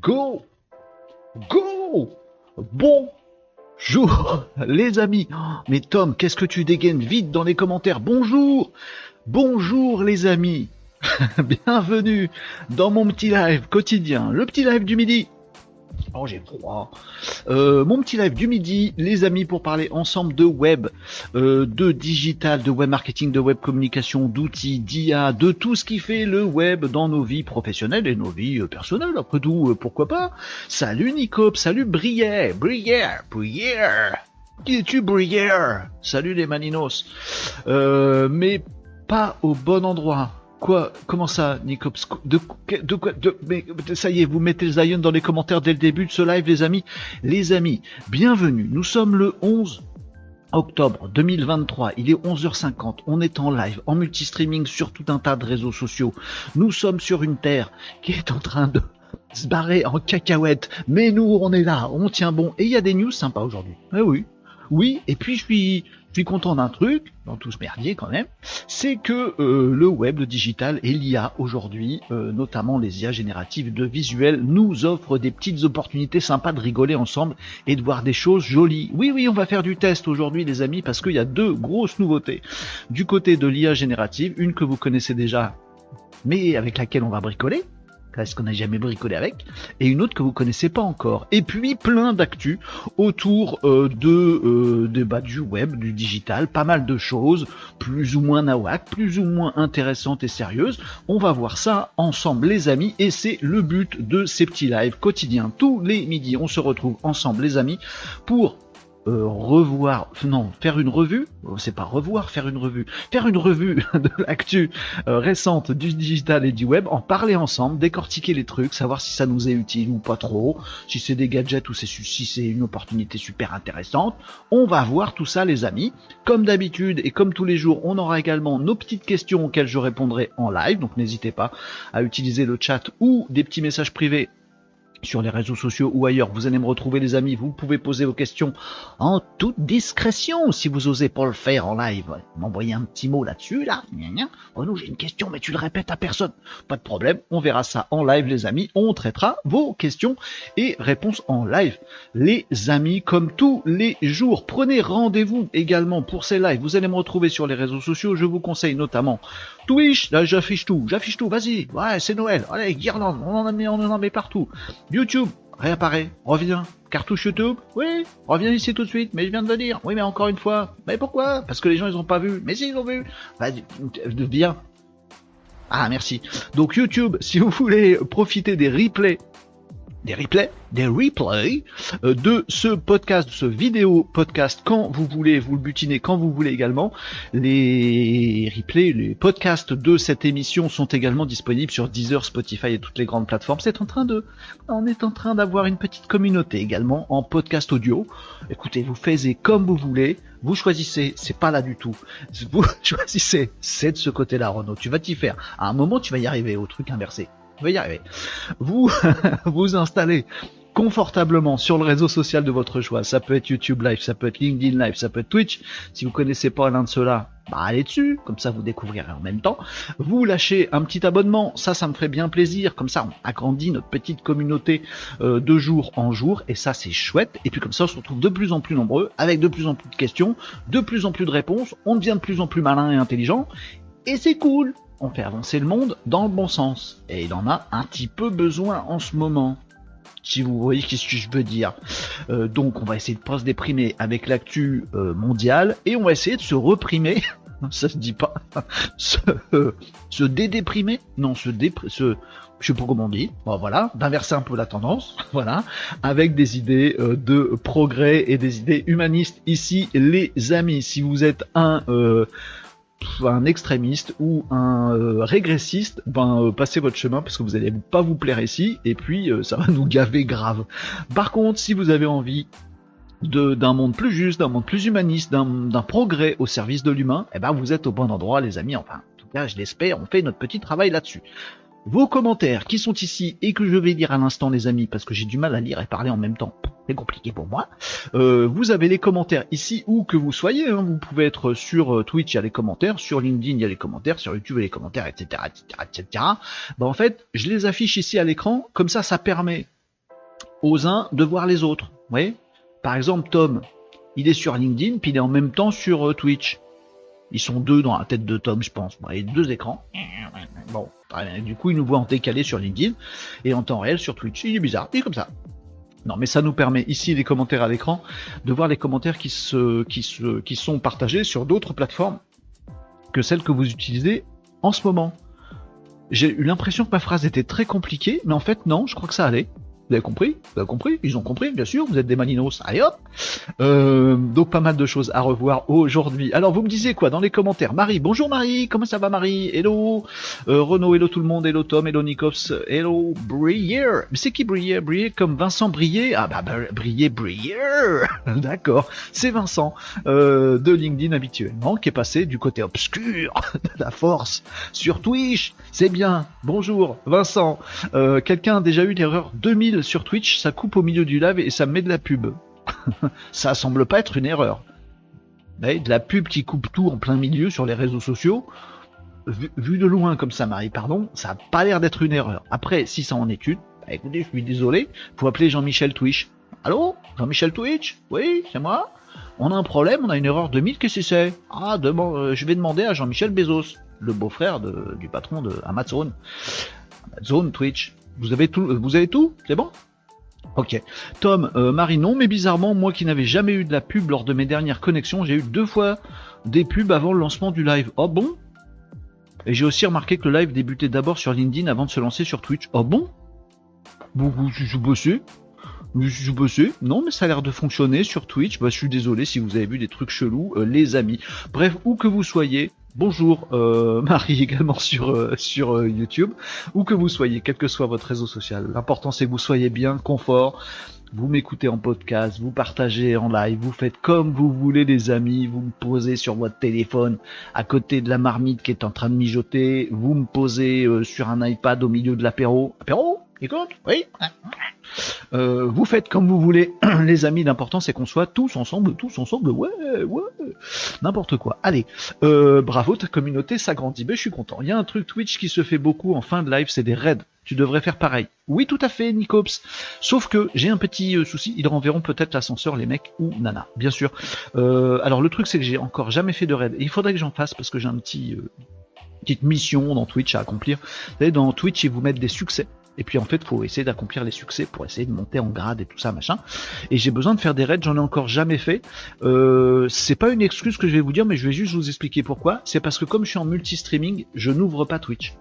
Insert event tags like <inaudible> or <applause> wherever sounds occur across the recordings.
Go! Go! Bonjour <laughs> les amis. Mais Tom, qu'est-ce que tu dégaines vite dans les commentaires? Bonjour! Bonjour les amis. <laughs> Bienvenue dans mon petit live quotidien, le petit live du midi Oh, j'ai froid. Euh, mon petit live du midi, les amis, pour parler ensemble de web, euh, de digital, de web marketing, de web communication, d'outils, d'IA, de tout ce qui fait le web dans nos vies professionnelles et nos vies euh, personnelles. Après tout, pourquoi pas Salut Nicop, salut Brière, Brière, Brière. Qui es-tu Brière? Salut les Maninos. mais pas au bon endroit. Quoi? Comment ça, Nicops? De, de quoi de, mais, Ça y est, vous mettez Zion dans les commentaires dès le début de ce live, les amis. Les amis, bienvenue. Nous sommes le 11 octobre 2023, il est 11h50, on est en live, en multi-streaming sur tout un tas de réseaux sociaux. Nous sommes sur une terre qui est en train de se barrer en cacahuète, mais nous on est là, on tient bon, et il y a des news sympas aujourd'hui. Eh oui, oui, et puis je suis, suis content d'un truc, dans tout ce merdier quand même, c'est que euh, le web, le digital et l'IA aujourd'hui, euh, notamment les IA génératives de visuel, nous offrent des petites opportunités sympas de rigoler ensemble et de voir des choses jolies. Oui, oui, on va faire du test aujourd'hui les amis parce qu'il y a deux grosses nouveautés. Du côté de l'IA générative, une que vous connaissez déjà, mais avec laquelle on va bricoler, ce qu'on n'a jamais bricolé avec, et une autre que vous connaissez pas encore. Et puis plein d'actu autour euh, de euh, des du web, du digital, pas mal de choses, plus ou moins nawak, plus ou moins intéressantes et sérieuses. On va voir ça ensemble les amis, et c'est le but de ces petits lives quotidiens. Tous les midis, on se retrouve ensemble les amis pour euh, revoir, non, faire une revue, oh, c'est pas revoir, faire une revue, faire une revue <laughs> de l'actu euh, récente du digital et du web, en parler ensemble, décortiquer les trucs, savoir si ça nous est utile ou pas trop, si c'est des gadgets ou si c'est une opportunité super intéressante. On va voir tout ça les amis. Comme d'habitude et comme tous les jours, on aura également nos petites questions auxquelles je répondrai en live, donc n'hésitez pas à utiliser le chat ou des petits messages privés sur les réseaux sociaux ou ailleurs, vous allez me retrouver les amis, vous pouvez poser vos questions en toute discrétion si vous osez pas le faire en live. M'envoyer un petit mot là-dessus, là. Oh non, j'ai une question, mais tu le répètes à personne. Pas de problème, on verra ça en live les amis, on traitera vos questions et réponses en live. Les amis, comme tous les jours, prenez rendez-vous également pour ces lives. Vous allez me retrouver sur les réseaux sociaux, je vous conseille notamment Twitch, là j'affiche tout, j'affiche tout, vas-y, ouais c'est Noël, allez, guirlande, on en met, on en met partout. YouTube, réapparaît, reviens. Cartouche YouTube, oui, reviens ici tout de suite, mais je viens de le dire, oui mais encore une fois, mais pourquoi? Parce que les gens ils ont pas vu, mais si ils ont vu, viens. Ah merci. Donc YouTube, si vous voulez profiter des replays des replays, des replays euh, de ce podcast, ce vidéo podcast quand vous voulez, vous le butinez quand vous voulez également. Les replays, les podcasts de cette émission sont également disponibles sur Deezer, Spotify et toutes les grandes plateformes. C'est en train de, on est en train d'avoir une petite communauté également en podcast audio. Écoutez, vous faites comme vous voulez. Vous choisissez, c'est pas là du tout. Vous <laughs> choisissez, c'est de ce côté-là, Renaud. Tu vas t'y faire. À un moment, tu vas y arriver au truc inversé. Vous y arriver. Vous <laughs> vous installez confortablement sur le réseau social de votre choix. Ça peut être YouTube Live, ça peut être LinkedIn Live, ça peut être Twitch. Si vous connaissez pas l'un de ceux-là, bah allez dessus, comme ça vous découvrirez en même temps. Vous lâchez un petit abonnement, ça ça me ferait bien plaisir, comme ça on agrandit notre petite communauté euh, de jour en jour, et ça c'est chouette. Et puis comme ça on se retrouve de plus en plus nombreux, avec de plus en plus de questions, de plus en plus de réponses, on devient de plus en plus malin et intelligent, et c'est cool on fait avancer le monde dans le bon sens. Et il en a un petit peu besoin en ce moment. Si vous voyez ce que je veux dire? Euh, donc on va essayer de pas se déprimer avec l'actu euh, mondiale et on va essayer de se reprimer. <laughs> ça se dit pas. <laughs> se, se dédéprimer? Non, se dépr se je sais pas comment on dit, bon, voilà, d'inverser un peu la tendance, <laughs> voilà, avec des idées euh, de progrès et des idées humanistes ici, les amis. Si vous êtes un un extrémiste ou un euh, régressiste, ben euh, passez votre chemin parce que vous allez pas vous plaire ici et puis euh, ça va nous gaver grave. Par contre, si vous avez envie d'un monde plus juste, d'un monde plus humaniste, d'un progrès au service de l'humain, eh ben vous êtes au bon endroit les amis, enfin en tout cas je l'espère, on fait notre petit travail là-dessus vos commentaires qui sont ici et que je vais lire à l'instant les amis parce que j'ai du mal à lire et parler en même temps. C'est compliqué pour moi. Euh, vous avez les commentaires ici où que vous soyez. Hein. Vous pouvez être sur euh, Twitch, il y a les commentaires, sur LinkedIn, il y a les commentaires, sur YouTube, il y a les commentaires, etc., etc., etc. En fait, je les affiche ici à l'écran. Comme ça, ça permet aux uns de voir les autres. Vous voyez? Par exemple, Tom, il est sur LinkedIn, puis il est en même temps sur euh, Twitch. Ils sont deux dans la tête de Tom, je pense. a deux écrans. Bon, du coup, il nous voit en décalé sur LinkedIn et en temps réel sur Twitch. Il est bizarre, il est comme ça. Non, mais ça nous permet ici les commentaires à l'écran de voir les commentaires qui se, qui sont partagés sur d'autres plateformes que celles que vous utilisez en ce moment. J'ai eu l'impression que ma phrase était très compliquée, mais en fait non, je crois que ça allait. Vous avez compris Vous avez compris Ils ont compris, bien sûr, vous êtes des maninos. Allez hop euh, Donc pas mal de choses à revoir aujourd'hui. Alors vous me disiez quoi dans les commentaires? Marie, bonjour Marie, comment ça va Marie? Hello euh, Renaud, hello tout le monde, hello Tom, hello Nikos, hello Brier. Mais c'est qui Brier? Brier comme Vincent Brier? Ah bah, bah Brier, <laughs> D'accord, c'est Vincent euh, de LinkedIn habituellement qui est passé du côté obscur <laughs> de la force sur Twitch. C'est bien. Bonjour Vincent. Quelqu'un a déjà eu l'erreur 2000 sur Twitch, ça coupe au milieu du live et ça met de la pub. <laughs> ça semble pas être une erreur. de la pub qui coupe tout en plein milieu sur les réseaux sociaux, vu, de loin comme ça, Marie, pardon, ça a pas l'air d'être une erreur. Après, si ça en est une, bah, écoutez, je suis désolé, faut appeler Jean-Michel Twitch. Allô? Jean-Michel Twitch? Oui, c'est moi? On a un problème, on a une erreur de 1000, qu'est-ce que c'est? Ah, euh, je vais demander à Jean-Michel Bezos, le beau-frère du patron de Amazon. Amazon, Twitch. Vous avez tout Vous avez tout? C'est bon? Ok. Tom, euh, Marie, non, mais bizarrement, moi qui n'avais jamais eu de la pub lors de mes dernières connexions, j'ai eu deux fois des pubs avant le lancement du live. Oh bon? Et j'ai aussi remarqué que le live débutait d'abord sur LinkedIn avant de se lancer sur Twitch. Oh bon? Beaucoup, je suis bossé. Je bossé. Non, mais ça a l'air de fonctionner sur Twitch. Bah, je suis désolé si vous avez vu des trucs chelous, euh, les amis. Bref, où que vous soyez, Bonjour euh, <laughs> Marie également sur euh, sur euh, YouTube, où que vous soyez, quel que soit votre réseau social. L'important c'est que vous soyez bien, confort. Vous m'écoutez en podcast, vous partagez en live, vous faites comme vous voulez les amis, vous me posez sur votre téléphone à côté de la marmite qui est en train de mijoter, vous me posez sur un iPad au milieu de l'apéro. Apéro? Écoute Oui euh, vous faites comme vous voulez, <clears throat> les amis. L'important c'est qu'on soit tous ensemble, tous ensemble. Ouais, ouais, n'importe quoi. Allez, euh, bravo, ta communauté s'agrandit. Ben, je suis content. Il y a un truc Twitch qui se fait beaucoup en fin de live, c'est des raids. Tu devrais faire pareil. Oui, tout à fait, Nicops. Sauf que j'ai un petit euh, souci. Ils renverront peut-être l'ascenseur, les mecs ou Nana, bien sûr. alors le truc c'est que j'ai encore jamais fait de raid. il faudrait que j'en fasse parce que j'ai un petit petite mission dans Twitch à accomplir. Dans Twitch, ils vous mettent des succès. Et puis en fait, faut essayer d'accomplir les succès pour essayer de monter en grade et tout ça, machin. Et j'ai besoin de faire des raids, j'en ai encore jamais fait. Euh, c'est pas une excuse que je vais vous dire, mais je vais juste vous expliquer pourquoi. C'est parce que comme je suis en multi-streaming, je n'ouvre pas Twitch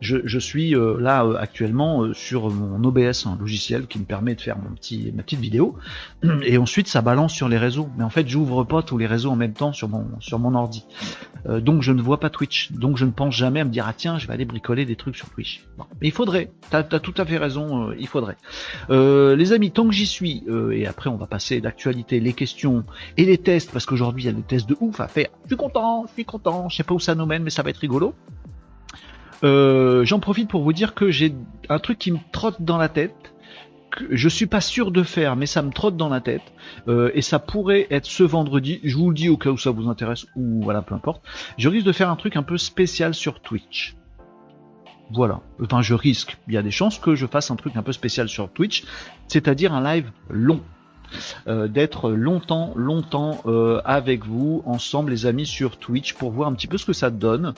je, suis euh, là euh, actuellement euh, sur mon OBS, un logiciel qui me permet de faire mon ma petite vidéo, <clears throat> et ensuite ça balance sur les réseaux. Mais en fait, j'ouvre pas tous les réseaux en même temps sur mon ordi, donc je ne vois pas Twitch. Donc je ne pense jamais à me dire ah tiens, je vais aller bricoler des trucs sur Twitch. Mais il faudrait. T'as as tout à fait raison. il faudrait. les amis, tant que j'y suis, et après on va passer l'actualité, les questions et les tests, parce qu'aujourd'hui il y a des tests de ouf à faire. Je suis content, je suis content. Je sais pas où ça nous mène, mais ça va être rigolo. Euh, j'en profite pour vous dire que j'ai un truc qui me trotte dans la tête. Que je suis pas sûr de faire, mais ça me trotte dans la tête. Euh, et ça pourrait être ce vendredi. Je vous le dis au cas où ça vous intéresse, ou voilà, peu importe. Je risque de faire un truc un peu spécial sur Twitch. Voilà. Enfin, je risque. Il y a des chances que je fasse un truc un peu spécial sur Twitch, c'est-à-dire un live long. Euh, d'être longtemps, longtemps euh, avec vous, ensemble les amis sur Twitch pour voir un petit peu ce que ça donne.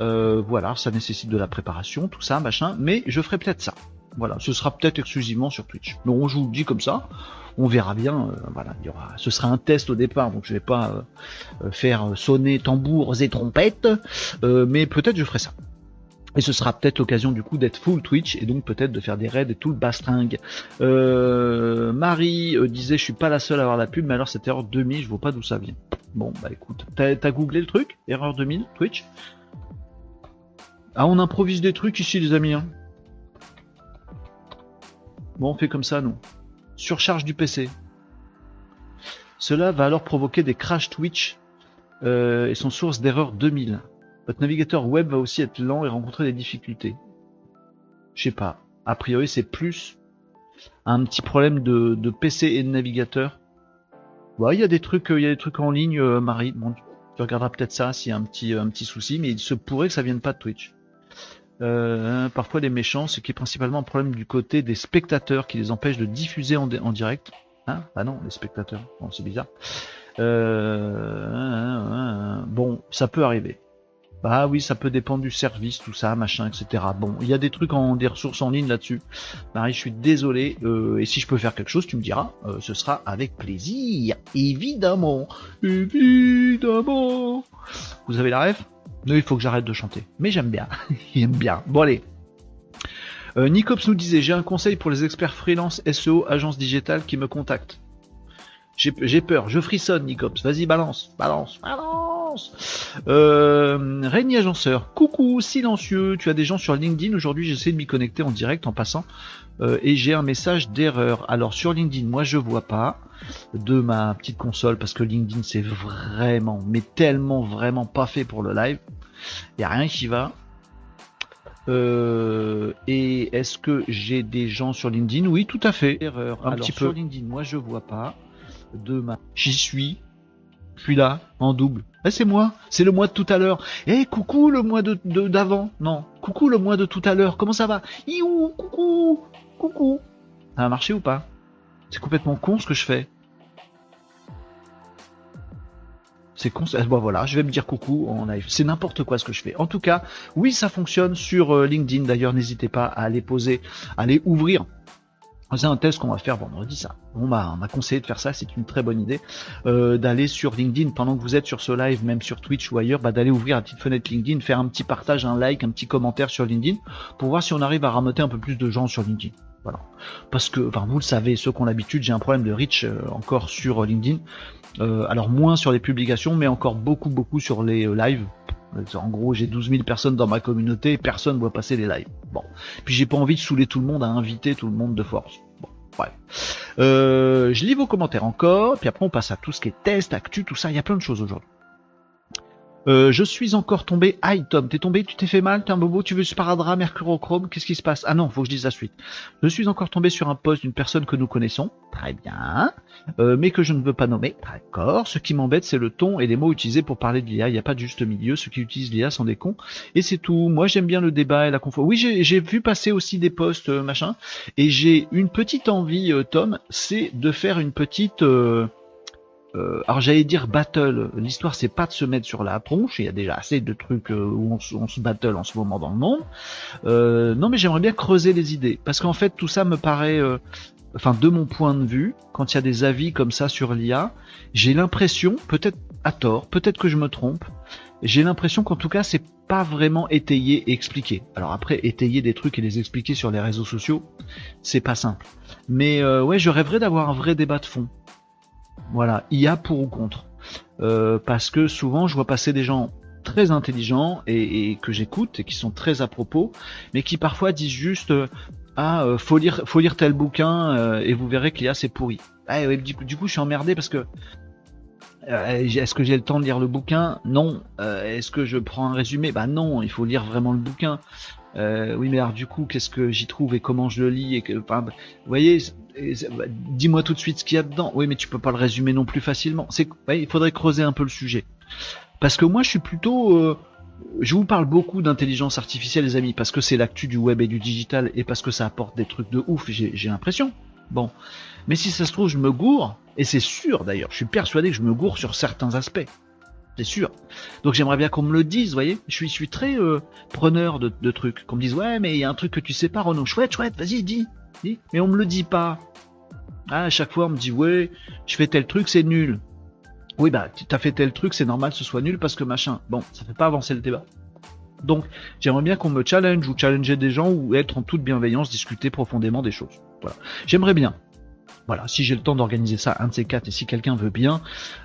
Euh, voilà, ça nécessite de la préparation, tout ça, machin, mais je ferai peut-être ça. Voilà, ce sera peut-être exclusivement sur Twitch. Mais je vous le comme ça, on verra bien. voilà, il y aura, ce sera un test au départ, donc je vais pas faire sonner tambours et trompettes, mais peut-être je ferai ça. Et ce sera peut-être l'occasion du coup d'être full Twitch et donc peut-être de faire des raids et tout le bastringue. Euh, Marie euh, disait je suis pas la seule à avoir la pub, mais alors cette erreur 2000, je vois pas d'où ça vient. Bon bah écoute, t'as googlé le truc Erreur 2000 Twitch? Ah on improvise des trucs ici les amis. Hein. Bon on fait comme ça nous. Surcharge du PC. Cela va alors provoquer des crash Twitch euh, et son source d'erreur 2000. Votre navigateur web va aussi être lent et rencontrer des difficultés. Je sais pas. A priori, c'est plus un petit problème de, PC et de navigateur. Ouais, il y a des trucs, il y a des trucs en ligne, euh, Marie. Bon, tu regarderas peut-être ça s'il y a un petit, un petit souci, mais il se pourrait que ça vienne pas de Twitch. Euh, parfois les méchants, ce qui est principalement un problème du côté des spectateurs qui les empêche de diffuser en, direct. Hein? Ah non, les spectateurs. Bon, c'est bizarre. Euh, bon, ça peut arriver. Bah oui, ça peut dépendre du service, tout ça, machin, etc. Bon, il y a des trucs en des ressources en ligne là-dessus. Marie, je suis désolé. Euh, et si je peux faire quelque chose, tu me diras. Euh, ce sera avec plaisir, évidemment, évidemment. Vous avez la rêve Non, il faut que j'arrête de chanter. Mais j'aime bien, <laughs> j'aime bien. Bon allez. Euh, Nicops nous disait j'ai un conseil pour les experts freelance SEO agence digitale qui me contactent. J'ai peur, je frissonne Nicops. Vas-y balance, balance, balance. Euh, Régnier Agenceur, coucou, silencieux, tu as des gens sur LinkedIn, aujourd'hui j'essaie de m'y connecter en direct en passant euh, et j'ai un message d'erreur. Alors sur LinkedIn, moi je vois pas de ma petite console parce que LinkedIn c'est vraiment, mais tellement vraiment pas fait pour le live. Il y a rien qui va. Euh, et est-ce que j'ai des gens sur LinkedIn? Oui, tout à fait. Erreur. Un petit peu. Sur LinkedIn, moi je vois pas de ma. J'y suis. Je suis là en double. Eh, c'est moi, c'est le mois de tout à l'heure. Eh, coucou le mois de d'avant. non, coucou le mois de tout à l'heure. Comment ça va? Iou, coucou, coucou. Ça a marché ou pas? C'est complètement con ce que je fais. C'est con. Bon voilà, je vais me dire coucou en live. C'est n'importe quoi ce que je fais. En tout cas, oui, ça fonctionne sur euh, LinkedIn. D'ailleurs, n'hésitez pas à aller poser, à aller ouvrir c'est un test qu'on va faire vendredi, ça. On m'a, conseillé de faire ça, c'est une très bonne idée. Euh, d'aller sur LinkedIn, pendant que vous êtes sur ce live, même sur Twitch ou ailleurs, bah, d'aller ouvrir la petite fenêtre LinkedIn, faire un petit partage, un like, un petit commentaire sur LinkedIn, pour voir si on arrive à ramoter un peu plus de gens sur LinkedIn. Voilà. Parce que, enfin, vous le savez, ceux qui ont l'habitude, j'ai un problème de reach euh, encore sur LinkedIn. Euh, alors moins sur les publications, mais encore beaucoup, beaucoup sur les lives. En gros, j'ai 12 000 personnes dans ma communauté et personne ne voit passer les lives. Bon. Puis j'ai pas envie de saouler tout le monde à inviter tout le monde de force. Bon, ouais. Euh, je lis vos commentaires encore, puis après on passe à tout ce qui est test, actu, tout ça. Il y a plein de choses aujourd'hui. Euh, je suis encore tombé. Aïe Tom, t'es tombé, tu t'es fait mal, t'es un bobo, tu veux sparadrap, mercurochrome, qu'est-ce qui se passe? Ah non, faut que je dise la suite. Je suis encore tombé sur un post d'une personne que nous connaissons, très bien, euh, mais que je ne veux pas nommer, d'accord. Ce qui m'embête, c'est le ton et les mots utilisés pour parler de l'IA. Il n'y a pas de juste milieu, ceux qui utilisent l'IA sont des cons, et c'est tout. Moi j'aime bien le débat et la confort. Oui, j'ai vu passer aussi des posts, euh, machin, et j'ai une petite envie, Tom, c'est de faire une petite... Euh, alors j'allais dire battle, l'histoire c'est pas de se mettre sur la tronche, il y a déjà assez de trucs euh, où on, se battle en ce moment dans le monde. Euh, non mais j'aimerais bien creuser les idées, parce qu'en fait tout ça me paraît, enfin de mon point de vue, quand il y a des avis comme ça sur l'IA, j'ai l'impression, peut-être à tort, peut-être que je me trompe, j'ai l'impression qu'en tout cas c'est pas vraiment étayé et expliqué. Alors après étayer des trucs et les expliquer sur les réseaux sociaux, c'est pas simple. Mais ouais, je rêverais d'avoir un vrai débat de fond. Voilà, il y a pour ou contre. Euh, parce que souvent je vois passer des gens très intelligents et, que j'écoute et qui sont très à propos, mais qui parfois disent juste euh, ah euh, faut lire faut lire tel bouquin et vous verrez qu'il y a c'est pourri. Ah, du, coup, du coup je suis emmerdé parce que est-ce que j'ai le temps de lire le bouquin? Non. Est-ce que je prends un résumé? Bah non, il faut lire vraiment le bouquin. Oui, mais alors du coup, qu'est-ce que j'y trouve et comment je le lis et que, vous voyez, bah, dis-moi tout de suite ce qu'il y a dedans. Oui, mais tu peux pas le résumer non plus facilement. C'est, il faudrait creuser un peu le sujet. Parce que moi, je suis plutôt, euh, je vous parle beaucoup d'intelligence artificielle, les amis, parce que c'est l'actu du web et du digital, et parce que ça apporte des trucs de ouf. J'ai l'impression. Bon, mais si ça se trouve, je me gourre, et c'est sûr d'ailleurs. Je suis persuadé que je me gourre sur certains aspects. C'est sûr. Donc j'aimerais bien qu'on me le dise, vous voyez. Je suis, très euh, preneur de, trucs. Qu'on me dise, ouais, mais il y a un truc que tu sais pas, Renaud. Chouette, chouette, vas-y, dis mais on me le dit pas. Ah, à chaque fois, on me dit, ouais, je fais tel truc, c'est nul. Oui, bah, tu as fait tel truc, c'est normal que ce soit nul parce que machin. Bon, ça fait pas avancer le débat. Donc, j'aimerais bien qu'on me challenge ou challenger des gens ou être en toute bienveillance, discuter profondément des choses. Voilà. J'aimerais bien. Voilà, si j'ai le temps d'organiser ça, un de ces quatre, et si quelqu'un veut bien,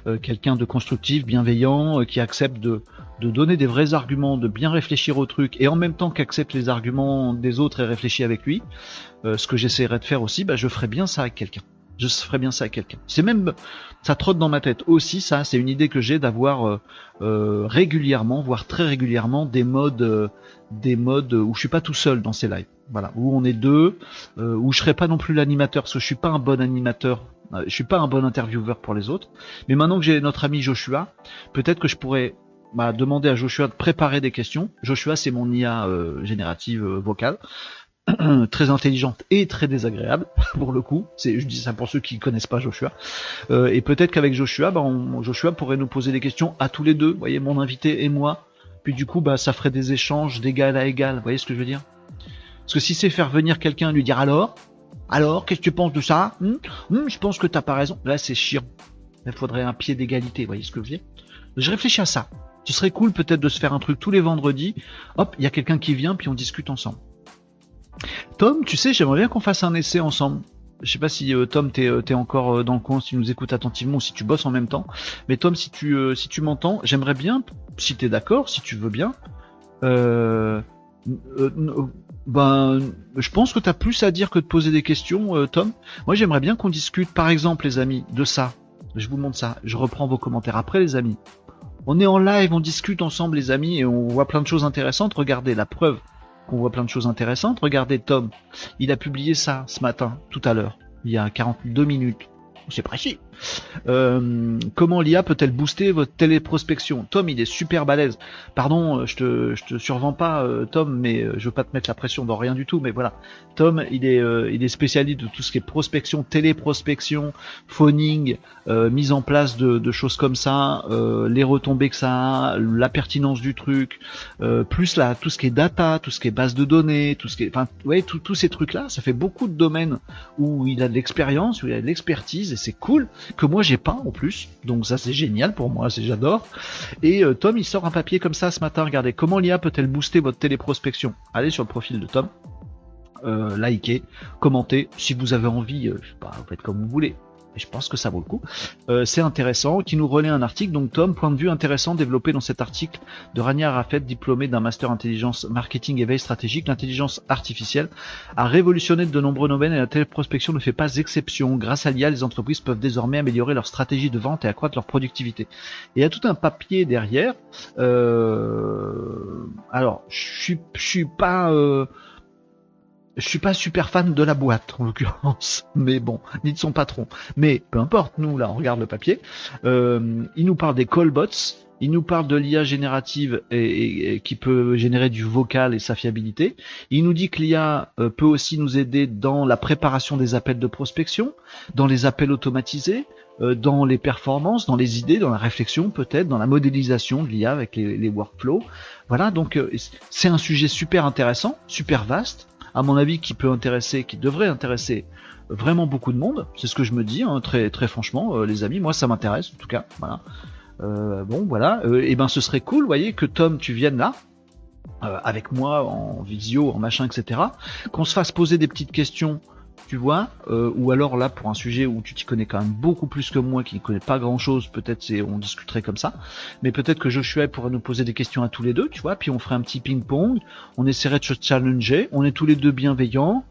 euh, quelqu'un de constructif, bienveillant, euh, qui accepte de, donner des vrais arguments, de bien réfléchir au truc, et en même temps qu'accepte les arguments des autres et réfléchit avec lui, euh, ce que j'essaierai de faire aussi, bah, je ferai bien ça avec quelqu'un. Je ferai bien ça avec quelqu'un. C'est même, ça trotte dans ma tête aussi, ça, c'est une idée que j'ai d'avoir régulièrement, voire très régulièrement, des modes, des modes où je suis pas tout seul dans ces lives. Voilà, où on est deux, euh, où je serai pas non plus l'animateur, parce que je suis pas un bon animateur, euh, je suis pas un bon intervieweur pour les autres. Mais maintenant que j'ai notre ami Joshua, peut-être que je pourrais m'a demandé à Joshua de préparer des questions. Joshua, c'est mon IA générative vocale. <clears throat> très intelligente et très désagréable <laughs> pour le coup. C'est, je dis ça pour ceux qui connaissent pas Joshua. Euh, et peut-être qu'avec Joshua, bah, Joshua pourrait nous poser des questions à tous les deux. Vous voyez, mon invité et moi. Puis du coup, bah, ça ferait des échanges d'égal à égal. Vous voyez ce que je veux dire? Parce que si c'est faire venir quelqu'un lui dire alors, alors, qu'est-ce que tu penses de ça? Hum, hum, Je pense que t'as pas raison. Là, c'est chiant. Il faudrait un pied d'égalité. Vous voyez ce que je veux dire? Je réfléchis à ça. Ce serait cool peut-être de se faire un truc tous les vendredis. Hop, il y a quelqu'un qui vient, puis on discute ensemble. Tom, tu sais, j'aimerais bien qu'on fasse un essai ensemble. Je sais pas si euh, Tom t'es euh, encore euh, dans le coin, si tu nous écoutes attentivement ou si tu bosses en même temps. Mais Tom, si tu si tu m'entends, j'aimerais bien, si t'es d'accord, si tu veux bien. ben, je pense que t'as plus à dire que de poser des questions, Tom. Moi, j'aimerais bien qu'on discute, par exemple, les amis, de ça. Je vous montre ça. Je reprends vos commentaires après, les amis. On est en live, on discute ensemble, les amis, et on voit plein de choses intéressantes. Regardez la preuve qu'on voit plein de choses intéressantes. Regardez Tom, il a publié ça ce matin, tout à l'heure, il y a 42 minutes c'est précis. Euh, comment l'IA peut-elle booster votre téléprospection? Tom, il est super balèze. Pardon, euh, je te, je te survends pas, euh, Tom, mais je veux pas te mettre la pression dans rien du tout. Mais voilà, Tom, il est, il est spécialiste de tout ce qui est prospection, téléprospection, phoning, mise en place de, choses comme ça, les retombées que ça a, la pertinence du truc, plus là, tout ce qui est data, tout ce qui est base de données, tout ce qui est, enfin, ouais, tous ces trucs-là, ça fait beaucoup de domaines où il a de l'expérience, où il a de l'expertise c'est cool que moi j'ai pas en plus. Donc ça c'est génial pour moi, j'adore. Et euh, Tom il sort un papier comme ça ce matin. Regardez comment l'IA peut-elle booster votre téléprospection? Allez sur le profil de Tom. Euh, likez, commentez, si vous avez envie, euh, vous faites comme vous voulez je pense que ça vaut le coup. Euh, c'est intéressant, qui nous relaie un article. Donc Tom, point de vue intéressant développé dans cet article de Rania Rafet, diplômé d'un master intelligence marketing et veille stratégique. L'intelligence artificielle a révolutionné de nombreux domaines et la téléprospection ne fait pas exception. Grâce à l'IA, les entreprises peuvent désormais améliorer leur stratégie de vente et accroître leur productivité. Et il y a tout un papier derrière. Euh... Alors, je suis, je suis pas... Euh je suis pas super fan de la boîte en l'occurrence, <laughs> mais bon, ni de son patron. Mais peu importe, nous là, on regarde le papier. Euh, il nous parle des callbots, il nous parle de l'IA générative et, qui peut générer du vocal et sa fiabilité. Il nous dit que l'IA euh, peut aussi nous aider dans la préparation des appels de prospection, dans les appels automatisés, euh, dans les performances, dans les idées, dans la réflexion peut-être, dans la modélisation de l'IA avec les, les workflows. Voilà, donc c'est un sujet super intéressant, super vaste à mon avis, qui peut intéresser, qui devrait intéresser vraiment beaucoup de monde. C'est ce que je me dis, hein, très très franchement, euh, les amis. Moi, ça m'intéresse en tout cas. Voilà. Euh, bon, voilà. et euh, eh ben, ce serait cool, voyez, que Tom, tu viennes là. avec moi en visio, en machin, etc. Qu'on se fasse poser des petites questions tu vois, euh, ou alors là pour un sujet où tu t'y connais quand même beaucoup plus que moi, qui ne connaît pas grand chose, peut-être on discuterait comme ça, mais peut-être que Joshua pourrait nous poser des questions à tous les deux, tu vois, puis on ferait un petit ping-pong, on essaierait de se challenger, on est tous les deux bienveillants,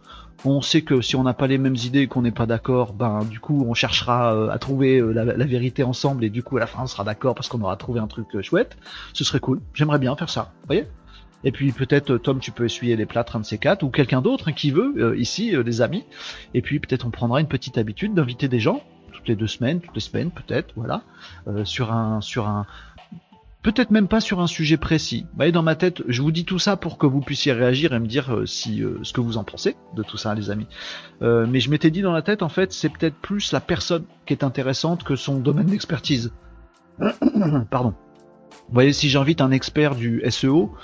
on sait que si on n'a pas les mêmes idées et qu'on n'est pas d'accord, ben du coup on cherchera euh, à trouver euh, la, vérité ensemble et du coup à la fin on sera d'accord parce qu'on aura trouvé un truc chouette. Ce serait cool. J'aimerais bien faire ça. Vous voyez? Et puis peut-être euh, Tom, tu peux essuyer les plâtres un de ces quatre, ou quelqu'un d'autre hein, qui veut euh, ici, euh, des amis. Et puis peut-être on prendra une petite habitude d'inviter des gens toutes les deux semaines, toutes les semaines peut-être, voilà, sur un sur un peut-être même pas sur un sujet précis. Vous voyez, dans ma tête, je vous dis tout ça pour que vous puissiez réagir et me dire si ce que vous en pensez de tout ça, les amis. mais je m'étais dit dans la tête, en fait, c'est peut-être plus la personne qui est intéressante que son domaine d'expertise. <coughs> Pardon. Vous voyez, si j'invite un expert du SEO,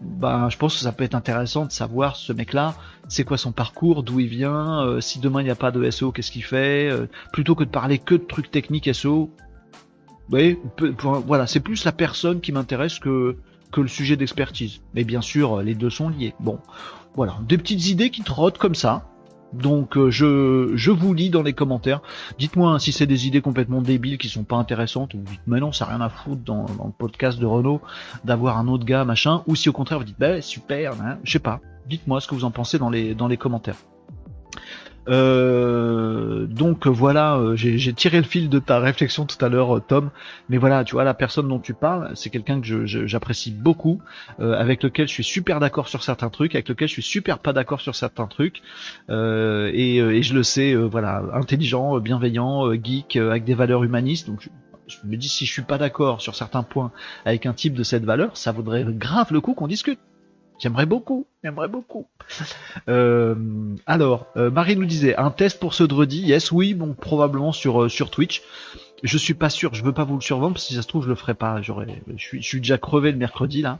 bah, je pense que ça peut être intéressant de savoir ce mec-là, c'est quoi son parcours, d'où il vient, euh, si demain il n'y a pas de SEO, qu'est-ce qu'il fait, euh, plutôt que de parler que de trucs techniques SEO. Vous voyez, voilà, c'est plus la personne qui m'intéresse que, que le sujet d'expertise. Mais bien sûr, les deux sont liés. Bon, voilà, des petites idées qui trottent comme ça. Donc euh, je, je vous lis dans les commentaires. Dites-moi si c'est des idées complètement débiles qui sont pas intéressantes ou dites mais non ça rien à foutre dans, le podcast de Renault d'avoir un autre gars machin ou si au contraire vous dites bah super, hein, je sais pas. Dites-moi ce que vous en pensez dans les dans les commentaires. Euh, donc voilà, euh, j'ai tiré le fil de ta réflexion tout à l'heure, Tom. Mais voilà, tu vois, la personne dont tu parles, c'est quelqu'un que j'apprécie beaucoup, euh, avec lequel je suis super d'accord sur certains trucs, avec lequel je suis super pas d'accord sur certains trucs. Et, et, je le sais, voilà, intelligent, bienveillant, geek, avec des valeurs humanistes. Donc je me dis si je suis pas d'accord sur certains points avec un type de cette valeur, ça vaudrait grave le coup qu'on discute. J'aimerais beaucoup, j'aimerais beaucoup. <laughs> Euh, alors, euh, Marie nous disait un test pour ce dredi. Yes, oui, bon, probablement sur euh, sur Twitch. Je suis pas sûr, je veux pas vous le survendre parce que si ça se trouve je le ferai pas. J'aurais, je suis, je suis déjà crevé le mercredi là.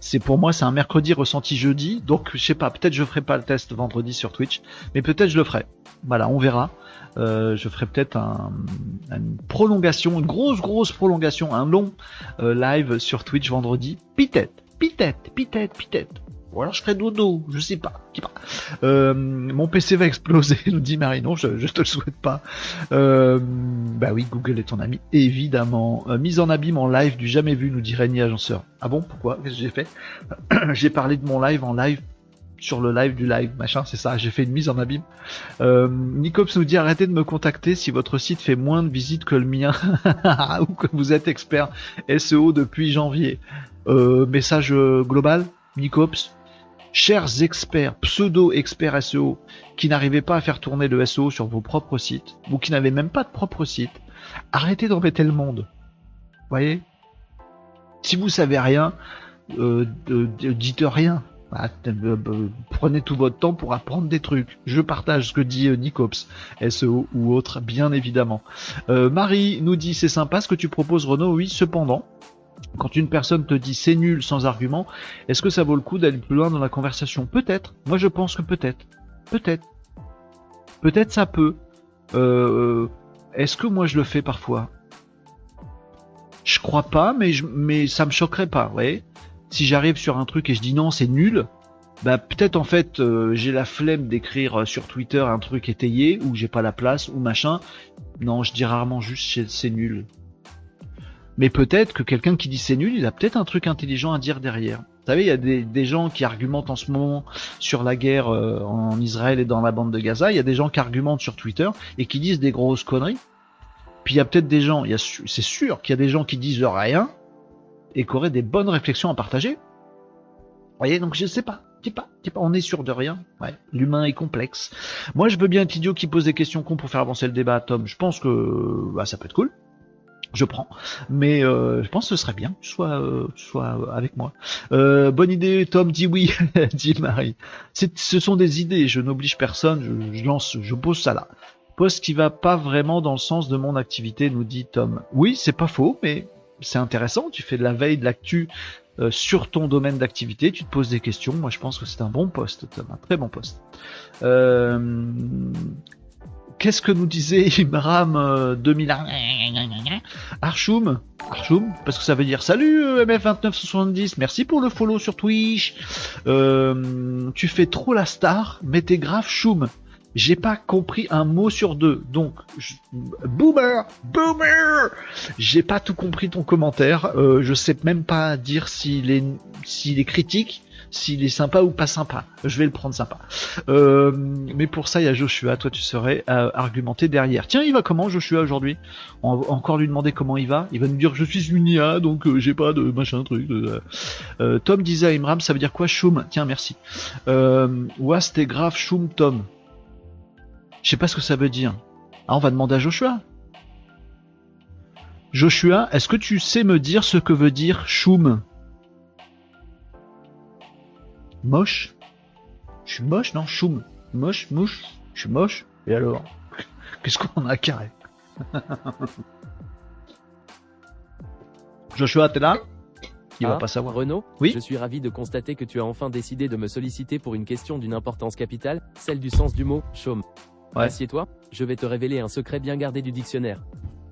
C'est pour moi, c'est un mercredi ressenti jeudi, donc je sais pas. Peut-être je ferai pas le test vendredi sur Twitch, mais peut-être je le ferai. Voilà, on verra. Euh, je ferai peut-être un, une prolongation, une grosse grosse prolongation, un long euh, live sur Twitch vendredi. Peut-être, peut-être, peut-être, peut-être. Ou alors je ferai dodo, je sais pas. pas. Euh, mon PC va exploser, <laughs> nous dit Marie. Non, je, je te le souhaite pas. Euh, bah oui, Google est ton ami, évidemment. Euh, mise en abîme en live du jamais vu, nous dit Régnier Agenceur. Ah bon, pourquoi? Qu'est-ce que j'ai fait? <clears throat> J'ai parlé de mon live en live sur le live du live, machin, c'est ça, j'ai fait une mise en abîme. Nicops nous dit arrêtez de me contacter si votre site fait moins de visites que le mien <laughs> ou que vous êtes expert SEO depuis janvier. Euh, message global, Nicops, chers experts, pseudo-experts SEO, qui n'arrivaient pas à faire tourner le SEO sur vos propres sites, ou qui n'avaient même pas de propre site, arrêtez d'embêter le monde. Voyez? Si vous savez rien, euh, dites rien. Bah, euh, euh, prenez tout votre temps pour apprendre des trucs. Je partage ce que dit euh, Nicops, SEO ou autre, bien évidemment. Marie nous dit c'est sympa ce que tu proposes Renaud, oui, cependant, quand une personne te dit c'est nul sans argument, est-ce que ça vaut le coup d'aller plus loin dans la conversation? Peut-être. Moi je pense que peut-être. Peut-être. Peut-être ça peut. est-ce que moi je le fais parfois? Je crois pas, mais, mais ça me choquerait pas, voyez si j'arrive sur un truc et je dis non, c'est nul, bah peut-être en fait euh, j'ai la flemme d'écrire euh, sur Twitter un truc étayé ou j'ai pas la place ou machin. Non, je dis rarement juste c'est nul. Mais peut-être que quelqu'un qui dit c'est nul, il a peut-être un truc intelligent à dire derrière. Vous savez, il y a des, gens qui argumentent en ce moment sur la guerre euh, en Israël et dans la bande de Gaza. Il y a des gens qui argumentent sur Twitter et qui disent des grosses conneries. Puis il y a peut-être des gens, c'est sûr qu'il y a des gens qui disent rien et qui aurait des bonnes réflexions à partager. Vous voyez, donc je sais pas. sais pas, pas, on est sûr de rien. Ouais, l'humain est complexe. Moi, je veux bien être idiot qui pose des questions cons pour faire avancer le débat, Tom. Je pense que bah, ça peut être cool. Je prends, mais euh, je pense que ce serait bien que tu sois, euh, avec moi. Euh, bonne idée, Tom dit oui, <laughs> dit Marie. Ce sont des idées, je n'oblige personne, je, lance, je pose ça là. Poste qui va pas vraiment dans le sens de mon activité, nous dit Tom. Oui, c'est pas faux, mais c'est intéressant, tu fais de la veille, de l'actu euh, sur ton domaine d'activité, tu te poses des questions. Moi, je pense que c'est un bon poste, un très bon poste. Euh, qu'est-ce que nous disait <laughs> Imram 2001 Archoum Archoum, parce que ça veut dire salut euh, MF2970, merci pour le follow sur Twitch. tu fais trop la star, mais t'es grave choum j'ai pas compris un mot sur deux. Donc, boomer, boomer, j'ai pas tout compris ton commentaire. Euh, je sais même pas dire s'il est critique, s'il est sympa ou pas sympa. Je vais le prendre sympa. Euh, mais pour ça, il y a Joshua. Toi, tu serais euh, argumenté derrière. Tiens, il va comment Joshua aujourd'hui? On va encore lui demander comment il va? Il va nous dire je suis une IA, donc euh, j'ai pas de machin truc. Tom disait à Imram, ça veut dire quoi Choum Tiens, merci. Euh, ouais, c'était grave Choum Tom. Je sais pas ce que ça veut dire. Ah, on va demander à Joshua. Joshua, est-ce que tu sais me dire ce que veut dire choum Moche. Je suis moche, non Choum. Moche, mouche. Je suis moche. Et alors? Qu'est-ce qu'on a carré? <laughs> Joshua, t'es là? Il va ah, pas savoir. Renaud, oui. je suis ravi de constater que tu as enfin décidé de me solliciter pour une question d'une importance capitale, celle du sens du mot chaume. Assieds-toi, je vais te révéler un secret bien gardé du dictionnaire.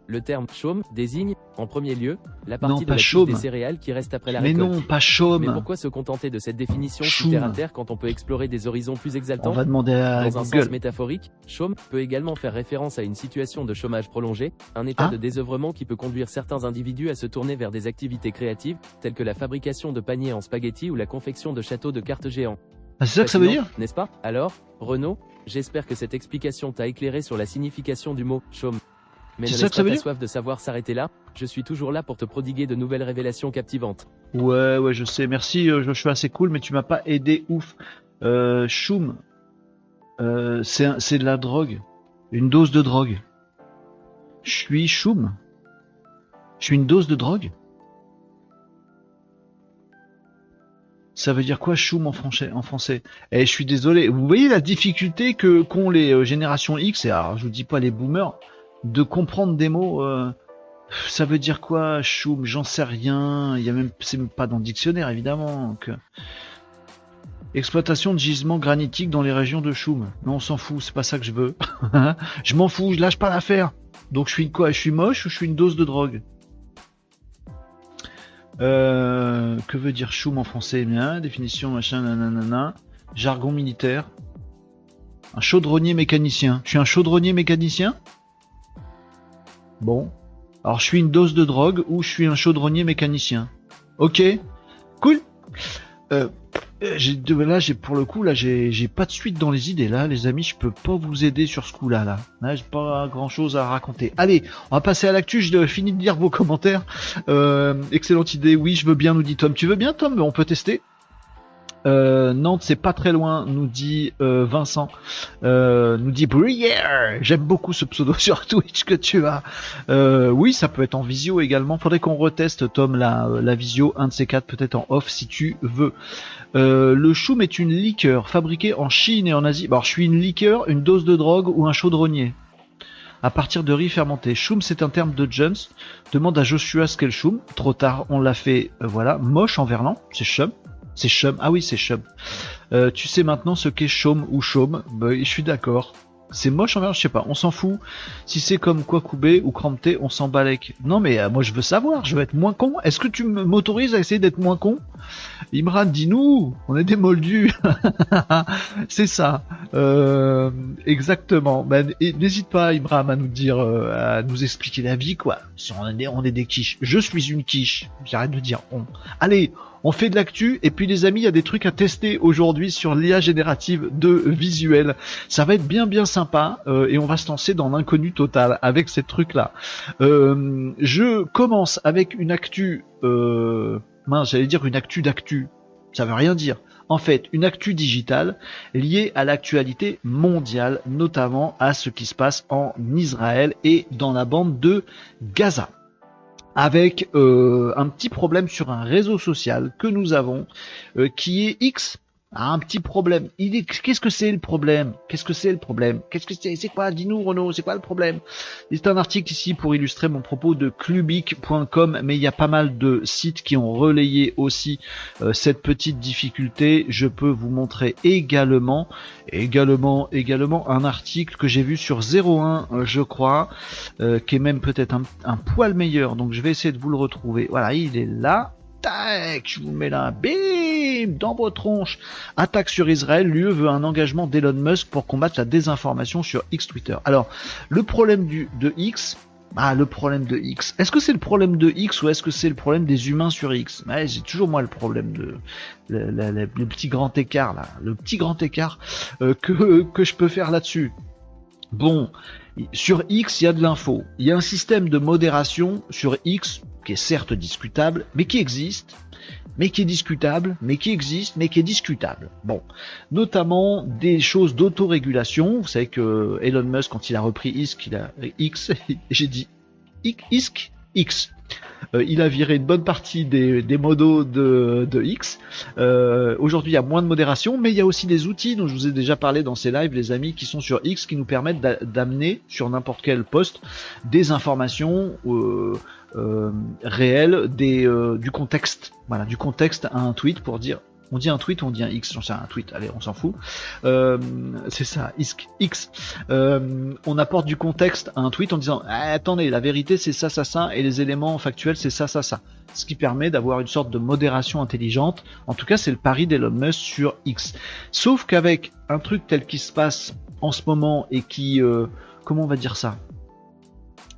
Le terme chaume désigne, en premier lieu, la partie de la des céréales qui reste après la Mais récolte. non, pas chaume. Mais pourquoi se contenter de cette définition terre à terre quand on peut explorer des horizons plus exaltants On va demander à Dans un sens métaphorique, chaume peut également faire référence à une situation de chômage prolongé, un état ah. de désœuvrement qui peut conduire certains individus à se tourner vers des activités créatives, telles que la fabrication de paniers en spaghetti ou la confection de châteaux de cartes géants. Ah, c'est ça que ça veut dire N'est-ce pas? Alors, Renaud, J'espère que cette explication t'a éclairé sur la signification du mot chaume. Mais ne laisse pas ta soif de savoir s'arrêter là, je suis toujours là pour te prodiguer de nouvelles révélations captivantes. Ouais, ouais, je sais, merci, euh, je suis assez cool, mais tu m'as pas aidé ouf. Euh, choum, euh, c'est de la drogue, une dose de drogue. Je suis choum. Je suis une dose de drogue Ça veut dire quoi choum en français, en français? Et eh, je suis désolé. Vous voyez la difficulté que qu'ont les euh, générations X? Et alors je vous dis pas les boomers de comprendre des mots. Euh, ça veut dire quoi choum J'en sais rien. Il y a même c'est même pas dans le dictionnaire évidemment. Exploitation de gisements granitiques dans les régions de Choum. Non, on s'en fout, c'est pas ça que je veux. <laughs> je m'en fous, je lâche pas l'affaire. Donc je suis quoi Je suis moche ou je suis une dose de drogue? Euh, que veut dire choum en français? Bien, définition machin, nanana. Jargon militaire. Un chaudronnier mécanicien. Je suis un chaudronnier mécanicien? Bon. Alors je suis une dose de drogue ou je suis un chaudronnier mécanicien. Ok. Cool. Euh, j'ai là j'ai pour le coup là j'ai pas de suite dans les idées là. Les amis je peux pas vous aider sur ce coup là. Là, là j'ai pas grand chose à raconter. Allez on va passer à l'actu. Je finis de lire vos commentaires. Euh, excellente idée. Oui je veux bien nous dit Tom. Tu veux bien Tom? On peut tester euh, Nantes, c'est pas très loin, nous dit euh, Vincent. Euh, nous dit Bruyère. J'aime beaucoup ce pseudo <laughs> sur Twitch que tu as. Euh, oui, ça peut être en visio également. Faudrait qu'on reteste, Tom, la, visio, un de ces quatre, peut-être en off si tu veux. le choum est une liqueur fabriquée en Chine et en Asie. alors, je suis une liqueur, une dose de drogue ou un chaudronnier? À partir de riz fermenté. Choum, c'est un terme de Jones. Demande à Joshua ce qu'est le choum. Trop tard, on l'a fait. voilà, moche en verlan, c'est chum. C'est chum. Ah oui, c'est chum. Euh, tu sais maintenant ce qu'est chaume ou chaume. Bah, je suis d'accord. C'est moche envers, je sais pas, on s'en fout. Si c'est comme couper ou crampter, on s'en balèque. Non mais euh, moi je veux savoir, je veux être moins con. Est-ce que tu m'autorises à essayer d'être moins con? Imran, dis-nous, on est des moldus. <laughs> c'est ça. Euh, exactement. Ben, N'hésite pas Imran à nous dire, à nous expliquer la vie quoi. Si on est, on est des quiches. Je suis une quiche. J'arrête de dire on. Allez, on fait de l'actu et puis les amis, il y a des trucs à tester aujourd'hui sur l'IA générative de visuel. Ça va être bien bien sympa euh, et on va se lancer dans l'inconnu total avec ces trucs là. Euh, je commence avec une actu, euh, mince, j'allais dire une actu d'actu. Ça veut rien dire. En fait, une actu digitale liée à l'actualité mondiale, notamment à ce qui se passe en Israël et dans la bande de Gaza avec euh, un petit problème sur un réseau social que nous avons euh, qui est X un petit problème. Il qu'est-ce que c'est le problème? Qu'est-ce que c'est le problème? Qu'est-ce que c'est? C'est quoi? Dis-nous Renaud, c'est quoi le problème? C'est un article ici pour illustrer mon propos de clubic.com, mais il y a pas mal de sites qui ont relayé aussi euh, cette petite difficulté. Je peux vous montrer également, également, également un article que j'ai vu sur 01, euh, je crois, euh, qui est même peut-être un, un poil meilleur. Donc je vais essayer de vous le retrouver. Voilà, il est là tac, je vous mets là, bim, dans vos tronches. Attaque sur Israël, l'UE veut un engagement d'Elon Musk pour combattre la désinformation sur X Twitter. Alors, le problème du, de X, ah, le problème de X. Est-ce que c'est le problème de X ou est-ce que c'est le problème des humains sur X? Ouais, J'ai toujours moi le problème de le, petit grand écart là, le petit grand écart euh, que que je peux faire là-dessus. Bon, sur X, il y a de l'info. Il y a un système de modération sur X qui est certes discutable, mais qui existe, mais qui est discutable, mais qui existe, mais qui est discutable. Bon, notamment des choses d'autorégulation. Vous savez que Elon Musk, quand il a repris X, il a X, <laughs> j'ai dit X, X. Euh, il a viré une bonne partie des, modos de, X. Euh, Aujourd'hui, il y a moins de modération, mais il y a aussi des outils dont je vous ai déjà parlé dans ces lives, les amis, qui sont sur X, qui nous permettent d'amener sur n'importe quel poste des informations euh, réelles, du contexte, voilà, du contexte à un tweet pour dire on dit un tweet on dit un X, j'en sais un tweet, allez, on s'en fout. Euh, c'est ça, X. Euh, on apporte du contexte à un tweet en disant ah, attendez, la vérité c'est ça, ça, ça, et les éléments factuels c'est ça, ça, ça. Ce qui permet d'avoir une sorte de modération intelligente. En tout cas, c'est le pari d'Elon Musk sur X. Sauf qu'avec un truc tel qui se passe en ce moment et qui, euh, comment on va dire ça,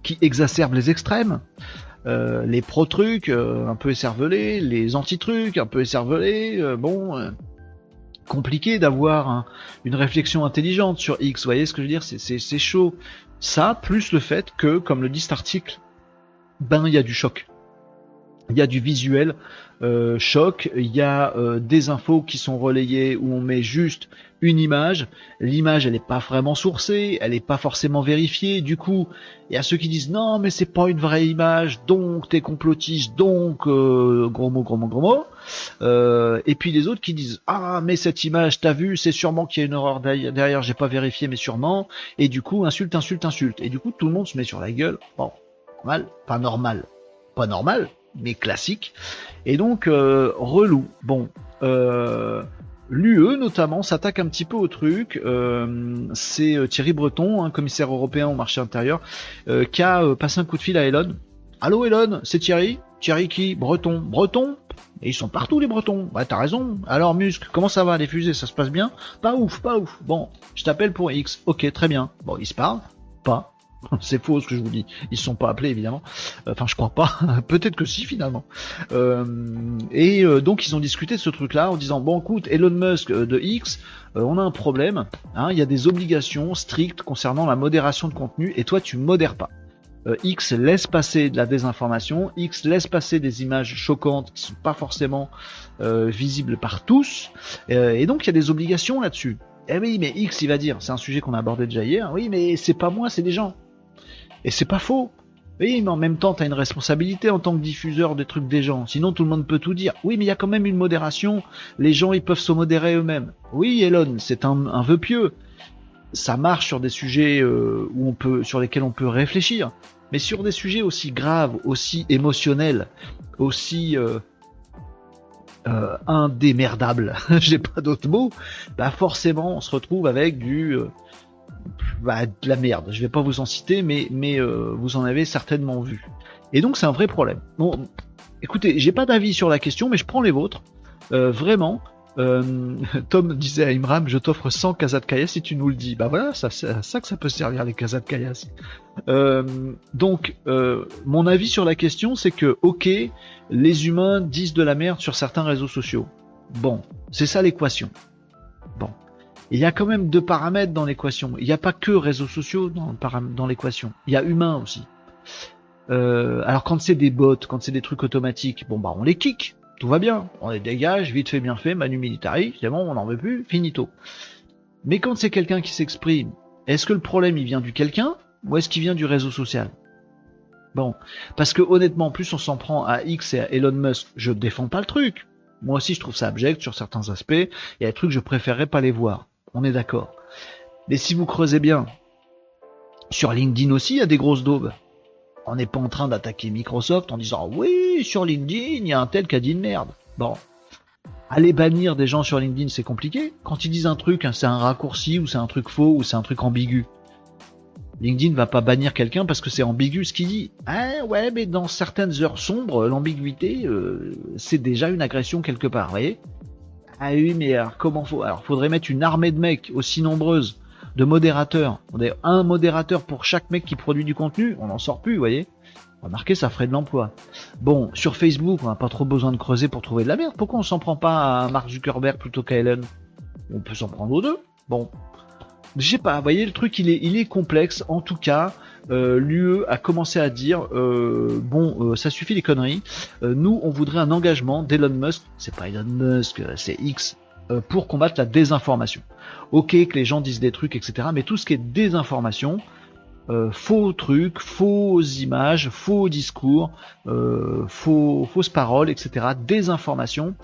qui exacerbe les extrêmes. Euh, les pro-trucs euh, un peu écervelés, les anti-trucs un peu écervelés, euh, bon, compliqué d'avoir une réflexion intelligente sur X, vous voyez ce que je veux dire, c'est chaud. Ça, plus le fait que, comme le dit cet article, ben il y a du choc. il y a du visuel euh, choc, il y a euh, des infos qui sont relayées où on met juste une image. L'image, elle n'est pas vraiment sourcée, elle n'est pas forcément vérifiée. Du coup, il y a ceux qui disent non, mais c'est pas une vraie image, donc t'es complotiste, donc euh, gros mot, gros mot, gros mot. et puis les autres qui disent ah, mais cette image, t'as vu, c'est sûrement qu'il y a une erreur derrière, j'ai pas vérifié, mais sûrement. Et du coup, insulte, insulte, insulte. Et du coup, tout le monde se met sur la gueule. Bon, normal, pas normal, pas normal, mais classique. Et donc, euh, relou. Bon, euh, l'UE notamment s'attaque un petit peu au truc. Euh, c'est Thierry Breton, un commissaire européen au marché intérieur, qui a passé un coup de fil à Elon. Allô Elon, c'est Thierry Thierry qui Breton. Breton? Et ils sont partout les Bretons. Ouais, t'as raison. Alors Musc, comment ça va les fusées? Ça se passe bien? Pas ouf, pas ouf. Bon, je t'appelle pour X. Ok, très bien. Bon, ils se parlent Pas. <laughs> C'est faux ce que je vous dis. Ils sont pas appelés évidemment. Enfin, je crois pas. <laughs> Peut-être que si finalement. Euh, et euh, donc ils ont discuté de ce truc-là en disant bon, écoute, Elon Musk euh, de X, on a un problème. Hein, il y a des obligations strictes concernant la modération de contenu et toi tu modères pas. X laisse passer de la désinformation, X laisse passer des images choquantes qui sont pas forcément visibles par tous, et donc il y a des obligations là-dessus. Eh oui, mais X il va dire, c'est un sujet qu'on a abordé déjà hier, oui, mais c'est pas moi, c'est des gens. Et c'est pas faux. Oui, mais en même temps, tu as une responsabilité en tant que diffuseur des trucs des gens. Sinon, tout le monde peut tout dire. Oui, mais il y a quand même une modération. Les gens, ils peuvent se modérer eux-mêmes. Oui, Elon, c'est un, vœu pieux. Ça marche sur des sujets euh, sur lesquels on peut réfléchir. Mais sur des sujets aussi graves, aussi émotionnels, aussi euh, euh, indémerdables, <laughs> j'ai pas d'autres mots, bah forcément, on se retrouve avec du euh, bah, de la merde. Je vais pas vous en citer, mais, mais euh, vous en avez certainement vu. Et donc c'est un vrai problème. Bon, écoutez, j'ai pas d'avis sur la question, mais je prends les vôtres. Euh, vraiment. Euh, <laughs> Tom disait à Imram, je t'offre 100 casas de caillasse si tu nous le dis. Bah voilà, c'est à ça que ça peut servir les casas de caillasse. donc, mon avis sur la question, c'est que, ok, les humains disent de la merde sur certains réseaux sociaux. Bon, c'est ça l'équation. Il y a quand même deux paramètres dans l'équation. Il n'y a pas que réseaux sociaux dans, l'équation. Il y a humain aussi. Euh, alors quand c'est des bots, quand c'est des trucs automatiques, bon bah on les kick, tout va bien, on les dégage, vite fait, bien fait, manu militari, c'est bon, on n'en veut plus, finito. Mais quand c'est quelqu'un qui s'exprime, est-ce que le problème il vient du quelqu'un ou est-ce qu'il vient du réseau social? Bon, parce que honnêtement, plus on s'en prend à X et à Elon Musk, je défends pas le truc. Moi aussi, je trouve ça abject sur certains aspects. Il y a des trucs je préférerais pas les voir on est d'accord. Mais si vous creusez bien, sur LinkedIn aussi, il y a des grosses daubes. On n'est pas en train d'attaquer Microsoft en disant oui, sur LinkedIn, il y a un tel qui a dit une merde. Bon. Aller bannir des gens sur LinkedIn, c'est compliqué. Quand ils disent un truc, hein, c'est un raccourci, ou c'est un truc faux, ou c'est un truc ambigu. LinkedIn va pas bannir quelqu'un parce que c'est ambigu ce qu'il dit. Ah ouais, mais dans certaines heures sombres, l'ambiguïté, euh, c'est déjà une agression quelque part, vous voyez ah oui, mais alors comment faut Alors faudrait mettre une armée de mecs aussi nombreuse de modérateurs. On a un modérateur pour chaque mec qui produit du contenu, on n'en sort plus, vous voyez. Remarquez, ça ferait de l'emploi. Bon, sur Facebook, on n'a pas trop besoin de creuser pour trouver de la merde. Pourquoi on s'en prend pas à Mark Zuckerberg plutôt qu'à Ellen On peut s'en prendre aux deux. Bon. Je sais pas, vous voyez, le truc, il est, il est complexe. En tout cas, euh, l'UE a commencé à dire euh, bon, euh, ça suffit les conneries. nous, on voudrait un engagement d'Elon Musk. C'est pas Elon Musk, c'est X pour combattre la désinformation. Ok, que les gens disent des trucs, etc. Mais tout ce qui est désinformation, faux trucs, fausses images, faux discours, faux, fausses paroles, etc. Désinformation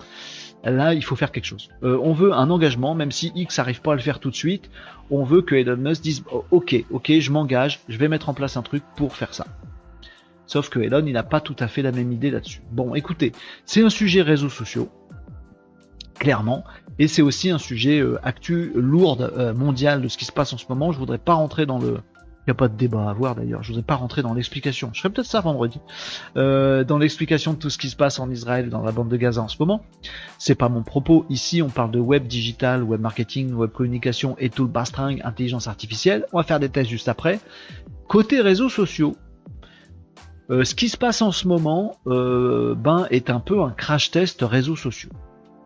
là il faut faire quelque chose. Euh, on veut un engagement, même si X n'arrive pas à le faire tout de suite, on veut que Elon Musk dise oh, ok, ok, je m'engage, je vais mettre en place un truc pour faire ça. Sauf que Elon, il n'a pas tout à fait la même idée là-dessus. Bon, écoutez, c'est un sujet réseaux sociaux, clairement, et c'est aussi un sujet euh, actu lourde euh, mondial de ce qui se passe en ce moment. Je voudrais pas rentrer dans le il n'y a pas de débat à avoir d'ailleurs. Je voudrais pas rentrer dans l'explication. Je ferai peut-être ça vendredi. Euh, dans l'explication de tout ce qui se passe en Israël, dans la bande de Gaza en ce moment. C'est pas mon propos. Ici, on parle de web digital, web marketing, web communication et tout le bastring, intelligence artificielle. On va faire des tests juste après. Côté réseaux sociaux, euh, ce qui se passe en ce moment, euh, ben, est un peu un crash test réseaux sociaux.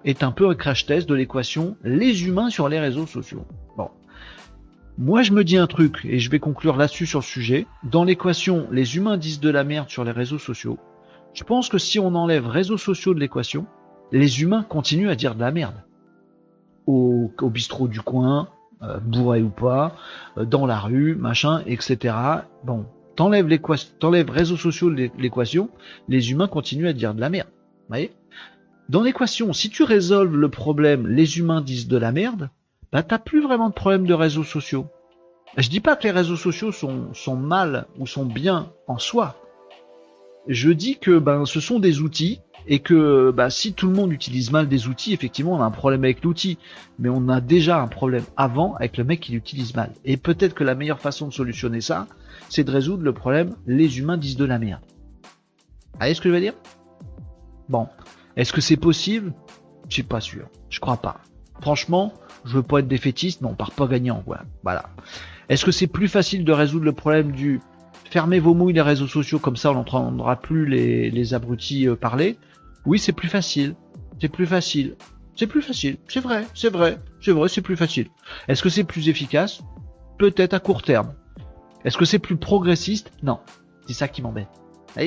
Est un peu un crash test de l'équation les humains sur les réseaux sociaux. Bon. Moi, je me dis un truc, et je vais conclure là-dessus sur le sujet. Dans l'équation, les humains disent de la merde sur les réseaux sociaux. Je pense que si on enlève réseaux sociaux de l'équation, les humains continuent à dire de la merde. Au, bistrot du coin, euh, bourré ou pas, euh, dans la rue, machin, etc. Bon, t'enlèves, t'enlèves réseaux sociaux de l'équation, les humains continuent à dire de la merde. Vous voyez? Dans l'équation, si tu résolves le problème, les humains disent de la merde, bah t'as plus vraiment de problème de réseaux sociaux. Je dis pas que les réseaux sociaux sont, sont mal ou sont bien en soi. Je dis que ben ce sont des outils et que bah, si tout le monde utilise mal des outils, effectivement on a un problème avec l'outil, mais on a déjà un problème avant avec le mec qui l'utilise mal. Et peut-être que la meilleure façon de solutionner ça, c'est de résoudre le problème les humains disent de la merde. Vous voyez ce que je veux dire? Bon, est-ce que c'est possible? Je suis pas sûr. Je crois pas. Franchement, je veux pas être défaitiste, mais on part pas gagnant, quoi. Voilà. Est-ce que c'est plus facile de résoudre le problème du fermez vos mouilles les réseaux sociaux comme ça on n'entendra plus les, les abrutis euh, parler? Oui, c'est plus facile. C'est plus facile. C'est plus facile. C'est vrai, c'est vrai, c'est vrai, c'est plus facile. Est-ce que c'est plus efficace? Peut-être à court terme. Est-ce que c'est plus progressiste? Non. C'est ça qui m'embête. Vous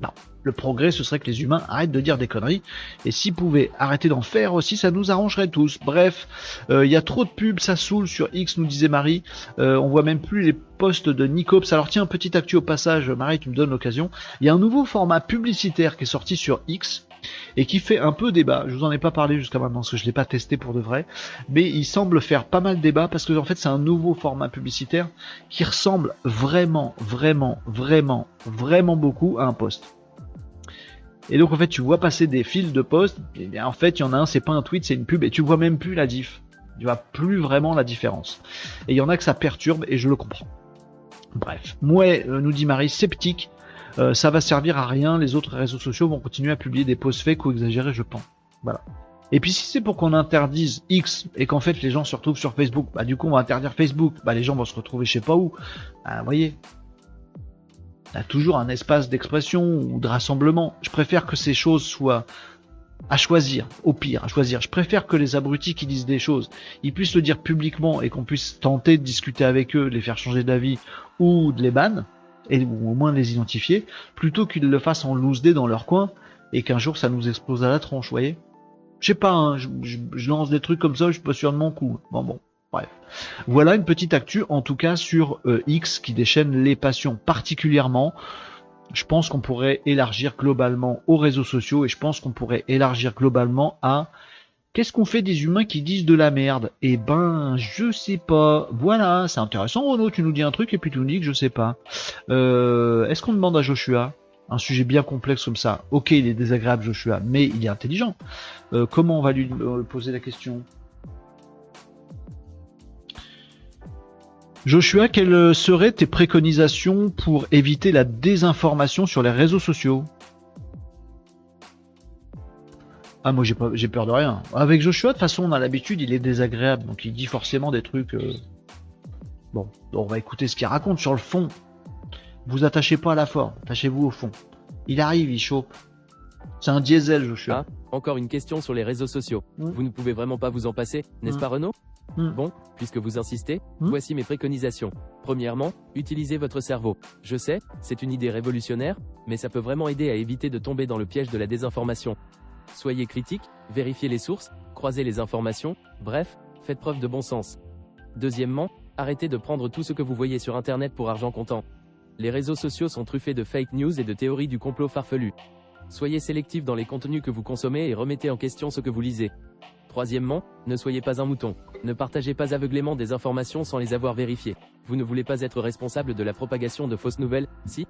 Non. Le progrès, ce serait que les humains arrêtent de dire des conneries. Et s'ils pouvaient arrêter d'en faire aussi, ça nous arrangerait tous. Bref, euh, il y a trop de pubs, ça saoule sur X, nous disait Marie. Euh, on voit même plus les posts de Nicops. Alors tiens, petit actu au passage, Marie, tu me donnes l'occasion. Il y a un nouveau format publicitaire qui est sorti sur X et qui fait un peu débat. Je vous en ai pas parlé jusqu'à maintenant parce que je l'ai pas testé pour de vrai, mais il semble faire pas mal débat parce que en fait c'est un nouveau format publicitaire qui ressemble vraiment, vraiment, vraiment, vraiment beaucoup à un post. Et donc en fait tu vois passer des fils de poste, et bien en fait il y en a un c'est pas un tweet c'est une pub et tu vois même plus la diff. Tu vois plus vraiment la différence. Et il y en a que ça perturbe et je le comprends. Bref, Mouais euh, nous dit Marie sceptique, euh, ça va servir à rien, les autres réseaux sociaux vont continuer à publier des posts fake ou exagérés je pense. Voilà. Et puis si c'est pour qu'on interdise X et qu'en fait les gens se retrouvent sur Facebook, bah du coup on va interdire Facebook, bah les gens vont se retrouver je sais pas où. Bah, vous voyez, a toujours un espace d'expression ou de rassemblement. Je préfère que ces choses soient à choisir, au pire, à choisir. Je préfère que les abrutis qui disent des choses, ils puissent le dire publiquement et qu'on puisse tenter de discuter avec eux, de les faire changer d'avis ou de les ban, et ou au moins de les identifier, plutôt qu'ils le fassent en loose day dans leur coin et qu'un jour ça nous explose à la tronche, voyez? Je sais pas, hein, je, je, lance des trucs comme ça, je suis pas sûr de mon coup. Bon bon. Bref. Voilà une petite actu, en tout cas sur euh, X qui déchaîne les passions particulièrement. Je pense qu'on pourrait élargir globalement aux réseaux sociaux et je pense qu'on pourrait élargir globalement à qu'est-ce qu'on fait des humains qui disent de la merde? Eh ben, je sais pas. Voilà, c'est intéressant Renaud, tu nous dis un truc et puis tu nous dis que je sais pas. Euh, est-ce qu'on demande à Joshua? Un sujet bien complexe comme ça Ok, il est désagréable Joshua, mais il est intelligent. Euh, comment on va lui poser la question? Joshua, quelles seraient tes préconisations pour éviter la désinformation sur les réseaux sociaux? Ah moi j'ai peur de rien. Avec Joshua, de toute façon on a l'habitude, il est désagréable, donc il dit forcément des trucs. Euh, bon, on va écouter ce qu'il raconte sur le fond. Vous attachez pas à la forme, attachez-vous au fond. Il arrive, il chope. C'est un diesel, Joshua. Ah, encore une question sur les réseaux sociaux. Hmm. Vous ne pouvez vraiment pas vous en passer, n'est-ce hmm. pas Renaud? Hmm. Bon, puisque vous insistez, hmm. voici mes préconisations. Premièrement, utilisez votre cerveau. Je sais, c'est une idée révolutionnaire, mais ça peut vraiment aider à éviter de tomber dans le piège de la désinformation. Soyez critique, vérifiez les sources, croisez les informations, bref, faites preuve de bon sens. Deuxièmement, arrêtez de prendre tout ce que vous voyez sur Internet pour argent comptant. Les réseaux sociaux sont truffés de fake news et de théories du complot farfelu. Soyez sélectif dans les contenus que vous consommez et remettez en question ce que vous lisez. Troisièmement, ne soyez pas un mouton. Ne partagez pas aveuglément des informations sans les avoir vérifiées. Vous ne voulez pas être responsable de la propagation de fausses nouvelles, si?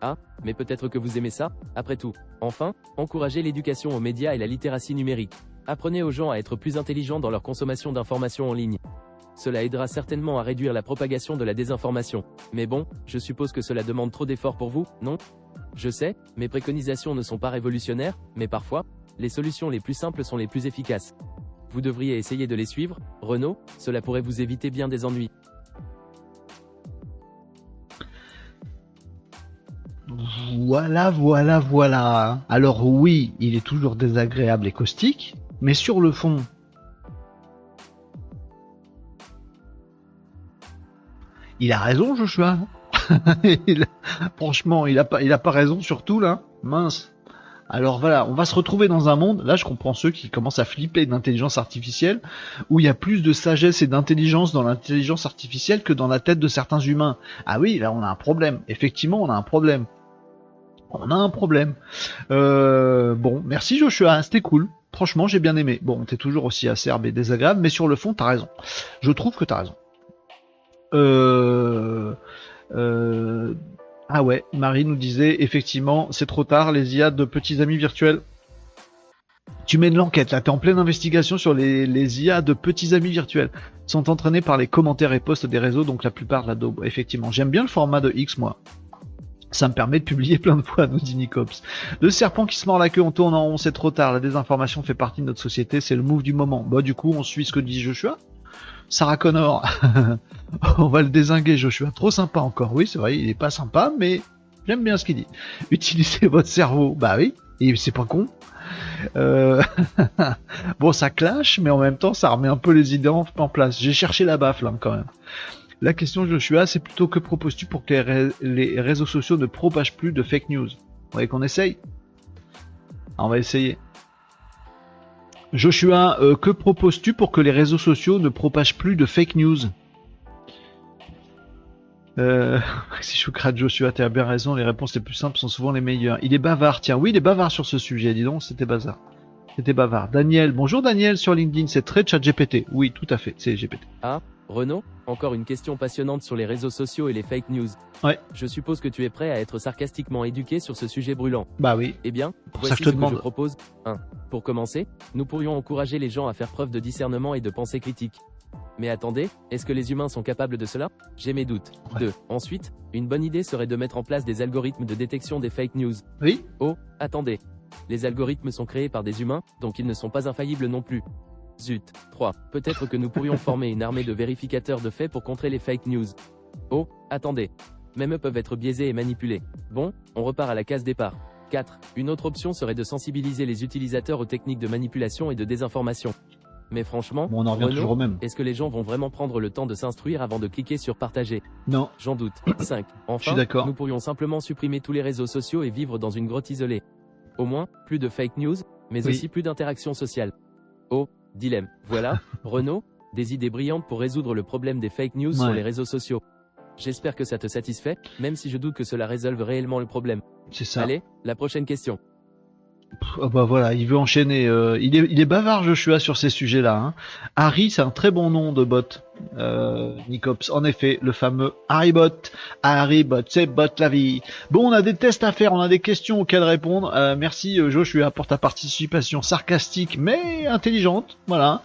Ah, mais peut-être que vous aimez ça, après tout. Enfin, encouragez l'éducation aux médias et la littératie numérique. Apprenez aux gens à être plus intelligents dans leur consommation d'informations en ligne. Cela aidera certainement à réduire la propagation de la désinformation. Mais bon, je suppose que cela demande trop d'efforts pour vous, non? Je sais, mes préconisations ne sont pas révolutionnaires, mais parfois, les solutions les plus simples sont les plus efficaces. Vous devriez essayer de les suivre, Renault, cela pourrait vous éviter bien des ennuis. Voilà, voilà, voilà. Alors oui, il est toujours désagréable et caustique, mais sur le fond, il a raison, Joshua. <laughs> franchement, il a pas, pas raison surtout là. Mince. Alors voilà, on va se retrouver dans un monde, là je comprends ceux qui commencent à flipper d'intelligence artificielle, où il y a plus de sagesse et d'intelligence dans l'intelligence artificielle que dans la tête de certains humains. Ah oui, là on a un problème. Effectivement, on a un problème. On a un problème. Euh, bon, merci Joshua, c'était cool. Franchement, j'ai bien aimé. Bon, t'es toujours aussi acerbe et désagréable, mais sur le fond, t'as raison. Je trouve que t'as raison. Euh, euh, ah ouais, Marie nous disait effectivement, c'est trop tard, les IA de petits amis virtuels. Tu mènes l'enquête, là, t'es en pleine investigation sur les, les IA de petits amis virtuels. Sont entraînés par les commentaires et posts des réseaux, donc la plupart de la daube. Effectivement, j'aime bien le format de X, moi. Ça me permet de publier <laughs> plein de fois, nous dit Nicops. Le serpent qui se mord la queue en tournant on c'est trop tard. La désinformation fait partie de notre société, c'est le move du moment. Bah, du coup, on suit ce que dit Joshua. Sarah Connor, <laughs> on va le désinguer, Joshua. Trop sympa encore. Oui, c'est vrai, il est pas sympa, mais j'aime bien ce qu'il dit. <laughs> Utilisez votre cerveau. Bah oui, c'est pas con. Euh, <laughs> bon, ça clash, mais en même temps, ça remet un peu les idées en, place. J'ai cherché la baffe là quand même. La question Joshua, c'est plutôt que proposes-tu pour que les, réseaux sociaux ne propagent plus de fake news? Vous voyez qu'on essaye? On va essayer. Joshua, euh, que proposes-tu pour que les réseaux sociaux ne propagent plus de fake news? Euh, <laughs> si Choukrat Joshua, tu as bien raison, les réponses les plus simples sont souvent les meilleures. Il est bavard, tiens, oui, il est bavard sur ce sujet, dis donc, c'était bazar. C'était bavard. Daniel, bonjour Daniel sur LinkedIn, c'est très chat GPT. Oui, tout à fait, c'est GPT. Ah, Renaud, encore une question passionnante sur les réseaux sociaux et les fake news. Ouais. Je suppose que tu es prêt à être sarcastiquement éduqué sur ce sujet brûlant. Bah oui. Eh bien, voici ce que je propose. 1. Pour commencer, nous pourrions encourager les gens à faire preuve de discernement et de pensée critique. Mais attendez, est-ce que les humains sont capables de cela? J'ai mes doutes. 2. Ensuite, une bonne idée serait de mettre en place des algorithmes de détection des fake news. Oui. Oh, attendez. Les algorithmes sont créés par des humains, donc ils ne sont pas infaillibles non plus. Zut. 3. Peut-être que nous pourrions <laughs> former une armée de vérificateurs de faits pour contrer les fake news. Oh, attendez. Même eux peuvent être biaisés et manipulés. Bon, on repart à la case départ. 4. Une autre option serait de sensibiliser les utilisateurs aux techniques de manipulation et de désinformation. Mais franchement, on en revient toujours au même. Est-ce que les gens vont vraiment prendre le temps de s'instruire avant de cliquer sur partager? Non. J'en doute. <coughs> 5. Enfin, nous pourrions simplement supprimer tous les réseaux sociaux et vivre dans une grotte isolée. Au moins, plus de fake news, mais aussi plus d'interaction sociale. Oh, dilemme. Voilà, <laughs> Renaud, des idées brillantes pour résoudre le problème des fake news sur les réseaux sociaux. J'espère que ça te satisfait, même si je doute que cela résolve réellement le problème. C'est ça. Allez, la prochaine question. Oh bah voilà, il veut enchaîner. Euh, il, est, il est bavard Joshua sur ces sujets-là. Hein. Harry, c'est un très bon nom de bot. Euh, Nicops, en effet, le fameux Harrybot. Harrybot, c'est bot la vie. Bon, on a des tests à faire, on a des questions auxquelles répondre. Euh, merci euh, Joshua pour ta participation sarcastique mais intelligente. Voilà.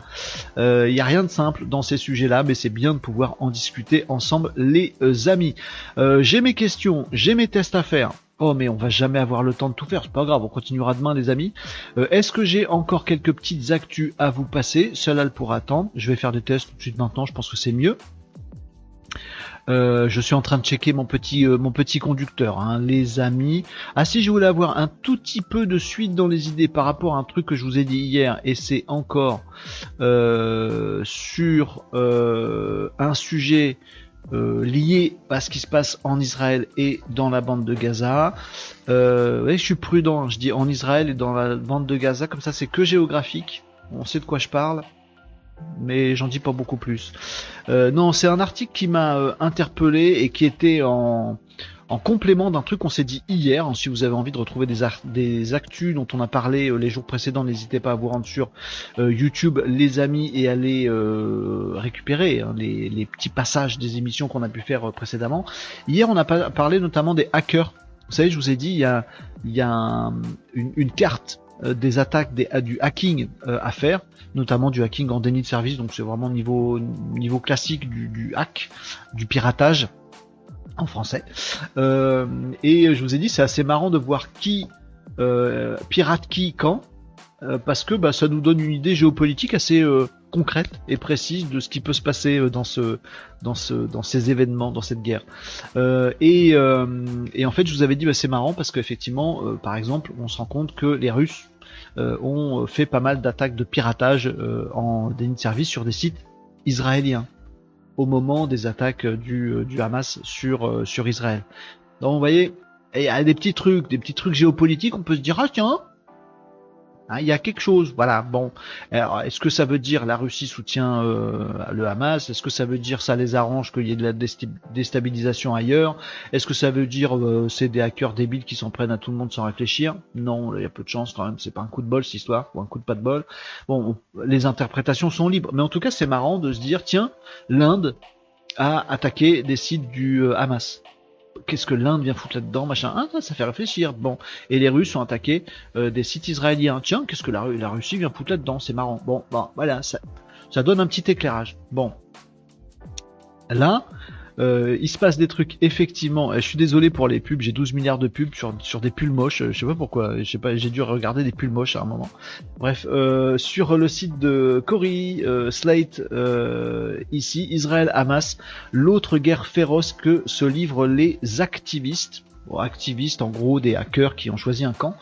Il euh, n'y a rien de simple dans ces sujets-là, mais c'est bien de pouvoir en discuter ensemble, les amis. j'ai mes questions, j'ai mes tests à faire. Oh mais on va jamais avoir le temps de tout faire, c'est pas grave, on continuera demain les amis. Euh, est-ce que j'ai encore quelques petites actus à vous passer? Cela le pourra attendre. Je vais faire des tests tout de suite maintenant, je pense que c'est mieux. Euh, je suis en train de checker mon petit euh, mon petit conducteur, hein, les amis. Ah si je voulais avoir un tout petit peu de suite dans les idées par rapport à un truc que je vous ai dit hier, et c'est encore sur un sujet euh, lié à ce qui se passe en Israël et dans la bande de Gaza. Euh, je suis prudent, je dis en Israël et dans la bande de Gaza, comme ça c'est que géographique, on sait de quoi je parle, mais j'en dis pas beaucoup plus. Euh, non, c'est un article qui m'a interpellé et qui était en, en complément d'un truc qu'on s'est dit hier. Hein, si vous avez envie de retrouver des, des actus dont on a parlé euh, les jours précédents, n'hésitez pas à vous rendre sur euh, YouTube, les amis, et aller euh, récupérer hein, les, petits passages des émissions qu'on a pu faire précédemment. Hier, on a parlé notamment des hackers. Vous savez, je vous ai dit, il y a, une, carte des attaques, du hacking à faire, notamment du hacking en déni de service, donc c'est vraiment niveau classique du hack, du piratage en français. Euh, et je vous ai dit, c'est assez marrant de voir qui euh, pirate qui quand, euh, parce que bah, ça nous donne une idée géopolitique assez concrète et précise de ce qui peut se passer dans ce, dans ce, dans ces événements, dans cette guerre. et, et en fait, je vous avais dit, bah, c'est marrant parce qu'effectivement, par exemple, on se rend compte que les Russes ont fait pas mal d'attaques de piratage en déni de service sur des sites israéliens. Au moment des attaques du, du Hamas sur, sur Israël. Donc vous voyez, il y a des petits trucs, des petits trucs géopolitiques, on peut se dire ah tiens, Hein, il y a quelque chose, voilà. Bon, est-ce que ça veut dire la Russie soutient euh, le Hamas? Est-ce que ça veut dire ça les arrange qu'il y ait de la déstabilisation ailleurs? Est-ce que ça veut dire euh, c'est des hackers débiles qui s'en prennent à tout le monde sans réfléchir? Non, il y a peu de chance quand même. C'est pas un coup de bol cette histoire ou un coup de pas de bol. Bon, les interprétations sont libres, mais en tout cas c'est marrant de se dire tiens, l'Inde a attaqué des sites du euh, Hamas qu'est-ce que l'Inde vient foutre là-dedans, machin. Ah, ça, fait réfléchir. Bon, et les Russes ont attaqué euh, des sites israéliens. Tiens, qu'est-ce que la, Russie vient foutre là-dedans? C'est marrant. Bon, bon, voilà, ça donne un petit éclairage. Bon, là, euh, il se passe des trucs effectivement. Je suis désolé pour les pubs, j'ai 12 milliards de pubs sur, des pulls moches. Je sais pas pourquoi. J'ai dû regarder des pulls moches à un moment. Bref, euh, sur le site de Cory, euh, Slate, ici, Israël Hamas, l'autre guerre féroce que se livrent les activistes activistes, en gros des hackers qui ont choisi un camp.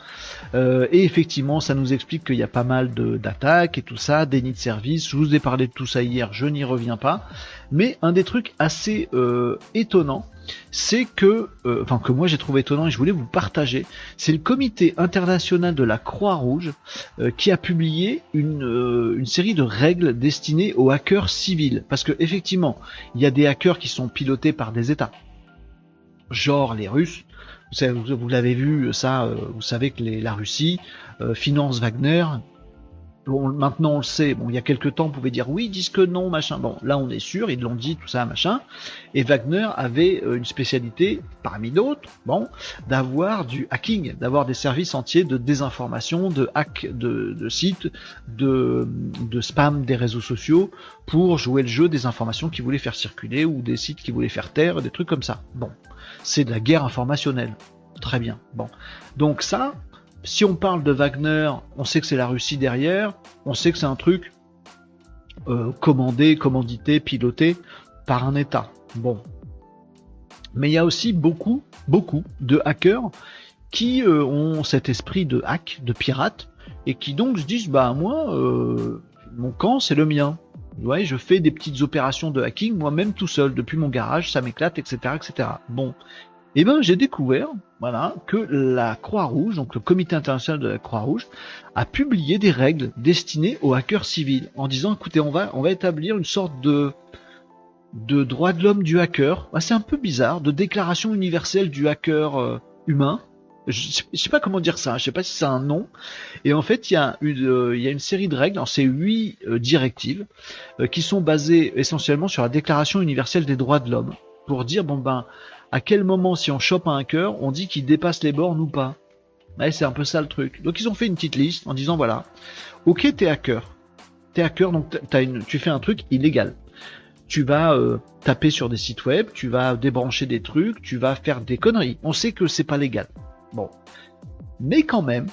Euh, et effectivement, ça nous explique qu'il y a pas mal d'attaques et tout ça, déni de service. Je vous ai parlé de tout ça hier, je n'y reviens pas. Mais un des trucs assez euh, étonnants, c'est que, euh, enfin que moi j'ai trouvé étonnant et je voulais vous partager, c'est le comité international de la Croix-Rouge qui a publié une, une série de règles destinées aux hackers civils. Parce que effectivement, il y a des hackers qui sont pilotés par des États genre les Russes, vous, l'avez vu, ça, euh, vous savez que la Russie euh, finance Wagner. Bon, maintenant on le sait. Bon, il y a quelques temps, on pouvait dire oui, ils disent que non, machin. Bon, là on est sûr, ils l'ont dit, tout ça, machin. Et Wagner avait euh, une spécialité, parmi d'autres, bon, d'avoir du hacking, d'avoir des services entiers de désinformation, de hack de, sites, de, de spam des réseaux sociaux pour jouer le jeu des informations qu'ils voulaient faire circuler ou des sites qu'ils voulaient faire taire, des trucs comme ça. Bon c'est de la guerre informationnelle. Très bien. Bon. Donc ça, si on parle de Wagner, on sait que c'est la Russie derrière, on sait que c'est un truc euh, commandé, commandité, piloté par un État. Bon. Mais il y a aussi beaucoup, beaucoup de hackers qui euh, ont cet esprit de hack, de pirate, et qui donc se disent, bah moi, euh, mon camp c'est le mien. Ouais, je fais des petites opérations de hacking moi-même tout seul, depuis mon garage, ça m'éclate, etc., etc. Bon. Eh ben, j'ai découvert, voilà, que la Croix-Rouge, donc le Comité international de la Croix-Rouge, a publié des règles destinées aux hackers civils, en disant, écoutez, on va, on va établir une sorte de, de droit de l'homme du hacker. c'est un peu bizarre, de déclaration universelle du hacker euh, humain je, sais pas comment dire ça, je sais pas si c'est un nom. Et en fait, il y a une, euh, série de règles, c'est huit euh, directives euh, qui sont basées essentiellement sur la Déclaration universelle des droits de l'homme, pour dire bon ben à quel moment si on chope un hacker, on dit qu'il dépasse les bornes ou pas. Ouais, c'est un peu ça le truc. Donc ils ont fait une petite liste en disant voilà, ok t'es hacker, t'es hacker donc tu fais un truc illégal. Tu vas taper sur des sites web, tu vas débrancher des trucs, tu vas faire des conneries. On sait que c'est pas légal. Bon. Mais quand même,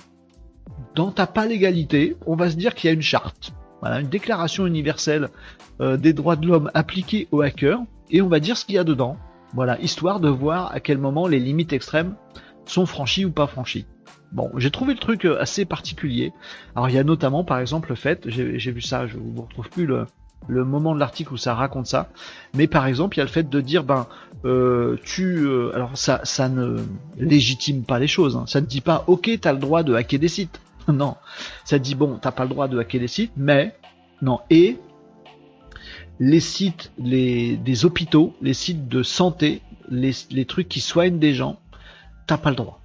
dans ta pas légalité, on va se dire qu'il y a une charte. Voilà, une déclaration universelle euh, des droits de l'homme appliquée aux hackers, et on va dire ce qu'il y a dedans. Voilà, histoire de voir à quel moment les limites extrêmes sont franchies ou pas franchies. Bon, j'ai trouvé le truc euh, assez particulier. Alors il y a notamment par exemple le fait, j'ai vu ça, je vous retrouve plus le, le moment de l'article où ça raconte ça. Mais par exemple, il y a le fait de dire, ben, euh, tu, euh, alors ça, ça ne légitime pas les choses. Hein. Ça ne dit pas, ok, t'as le droit de hacker des sites. <laughs> non, ça dit bon, t'as pas le droit de hacker des sites, mais non. Et les sites, les des hôpitaux, les sites de santé, les, les trucs qui soignent des gens, t'as pas le droit.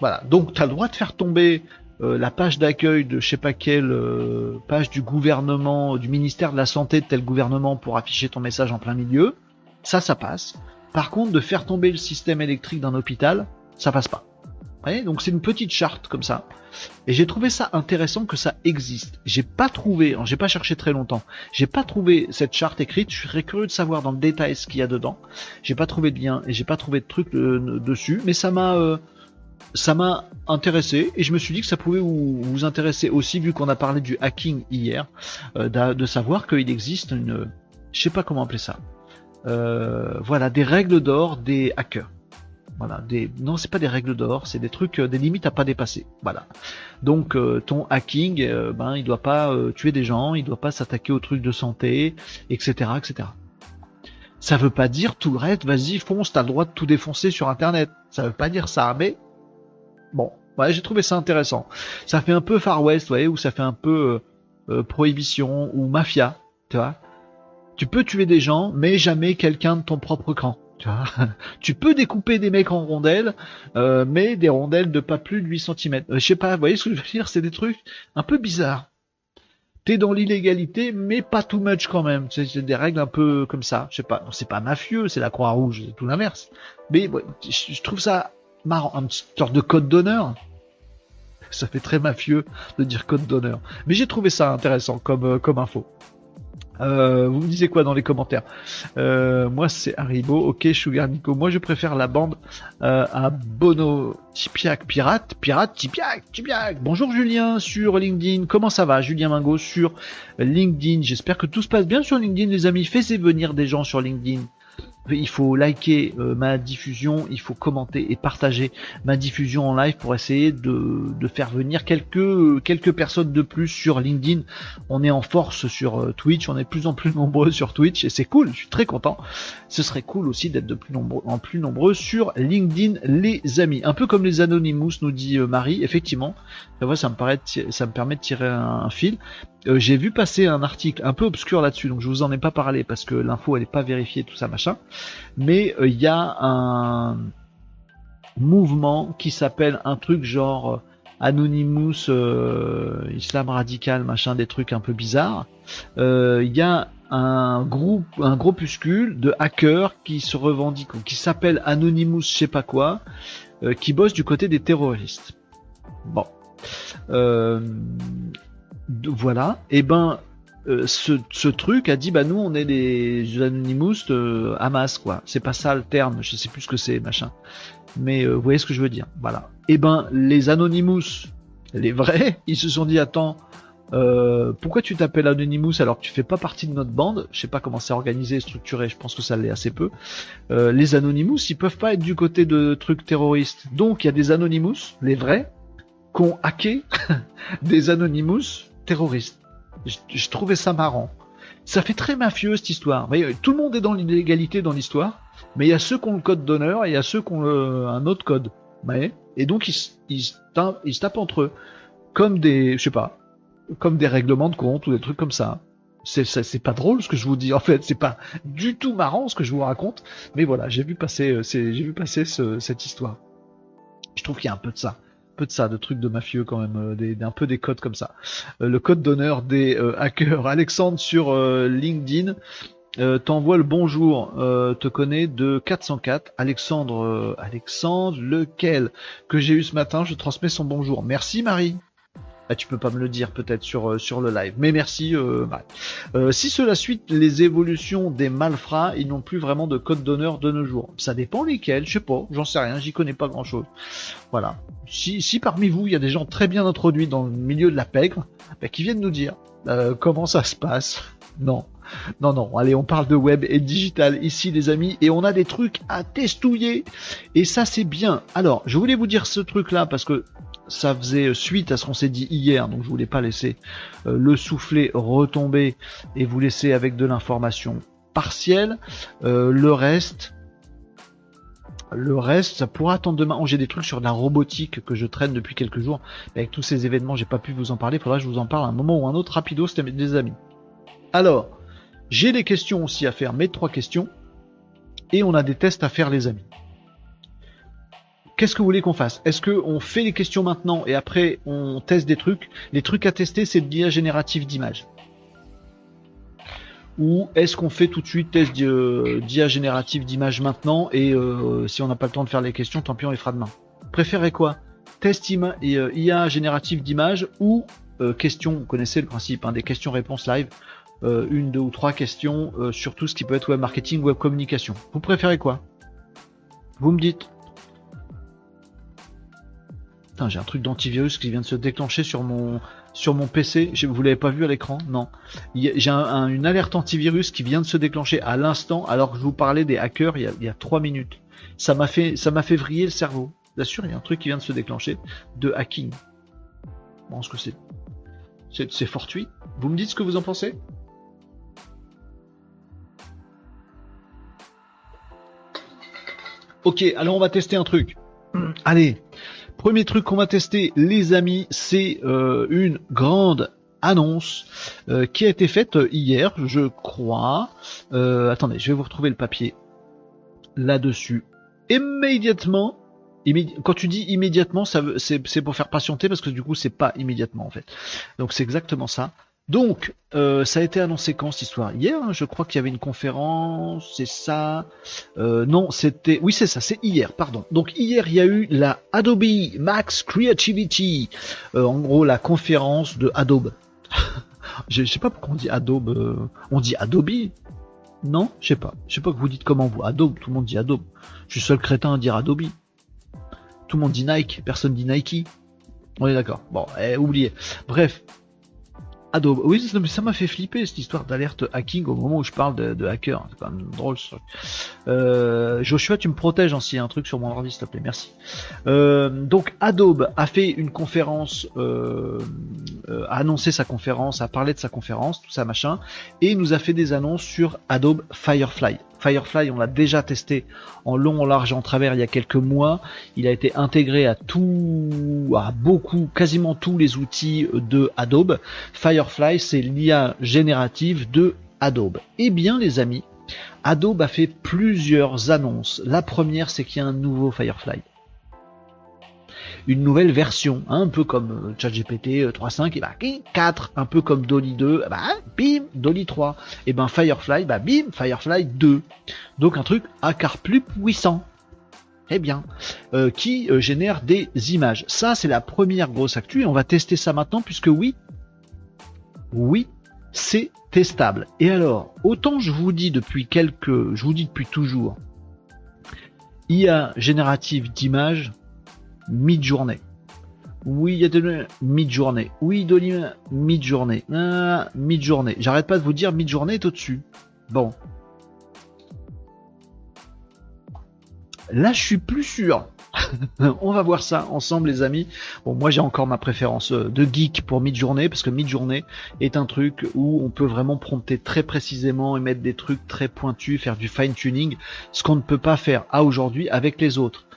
Voilà. Donc t'as le droit de faire tomber la page d'accueil de je sais pas quelle euh, page du gouvernement, du ministère de la santé de tel gouvernement pour afficher ton message en plein milieu, ça, ça passe. Par contre, de faire tomber le système électrique d'un hôpital, ça passe pas. voyez Donc c'est une petite charte comme ça. Et j'ai trouvé ça intéressant que ça existe. J'ai pas trouvé, j'ai pas cherché très longtemps, j'ai pas trouvé cette charte écrite. Je serais curieux de savoir dans le détail ce qu'il y a dedans. J'ai pas trouvé de lien et j'ai pas trouvé de truc euh, dessus, mais ça m'a ça m'a intéressé et je me suis dit que ça pouvait vous, intéresser aussi vu qu'on a parlé du hacking hier, euh, de, savoir qu'il existe une, je sais pas comment appeler ça, euh, voilà, des règles d'or des hackers. Voilà, des non, c'est pas des règles d'or, c'est des trucs, euh, des limites à pas dépasser. Voilà. Donc ton hacking, ben il doit pas tuer des gens, il doit pas s'attaquer aux trucs de santé, etc., etc. Ça veut pas dire tout le reste, vas-y, fonce, t'as le droit de tout défoncer sur internet. Ça veut pas dire ça, mais bon, ouais, j'ai trouvé ça intéressant. Ça fait un peu Far West, vous voyez, ou ça fait un peu euh, euh, prohibition ou mafia, tu vois. Tu peux tuer des gens, mais jamais quelqu'un de ton propre camp. Tu, vois <laughs> tu peux découper des mecs en rondelles, euh, mais des rondelles de pas plus de 8 cm. je sais pas, vous voyez ce que je veux dire C'est des trucs un peu bizarres. T'es dans l'illégalité, mais pas too much quand même. C'est des règles un peu comme ça. Je sais pas, c'est pas mafieux, c'est la Croix-Rouge, c'est tout l'inverse. Mais je trouve ça marrant, un petit sorte de code d'honneur. Ça fait très mafieux de dire code d'honneur. Mais j'ai trouvé ça intéressant comme, comme info. Euh, vous me disiez quoi dans les commentaires? Euh, Moi c'est Haribo, ok Sugar Nico. Moi je préfère la bande euh, à Bono Tipiac Pirate, Pirate Tipiac, Tipiac. Bonjour Julien sur LinkedIn, comment ça va Julien Mingo sur LinkedIn? J'espère que tout se passe bien sur LinkedIn les amis. Faites venir des gens sur LinkedIn il faut liker euh, ma diffusion, il faut commenter et partager ma diffusion en live pour essayer de, de, faire venir quelques quelques personnes de plus sur LinkedIn. On est en force sur euh, Twitch, on est de plus en plus nombreux sur Twitch et c'est cool, je suis très content. Ce serait cool aussi d'être de plus nombreux en plus nombreux sur LinkedIn les amis. Un peu comme les Anonymous nous dit euh, Marie, effectivement. ça me paraît ça me permet de tirer un fil. Euh, j'ai vu passer un article un peu obscur là-dessus, donc je vous en ai pas parlé parce que l'info elle est pas vérifiée, tout ça machin. Mais euh, il y a un mouvement qui s'appelle un truc genre Anonymous, Islam radical, machin, des trucs un peu bizarres. Il y a un groupe, un groupuscule de hackers qui se revendiquent, qui s'appelle Anonymous, je sais pas quoi, qui bosse du côté des terroristes. Bon. Euh, voilà, et eh ben euh, ce, truc a dit bah nous on est des Anonymous de Hamas quoi. C'est pas ça le terme, je sais plus ce que c'est machin. Mais euh, vous voyez ce que je veux dire. Voilà. Et eh ben les Anonymous, les vrais, <laughs> ils se sont dit attends, euh, pourquoi tu t'appelles Anonymous alors que tu fais pas partie de notre bande? Je sais pas comment c'est organisé, structuré. Je pense que ça l'est assez peu. les Anonymous, ils peuvent pas être du côté de trucs terroristes. Donc il y a des Anonymous, les vrais, qui ont hacké <laughs> des Anonymous terroriste. Je, trouvais ça marrant. Ça fait très mafieux cette histoire. tout le monde est dans l'illégalité dans l'histoire, mais il y a ceux qui ont le code d'honneur et il y a ceux qui ont un autre code. et donc ils, ils, se tapent entre eux comme des, je sais pas, comme des règlements de compte ou des trucs comme ça. C'est, c'est pas drôle ce que je vous dis en fait, c'est pas du tout marrant ce que je vous raconte, mais voilà, j'ai vu passer, euh, j'ai vu passer cette histoire. Je trouve qu'il y a un peu de ça peu de ça, de trucs de mafieux quand même, euh, des, un peu des codes comme ça. Euh, le code d'honneur des euh, hackers. Alexandre sur LinkedIn t'envoie le bonjour, te connais de 404. Alexandre, Alexandre, lequel? Que j'ai eu ce matin, je transmets son bonjour. Merci Marie. Ah, tu peux pas me le dire peut-être sur, euh, sur le live. Mais merci. Euh, euh, si cela suit les évolutions des malfrats, ils n'ont plus vraiment de code d'honneur de nos jours. Ça dépend lesquels, je sais pas, j'en sais rien, j'y connais pas grand-chose. Voilà. Si, si parmi vous, il y a des gens très bien introduits dans le milieu de la pègre, bah, qui viennent nous dire comment ça se passe. Non. Non, non, allez, on parle de web et digital ici, les amis, et on a des trucs à testouiller, et ça, c'est bien. Alors, je voulais vous dire ce truc-là parce que ça faisait suite à ce qu'on s'est dit hier, donc je voulais pas laisser euh, le souffler retomber et vous laisser avec de l'information partielle. Euh, le reste, le reste, ça pourra attendre demain. Oh, j'ai des trucs sur la robotique que je traîne depuis quelques jours. avec tous ces événements, j'ai pas pu vous en parler. Faudra que je vous en parle à un moment ou un autre rapido, c'était des amis. Alors, j'ai des questions aussi à faire, mes trois questions. Et on a des tests à faire, les amis. Qu'est-ce que vous voulez qu'on fasse? Est-ce qu'on fait les questions maintenant et après on teste des trucs? Les trucs à tester, c'est de l'IA générative d'images. Ou est-ce qu'on fait tout de suite test d'IA générative d'images maintenant et euh, si on n'a pas le temps de faire les questions, tant pis on les fera demain. Préférez quoi? Test IA euh, générative d'images ou euh, questions, vous connaissez le principe, hein, des questions-réponses live, une, deux ou trois questions sur tout ce qui peut être web marketing, web communication. Vous préférez quoi? Vous me dites j'ai un truc d'antivirus qui vient de se déclencher sur mon sur mon PC. Vous l'avez pas vu à l'écran? Non. J'ai une alerte antivirus qui vient de se déclencher à l'instant, alors que je vous parlais des hackers il y a, trois minutes. Ça m'a fait ça m'a fait vriller le cerveau. Bien sûr, il y a un truc qui vient de se déclencher de hacking. Bon, ce que c'est c'est fortuit. Vous me dites ce que vous en pensez? Ok, alors on va tester un truc. Allez, premier truc qu'on va tester, les amis, c'est euh, une grande annonce euh, qui a été faite hier, je crois. Euh, attendez, je vais vous retrouver le papier là-dessus. Immédiatement, quand tu dis immédiatement, c'est pour faire patienter parce que du coup c'est pas immédiatement en fait. Donc c'est exactement ça. Donc, euh, ça a été annoncé quand cette histoire? Hier, hein, je crois qu'il y avait une conférence, c'est ça? Euh, Non, c'était... Oui, c'est ça, c'est hier, pardon. Donc hier, il y a eu la Adobe Max Creativity, euh, en gros la conférence de Adobe. <laughs> je, sais pas pourquoi on dit Adobe. on dit Adobe? Non? Je sais pas. Je sais pas que vous dites comment vous. Adobe, tout le monde dit Adobe. Je suis seul crétin à dire Adobe. Tout le monde dit Nike, personne dit Nike. On est d'accord. Bon, eh, oubliez. Bref, Adobe. Oui, ça m'a fait flipper cette histoire d'alerte hacking au moment où je parle de, hacker. C'est quand même drôle ce truc. Euh, Joshua, tu me protèges hein, s'il y a un truc sur mon ordi, s'il te plaît, merci. Euh, donc Adobe a fait une conférence, euh, a annoncé sa conférence, a parlé de sa conférence, tout ça machin, et nous a fait des annonces sur Adobe Firefly. Firefly, on l'a déjà testé en long, en large, en travers il y a quelques mois. Il a été intégré à tout, à beaucoup, quasiment tous les outils de Adobe. Firefly, c'est l'IA générative de Adobe. Eh bien, les amis, Adobe a fait plusieurs annonces. La première, c'est qu'il y a un nouveau Firefly une nouvelle version, hein, un peu comme euh, ChatGPT 3.5, et bah 4, un peu comme Dolly 2, bah bim, Dolly 3, et ben Firefly, bah bim, Firefly 2. Donc un truc à quart plus puissant. Eh bien, euh, qui euh, génère des images. Ça, c'est la première grosse actu, on va tester ça maintenant, puisque oui, oui, c'est testable. Et alors, autant je vous dis depuis quelques, je vous dis depuis toujours, IA générative d'images, mid-journée. Oui, il y a de mid-journée. Oui, Dolly, mid-journée. Ah, mid-journée. J'arrête pas de vous dire mid-journée est au-dessus. Bon. Là, je suis plus sûr. <laughs> on va voir ça ensemble, les amis. Bon, moi, j'ai encore ma préférence euh, de geek pour mid-journée, parce que mid-journée est un truc où on peut vraiment prompter très précisément et mettre des trucs très pointus, faire du fine-tuning, ce qu'on ne peut pas faire à aujourd'hui avec les autres.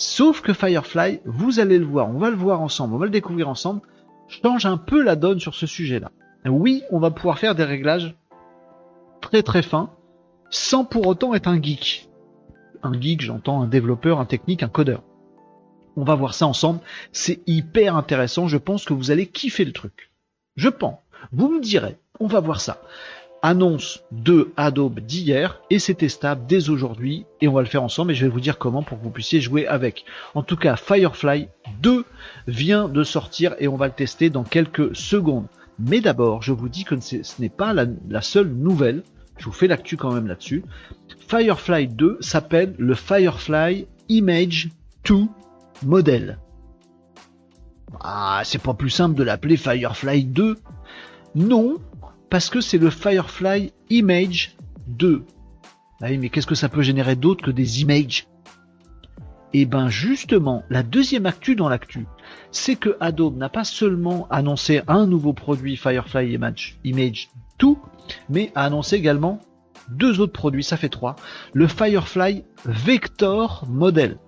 Sauf que Firefly, vous allez le voir, on va le voir ensemble, on va le découvrir ensemble, change un peu la donne sur ce sujet-là. Oui, on va pouvoir faire des réglages très très fins, sans pour autant être un geek. Un geek, j'entends un développeur, un technique, un codeur. On va voir ça ensemble, c'est hyper intéressant, je pense que vous allez kiffer le truc. Je pense. Vous me direz, on va voir ça annonce de Adobe d'hier et c'est testable dès aujourd'hui et on va le faire ensemble et je vais vous dire comment pour que vous puissiez jouer avec. En tout cas, Firefly 2 vient de sortir et on va le tester dans quelques secondes. Mais d'abord, je vous dis que ce n'est pas la, seule nouvelle. Je vous fais l'actu quand même là-dessus. Firefly 2 s'appelle le Firefly Image 2 Model. Ah, c'est pas plus simple de l'appeler Firefly 2. Non, parce que c'est le Firefly Image 2. Ah oui, mais qu'est-ce que ça peut générer d'autre que des images? Et eh ben justement, la deuxième actu dans l'actu, c'est que Adobe n'a pas seulement annoncé un nouveau produit Firefly Image 2, mais a annoncé également deux autres produits, ça fait trois, le Firefly Vector Model.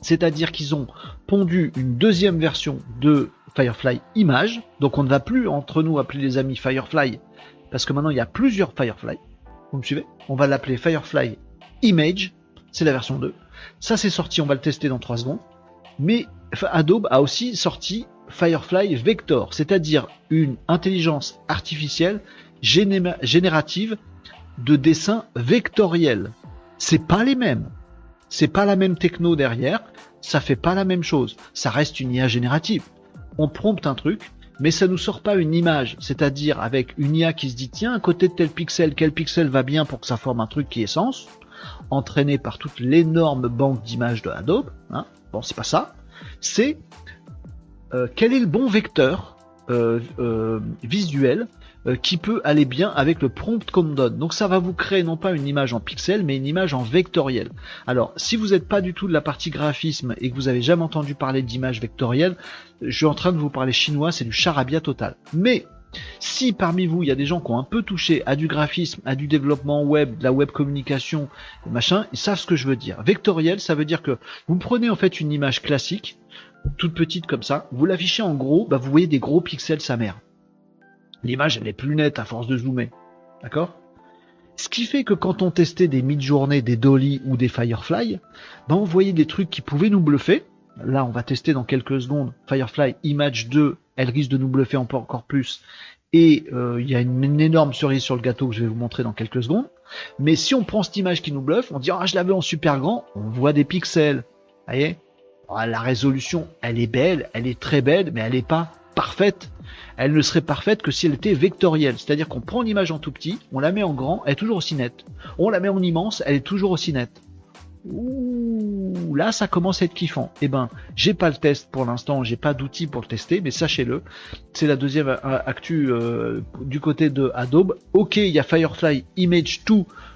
C'est-à-dire qu'ils ont pondu une deuxième version de Firefly Image. Donc on ne va plus entre nous appeler les amis Firefly, parce que maintenant il y a plusieurs Firefly. Vous me suivez? On va l'appeler Firefly Image, c'est la version 2. Ça c'est sorti, on va le tester dans 3 secondes. Mais Adobe a aussi sorti Firefly Vector, c'est-à-dire une intelligence artificielle générative de dessin vectoriel. C'est pas les mêmes. C'est pas la même techno derrière, ça fait pas la même chose. Ça reste une IA générative on prompte un truc, mais ça nous sort pas une image, c'est-à-dire avec une IA qui se dit tiens à côté de tel pixel, quel pixel va bien pour que ça forme un truc qui est sens, entraîné par toute l'énorme banque d'images de Adobe. Hein. Bon, c'est pas ça. C'est euh, quel est le bon vecteur euh, euh, visuel euh, qui peut aller bien avec le prompt qu'on donne. Donc ça va vous créer non pas une image en pixel, mais une image en vectoriel. Alors, si vous n'êtes pas du tout de la partie graphisme et que vous avez jamais entendu parler d'image vectorielle, je suis en train de vous parler chinois, c'est du charabia total. Mais Si parmi vous, il y a des gens qui ont un peu touché à du graphisme, à du développement web, de la web communication, machin, ils savent ce que je veux dire. Vectoriel, ça veut dire que vous prenez en fait une image classique, toute petite comme ça, vous l'affichez en gros, bah vous voyez des gros pixels sa mère. L'image, elle est plus nette à force de zoomer. D'accord? Ce qui fait que quand on testait des mid-journées, des Dolly ou des Firefly, bah on voyait des trucs qui pouvaient nous bluffer. Là, on va tester dans quelques secondes Firefly Image 2, elle risque de nous bluffer encore plus. Et euh, il y a une, énorme cerise sur le gâteau que je vais vous montrer dans quelques secondes. Mais si on prend cette image qui nous bluffe, on dit ah je l'avais en super grand, on voit des pixels. Vous voyez? La résolution, elle est belle, elle est très belle, mais elle n'est pas parfaite. Elle ne serait parfaite que si elle était vectorielle. C'est-à-dire qu'on prend l'image en tout petit, on la met en grand, elle est toujours aussi nette. On la met en immense, elle est toujours aussi nette. Ouh, là ça commence à être kiffant. Eh ben, j'ai pas le test pour l'instant, j'ai pas d'outils pour le tester, mais sachez-le, c'est la deuxième actu euh, du côté de Adobe. Ok, il y a Firefly Image 2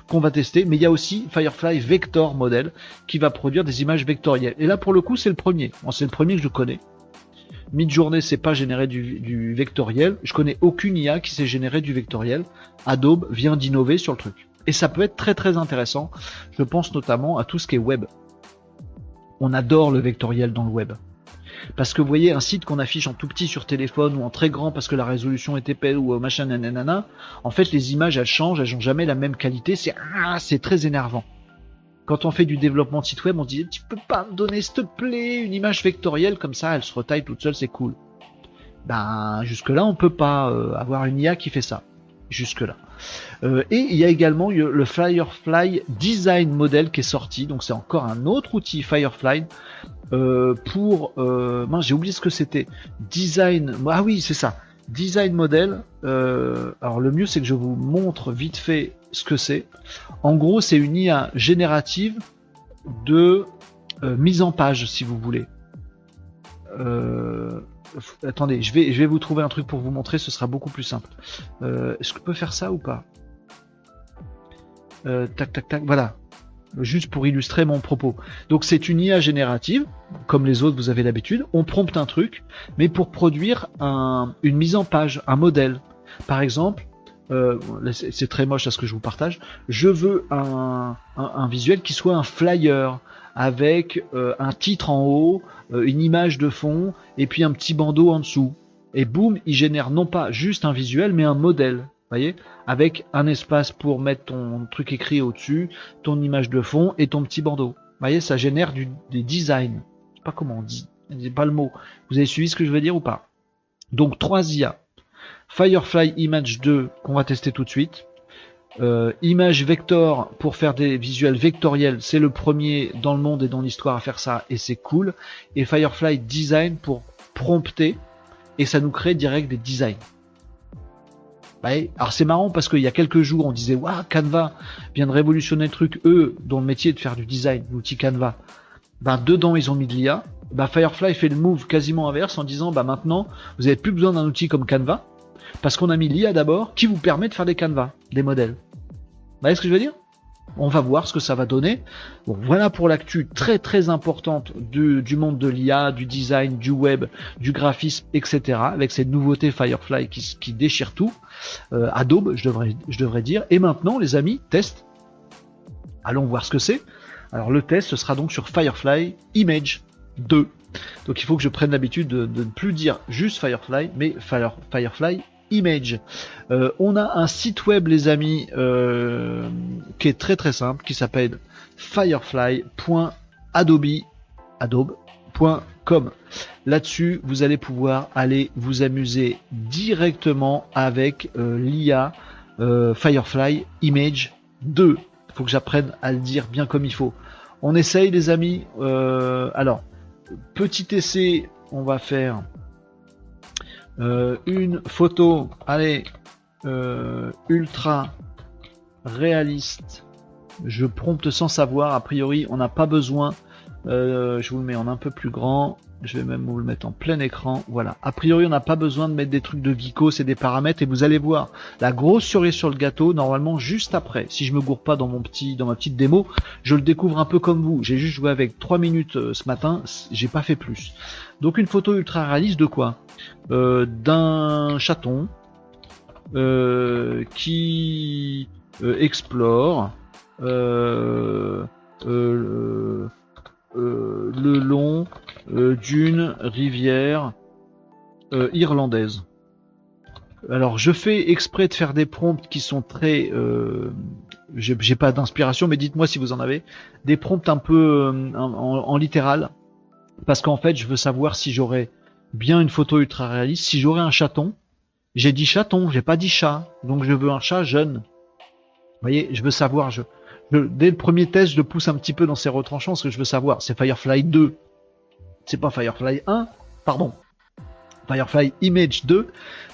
qu'on va tester, mais il y a aussi Firefly Vector Model qui va produire des images vectorielles. Et là pour le coup c'est le premier. c'est le premier que je connais. Midjourney c'est pas généré du, vectoriel. Je connais aucune IA qui s'est généré du vectoriel. Adobe vient d'innover sur le truc. Et ça peut être très très intéressant. Je pense notamment à tout ce qui est web. On adore le vectoriel dans le web. Parce que vous voyez, un site qu'on affiche en tout petit sur téléphone ou en très grand parce que la résolution est épais ou machin nanana, en fait les images elles changent, elles n'ont jamais la même qualité, c'est ah, c'est très énervant. Quand on fait du développement de site web, on dit tu peux pas me donner s'il te plaît une image vectorielle comme ça, elle se retaille toute seule, c'est cool. Ben jusque là on peut pas euh, avoir une IA qui fait ça. Jusque là. Euh, et il y a également le Firefly Design Model qui est sorti, donc c'est encore un autre outil Firefly euh, pour... Euh, j'ai oublié ce que c'était. Design... Ah oui, c'est ça. Design Model. Alors le mieux c'est que je vous montre vite fait ce que c'est. En gros, c'est une IA générative de mise en page, si vous voulez. Euh, attendez, je vais, je vais vous trouver un truc pour vous montrer, ce sera beaucoup plus simple. Euh, est-ce que je peux faire ça ou pas? Euh, Tac, tac, tac, voilà. Juste pour illustrer mon propos. Donc c'est une IA générative, comme les autres vous avez l'habitude. On prompte un truc, mais pour produire une mise en page, un modèle. Par exemple, euh, c'est très moche à ce que je vous partage. Je veux un, visuel qui soit un flyer avec un titre en haut, euh, une image de fond et puis un petit bandeau en dessous. Et boum, il génère non pas juste un visuel, mais un modèle. Voyez Avec un espace pour mettre ton truc écrit au-dessus, ton image de fond et ton petit bandeau. Voyez, ça génère des designs. Je sais pas comment on dit. C'est pas le mot. Vous avez suivi ce que je veux dire ou pas? Donc 3 IA. Firefly Image 2 qu'on va tester tout de suite. Euh, image vector pour faire des visuels vectoriels, c'est le premier dans le monde et dans l'histoire à faire ça et c'est cool. Et Firefly Design pour prompter et ça nous crée direct des designs. Alors c'est marrant parce qu'il y a quelques jours on disait waouh Canva vient de révolutionner le truc, eux dont le métier est de faire du design, l'outil Canva. Ben dedans ils ont mis de l'IA. Ben, Firefly fait le move quasiment inverse en disant bah maintenant vous n'avez plus besoin d'un outil comme Canva parce qu'on a mis l'IA d'abord qui vous permet de faire des Canva, des modèles. Vous voyez ce que je veux dire? On va voir ce que ça va donner. voilà pour l'actu très très importante du, monde de l'IA, du design, du web, du graphisme, etc. Avec cette nouveauté Firefly qui, qui déchire tout. Euh, Adobe, je devrais, je devrais dire. Et maintenant, les amis, test. Allons voir ce que c'est. Alors le test, ce sera donc sur Firefly Image 2. Donc il faut que je prenne l'habitude de, ne plus dire juste Firefly, mais Firefly Image. Euh, on a un site web, les amis, euh, qui est très très simple, qui s'appelle firefly.adobe.com. Là-dessus, vous allez pouvoir aller vous amuser directement avec euh, l'IA Firefly Image 2. Il faut que j'apprenne à le dire bien comme il faut. On essaye, les amis. alors, petit essai, on va faire euh, une photo, allez, euh, ultra réaliste. Je prompte sans savoir. A priori, on n'a pas besoin. Euh, je vous le mets en un peu plus grand. Je vais même vous le mettre en plein écran. Voilà. A priori, on n'a pas besoin de mettre des trucs de geeko, c'est des paramètres. Et vous allez voir la grosse cerise sur le gâteau, normalement, juste après. Si je me gourre pas dans mon petit, dans ma petite démo, je le découvre un peu comme vous. J'ai juste joué avec 3 minutes ce matin. J'ai pas fait plus. Donc une photo ultra réaliste de quoi? Euh, D'un chaton qui explore le long d'une rivière irlandaise. Alors je fais exprès de faire des prompts qui sont très j'ai pas d'inspiration, mais dites-moi si vous en avez. Des prompts un peu euh, en, littéral, parce qu'en fait, je veux savoir si j'aurais bien une photo ultra réaliste. Si j'aurais un chaton, j'ai dit chaton, j'ai pas dit chat, donc je veux un chat jeune. Vous voyez, je veux savoir. Dès le premier test, je le pousse un petit peu dans ses retranchements, parce que je veux savoir. C'est Firefly 2, c'est pas Firefly 1, pardon. Firefly Image 2.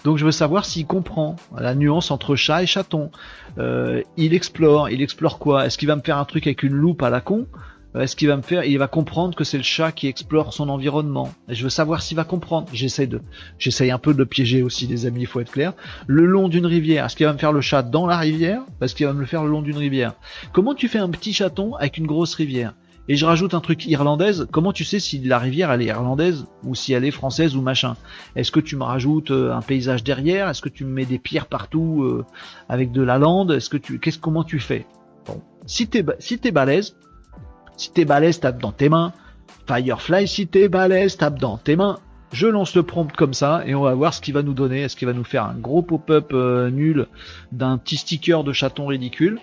Donc je veux savoir s'il comprend la nuance entre chat et chaton. Euh, il explore, il explore quoi? Est-ce qu'il va me faire un truc avec une loupe à la con? Euh, Est-ce qu'il va me faire Il va comprendre que c'est le chat qui explore son environnement. Je veux savoir s'il va comprendre. J'essaie de, j'essaye un peu de le piéger aussi, les amis. Il faut être clair. Le long d'une rivière. Est-ce qu'il va me faire le chat dans la rivière Est-ce qu'il va me le faire le long d'une rivière? Comment tu fais un petit chaton avec une grosse rivière? Et je rajoute un truc irlandaise. Comment tu sais si la rivière elle est irlandaise ou si elle est française ou machin? Est-ce que tu me rajoutes euh, un paysage derrière? Est-ce que tu me mets des pierres partout euh, avec de la lande? Est-ce que tu qu'est-ce comment tu fais? Bon, si t'es si t'es balèze, si t'es balèze tape dans tes mains. Firefly, si t'es balèze tape dans tes mains. Je lance le prompt comme ça et on va voir ce qu'il va nous donner. Est-ce qu'il va nous faire un gros pop-up euh, nul d'un petit sticker de chaton ridicule?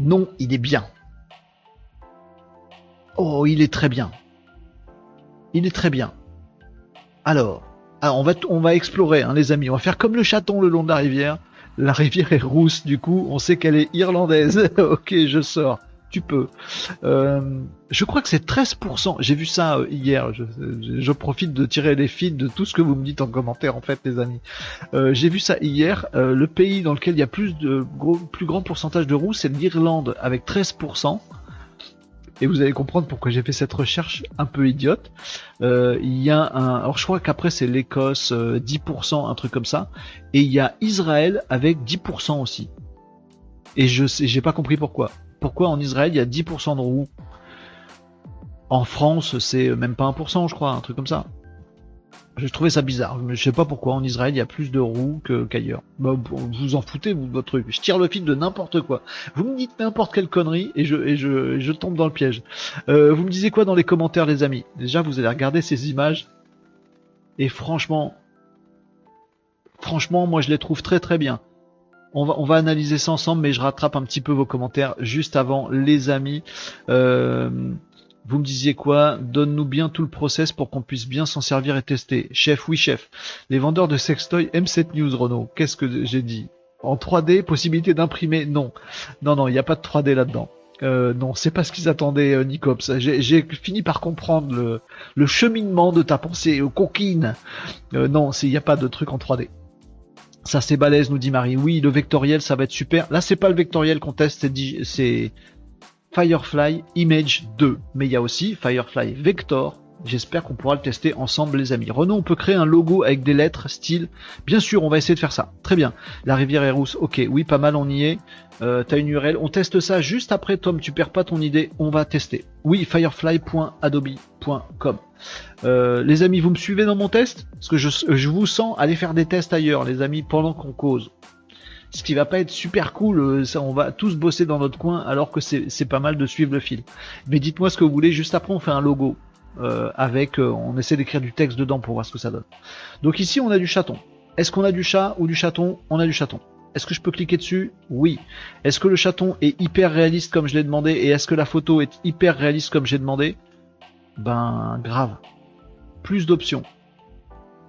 Non, il est bien. Oh, il est très bien. Il est très bien. Alors, ah, on, va, explorer, hein, les amis. On va faire comme le chaton le long de la rivière. La rivière est rousse, du coup, on sait qu'elle est irlandaise. <laughs> ok, je sors tu peux. Euh, je crois que c'est 13%. J'ai vu ça euh, hier. Je, profite de tirer les fils de tout ce que vous me dites en commentaire, en fait, les amis. Euh, j'ai vu ça hier. le pays dans lequel il y a plus de gros, plus grand pourcentage de roues, c'est l'Irlande avec 13%. Et vous allez comprendre pourquoi j'ai fait cette recherche un peu idiote. il y a un, alors je crois qu'après c'est l'Écosse 10%, un truc comme ça, et il y a Israël avec 10% aussi. Et je sais, j'ai pas compris pourquoi pourquoi en Israël il y a 10% de roues En France, c'est même pas 1%, je crois, un truc comme ça. J'ai trouvé ça bizarre. Je sais pas pourquoi en Israël il y a plus de roues qu'ailleurs. Bah, vous en foutez, vous, votre truc. Je tire le fil de n'importe quoi. Vous me dites n'importe quelle connerie et je, je, tombe dans le piège. Euh, vous me disiez quoi dans les commentaires, les amis? Déjà, vous allez regarder ces images. Et franchement, franchement, moi je les trouve très très bien. On va, on va analyser ça ensemble, mais je rattrape un petit peu vos commentaires juste avant, les amis. Euh, vous me disiez quoi? Donne-nous bien tout le process pour qu'on puisse bien s'en servir et tester. Chef, oui chef. Les vendeurs de sextoy aiment cette news, Renault. Qu'est-ce que j'ai dit? En 3D, possibilité d'imprimer? Non. Non, non, il n'y a pas de 3D là-dedans. Euh, non, c'est pas ce qu'ils attendaient, euh, Nicops. J'ai fini par comprendre le, cheminement de ta pensée. Euh, non, il n'y a pas de truc en 3D. Ça c'est balèze, nous dit Marie. Oui, le vectoriel, ça va être super. Là, c'est pas le vectoriel qu'on teste, c'est Firefly Image 2. Mais il y a aussi Firefly Vector. J'espère qu'on pourra le tester ensemble, les amis. Renaud, on peut créer un logo avec des lettres, style. Bien sûr, on va essayer de faire ça. Très bien. La rivière est rousse. Ok, oui, pas mal, on y est. Euh, T'as une URL. On teste ça juste après, Tom. Tu perds pas ton idée. On va tester. Oui, firefly.adobe.com. Euh, les amis, vous me suivez dans mon test? Parce que je, vous sens aller faire des tests ailleurs, les amis, pendant qu'on cause. Ce qui va pas être super cool, euh, ça, on va tous bosser dans notre coin alors que c'est pas mal de suivre le fil. Mais dites-moi ce que vous voulez, juste après on fait un logo. Euh, avec, on essaie d'écrire du texte dedans pour voir ce que ça donne. Donc ici on a du chaton. Est-ce qu'on a du chat ou du chaton? On a du chaton. Est-ce que je peux cliquer dessus? Oui. Est-ce que le chaton est hyper réaliste comme je l'ai demandé et est-ce que la photo est hyper réaliste comme j'ai demandé? Ben grave plus d'options.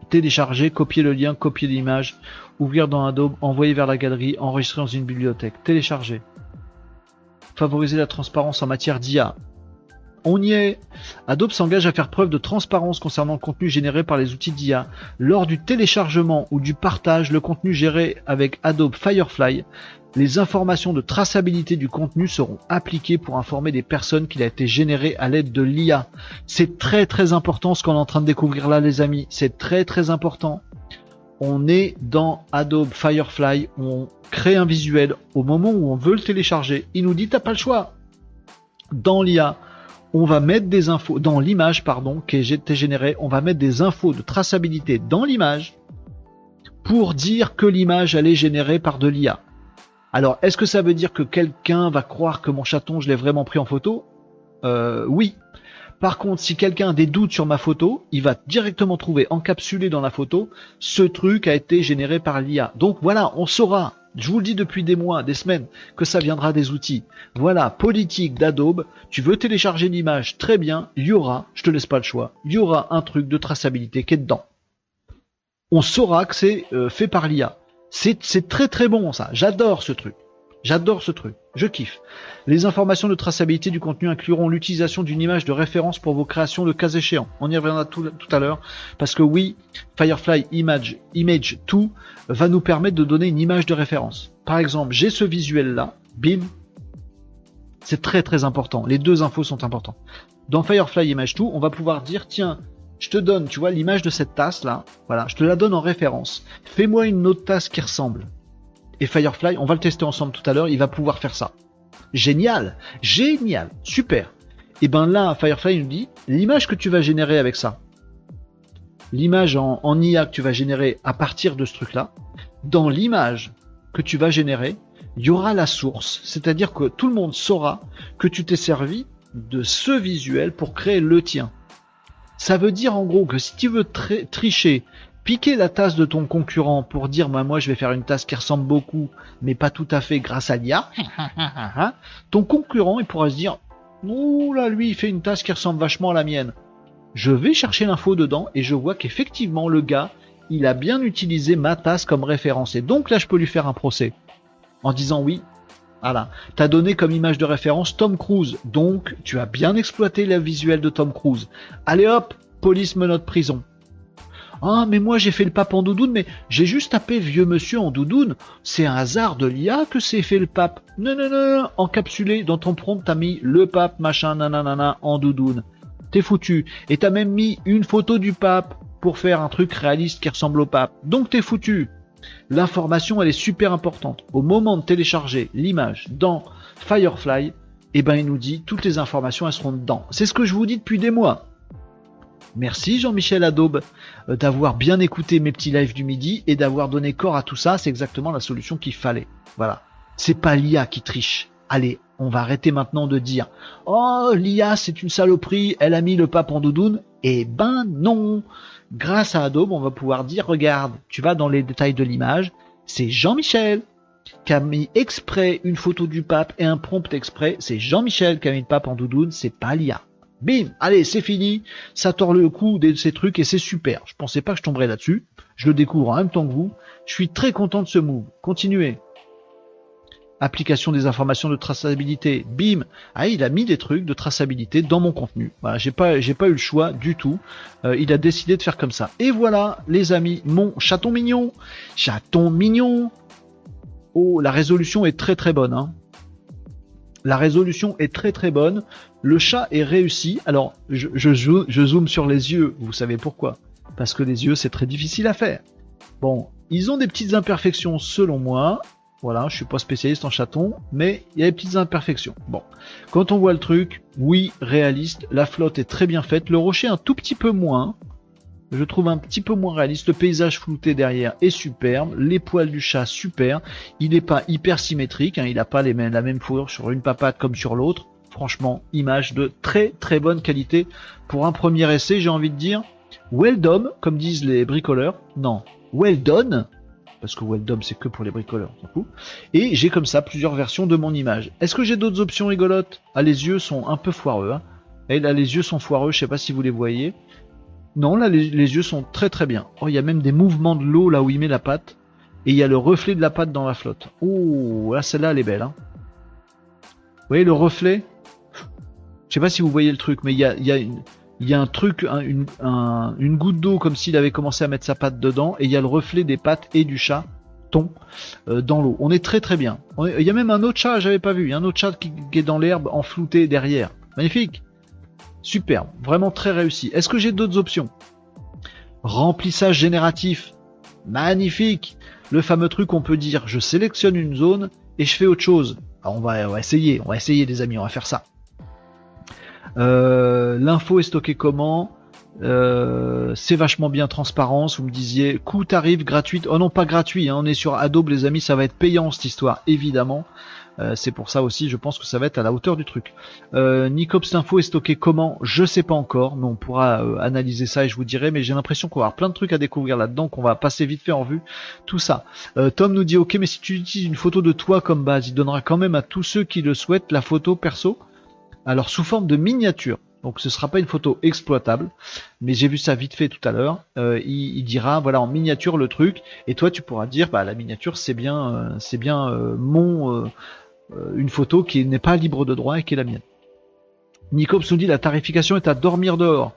Télécharger, copier le lien, copier l'image, ouvrir dans Adobe, envoyer vers la galerie, enregistrer dans une bibliothèque. Télécharger. Favoriser la transparence en matière d'IA. On y est. Adobe s'engage à faire preuve de transparence concernant le contenu généré par les outils d'IA. Lors du téléchargement ou du partage, le contenu géré avec Adobe Firefly les informations de traçabilité du contenu seront appliquées pour informer des personnes qu'il a été généré à l'aide de l'IA. C'est très très important ce qu'on est en train de découvrir là les amis. C'est très très important. On est dans Adobe Firefly, on crée un visuel au moment où on veut le télécharger. Il nous dit t'as pas le choix. Dans l'IA, on va mettre des infos, dans l'image pardon, qui été générée, on va mettre des infos de traçabilité dans l'image pour dire que l'image elle est générée par de l'IA. Alors, est-ce que ça veut dire que quelqu'un va croire que mon chaton, je l'ai vraiment pris en photo? Euh, Oui. Par contre, si quelqu'un a des doutes sur ma photo, il va directement trouver encapsulé dans la photo, ce truc a été généré par l'IA. Donc voilà, on saura, je vous le dis depuis des mois, des semaines, que ça viendra des outils. Voilà, politique d'Adobe, tu veux télécharger l'image, très bien, il y aura, je te laisse pas le choix, il y aura un truc de traçabilité qui est dedans. On saura que c'est euh, fait par l'IA. C'est très très bon ça, j'adore ce truc. J'adore ce truc, je kiffe. Les informations de traçabilité du contenu incluront l'utilisation d'une image de référence pour vos créations de cas échéants. On y reviendra tout, à l'heure, parce que oui, Firefly Image, Image 2 va nous permettre de donner une image de référence. Par exemple, j'ai ce visuel là, bim, c'est très très important. Les deux infos sont importantes. Dans Firefly Image 2, on va pouvoir dire, tiens, je te donne, tu vois, l'image de cette tasse là, voilà, je te la donne en référence. Fais-moi une autre tasse qui ressemble et Firefly, on va le tester ensemble tout à l'heure, il va pouvoir faire ça. Génial, génial, super. Et ben là, Firefly nous dit, l'image que tu vas générer avec ça, l'image en, en, IA que tu vas générer à partir de ce truc-là, dans l'image que tu vas générer, il y aura la source. C'est-à-dire que tout le monde saura que tu t'es servi de ce visuel pour créer le tien. Ça veut dire en gros que si tu veux tricher piquer la tasse de ton concurrent pour dire bah, moi je vais faire une tasse qui ressemble beaucoup mais pas tout à fait grâce à l'IA, <laughs> ton concurrent il pourra se dire ouh là lui il fait une tasse qui ressemble vachement à la mienne. Je vais chercher l'info dedans et je vois qu'effectivement le gars il a bien utilisé ma tasse comme référence et donc là je peux lui faire un procès en disant oui voilà. T'as donné comme image de référence Tom Cruise. Donc, tu as bien exploité la visuelle de Tom Cruise. Allez hop, police menotte prison. Ah, mais moi j'ai fait le pape en doudoune, mais j'ai juste tapé vieux monsieur en doudoune. C'est un hasard de l'IA que c'est fait le pape. Non, non, non, encapsulé dans ton prompt, t'as mis le pape, machin, nanana, en doudoune. T'es foutu. Et t'as même mis une photo du pape pour faire un truc réaliste qui ressemble au pape. Donc t'es foutu. L'information, elle est super importante. Au moment de télécharger l'image dans Firefly, eh ben, il nous dit toutes les informations, elles seront dedans. C'est ce que je vous dis depuis des mois. Merci Jean-Michel Adobe euh, d'avoir bien écouté mes petits lives du midi et d'avoir donné corps à tout ça. C'est exactement la solution qu'il fallait. Voilà. C'est pas l'IA qui triche. Allez, on va arrêter maintenant de dire Oh, l'IA c'est une saloperie, elle a mis le pape en doudoune. Eh ben non Grâce à Adobe, on va pouvoir dire Regarde, tu vas dans les détails de l'image, c'est Jean-Michel qui a mis exprès une photo du pape et un prompt exprès. C'est Jean-Michel qui a mis le pape en doudoune, c'est pas l'IA. Bim, allez, c'est fini. Ça tord le cou de ces trucs et c'est super. Je pensais pas que je tomberais là-dessus. Je le découvre en même temps que vous. Je suis très content de ce move. Continuez. Application des informations de traçabilité. Bim. Ah, il a mis des trucs de traçabilité dans mon contenu. Voilà, j'ai pas, pas eu le choix du tout. Euh, il a décidé de faire comme ça. Et voilà, les amis, mon chaton mignon. Chaton mignon. Oh, la résolution est très très bonne. Hein. La résolution est très très bonne. Le chat est réussi. Alors, je, je, zoome sur les yeux. Vous savez pourquoi? Parce que les yeux, c'est très difficile à faire. Bon, ils ont des petites imperfections selon moi. Voilà, je suis pas spécialiste en chaton, mais il y a des petites imperfections. Bon, quand on voit le truc, oui, réaliste, la flotte est très bien faite, le rocher un tout petit peu moins, je trouve un petit peu moins réaliste. Le paysage flouté derrière est superbe, les poils du chat super. Il n'est pas hyper symétrique, hein. il n'a pas les la même fourrure sur une papate comme sur l'autre. Franchement, image de très très bonne qualité pour un premier essai, j'ai envie de dire. Well done, comme disent les bricoleurs. Non, well done, parce que well c'est que pour les bricoleurs, Et j'ai comme ça plusieurs versions de mon image. Est-ce que j'ai d'autres options rigolotes? Ah, les yeux sont un peu foireux. Hein. Et là, les yeux sont foireux, je sais pas si vous les voyez. Non, là, les, yeux sont très très bien. Oh, il y a même des mouvements de l'eau là où il met la patte. Et il y a le reflet de la patte dans la flotte. Oh, là, celle-là, elle est belle. Hein. Vous voyez le reflet? Je sais pas si vous voyez le truc, mais il y a, y un truc, une, goutte d'eau comme s'il avait commencé à mettre sa patte dedans. Et il y a le reflet des pattes et du chat ton euh, dans l'eau. On est très très bien. Il y a même un autre chat, j'avais pas vu. Il y a un autre chat qui, qui est dans l'herbe, en flouté derrière. Magnifique. Superbe, vraiment très réussi. Est-ce que j'ai d'autres options? Remplissage génératif, magnifique. Le fameux truc on peut dire je sélectionne une zone et je fais autre chose. on, va, essayer, on va essayer des amis, on va faire ça. Euh, l'info est stockée comment? Euh, c'est vachement bien transparence. Vous me disiez coût tarif gratuite. Oh non, pas gratuit. Hein. On est sur Adobe, les amis. Ça va être payant cette histoire, évidemment. Euh, c'est pour ça aussi, je pense que ça va être à la hauteur du truc. Euh, Nicops Info est stocké comment? Je sais pas encore, mais on pourra euh, analyser ça et je vous dirai. Mais j'ai l'impression qu'on va avoir plein de trucs à découvrir là-dedans, qu'on va passer vite fait en vue. Tout ça. Euh, Tom nous dit ok, mais si tu utilises une photo de toi comme base, il donnera quand même à tous ceux qui le souhaitent la photo perso? Alors sous forme de miniature. Donc ce sera pas une photo exploitable, mais j'ai vu ça vite fait tout à l'heure. Il, dira voilà en miniature le truc, et toi tu pourras dire bah la miniature c'est bien c'est bien mon une photo qui n'est pas libre de droit et qui est la mienne. Nicops nous dit la tarification est à dormir dehors.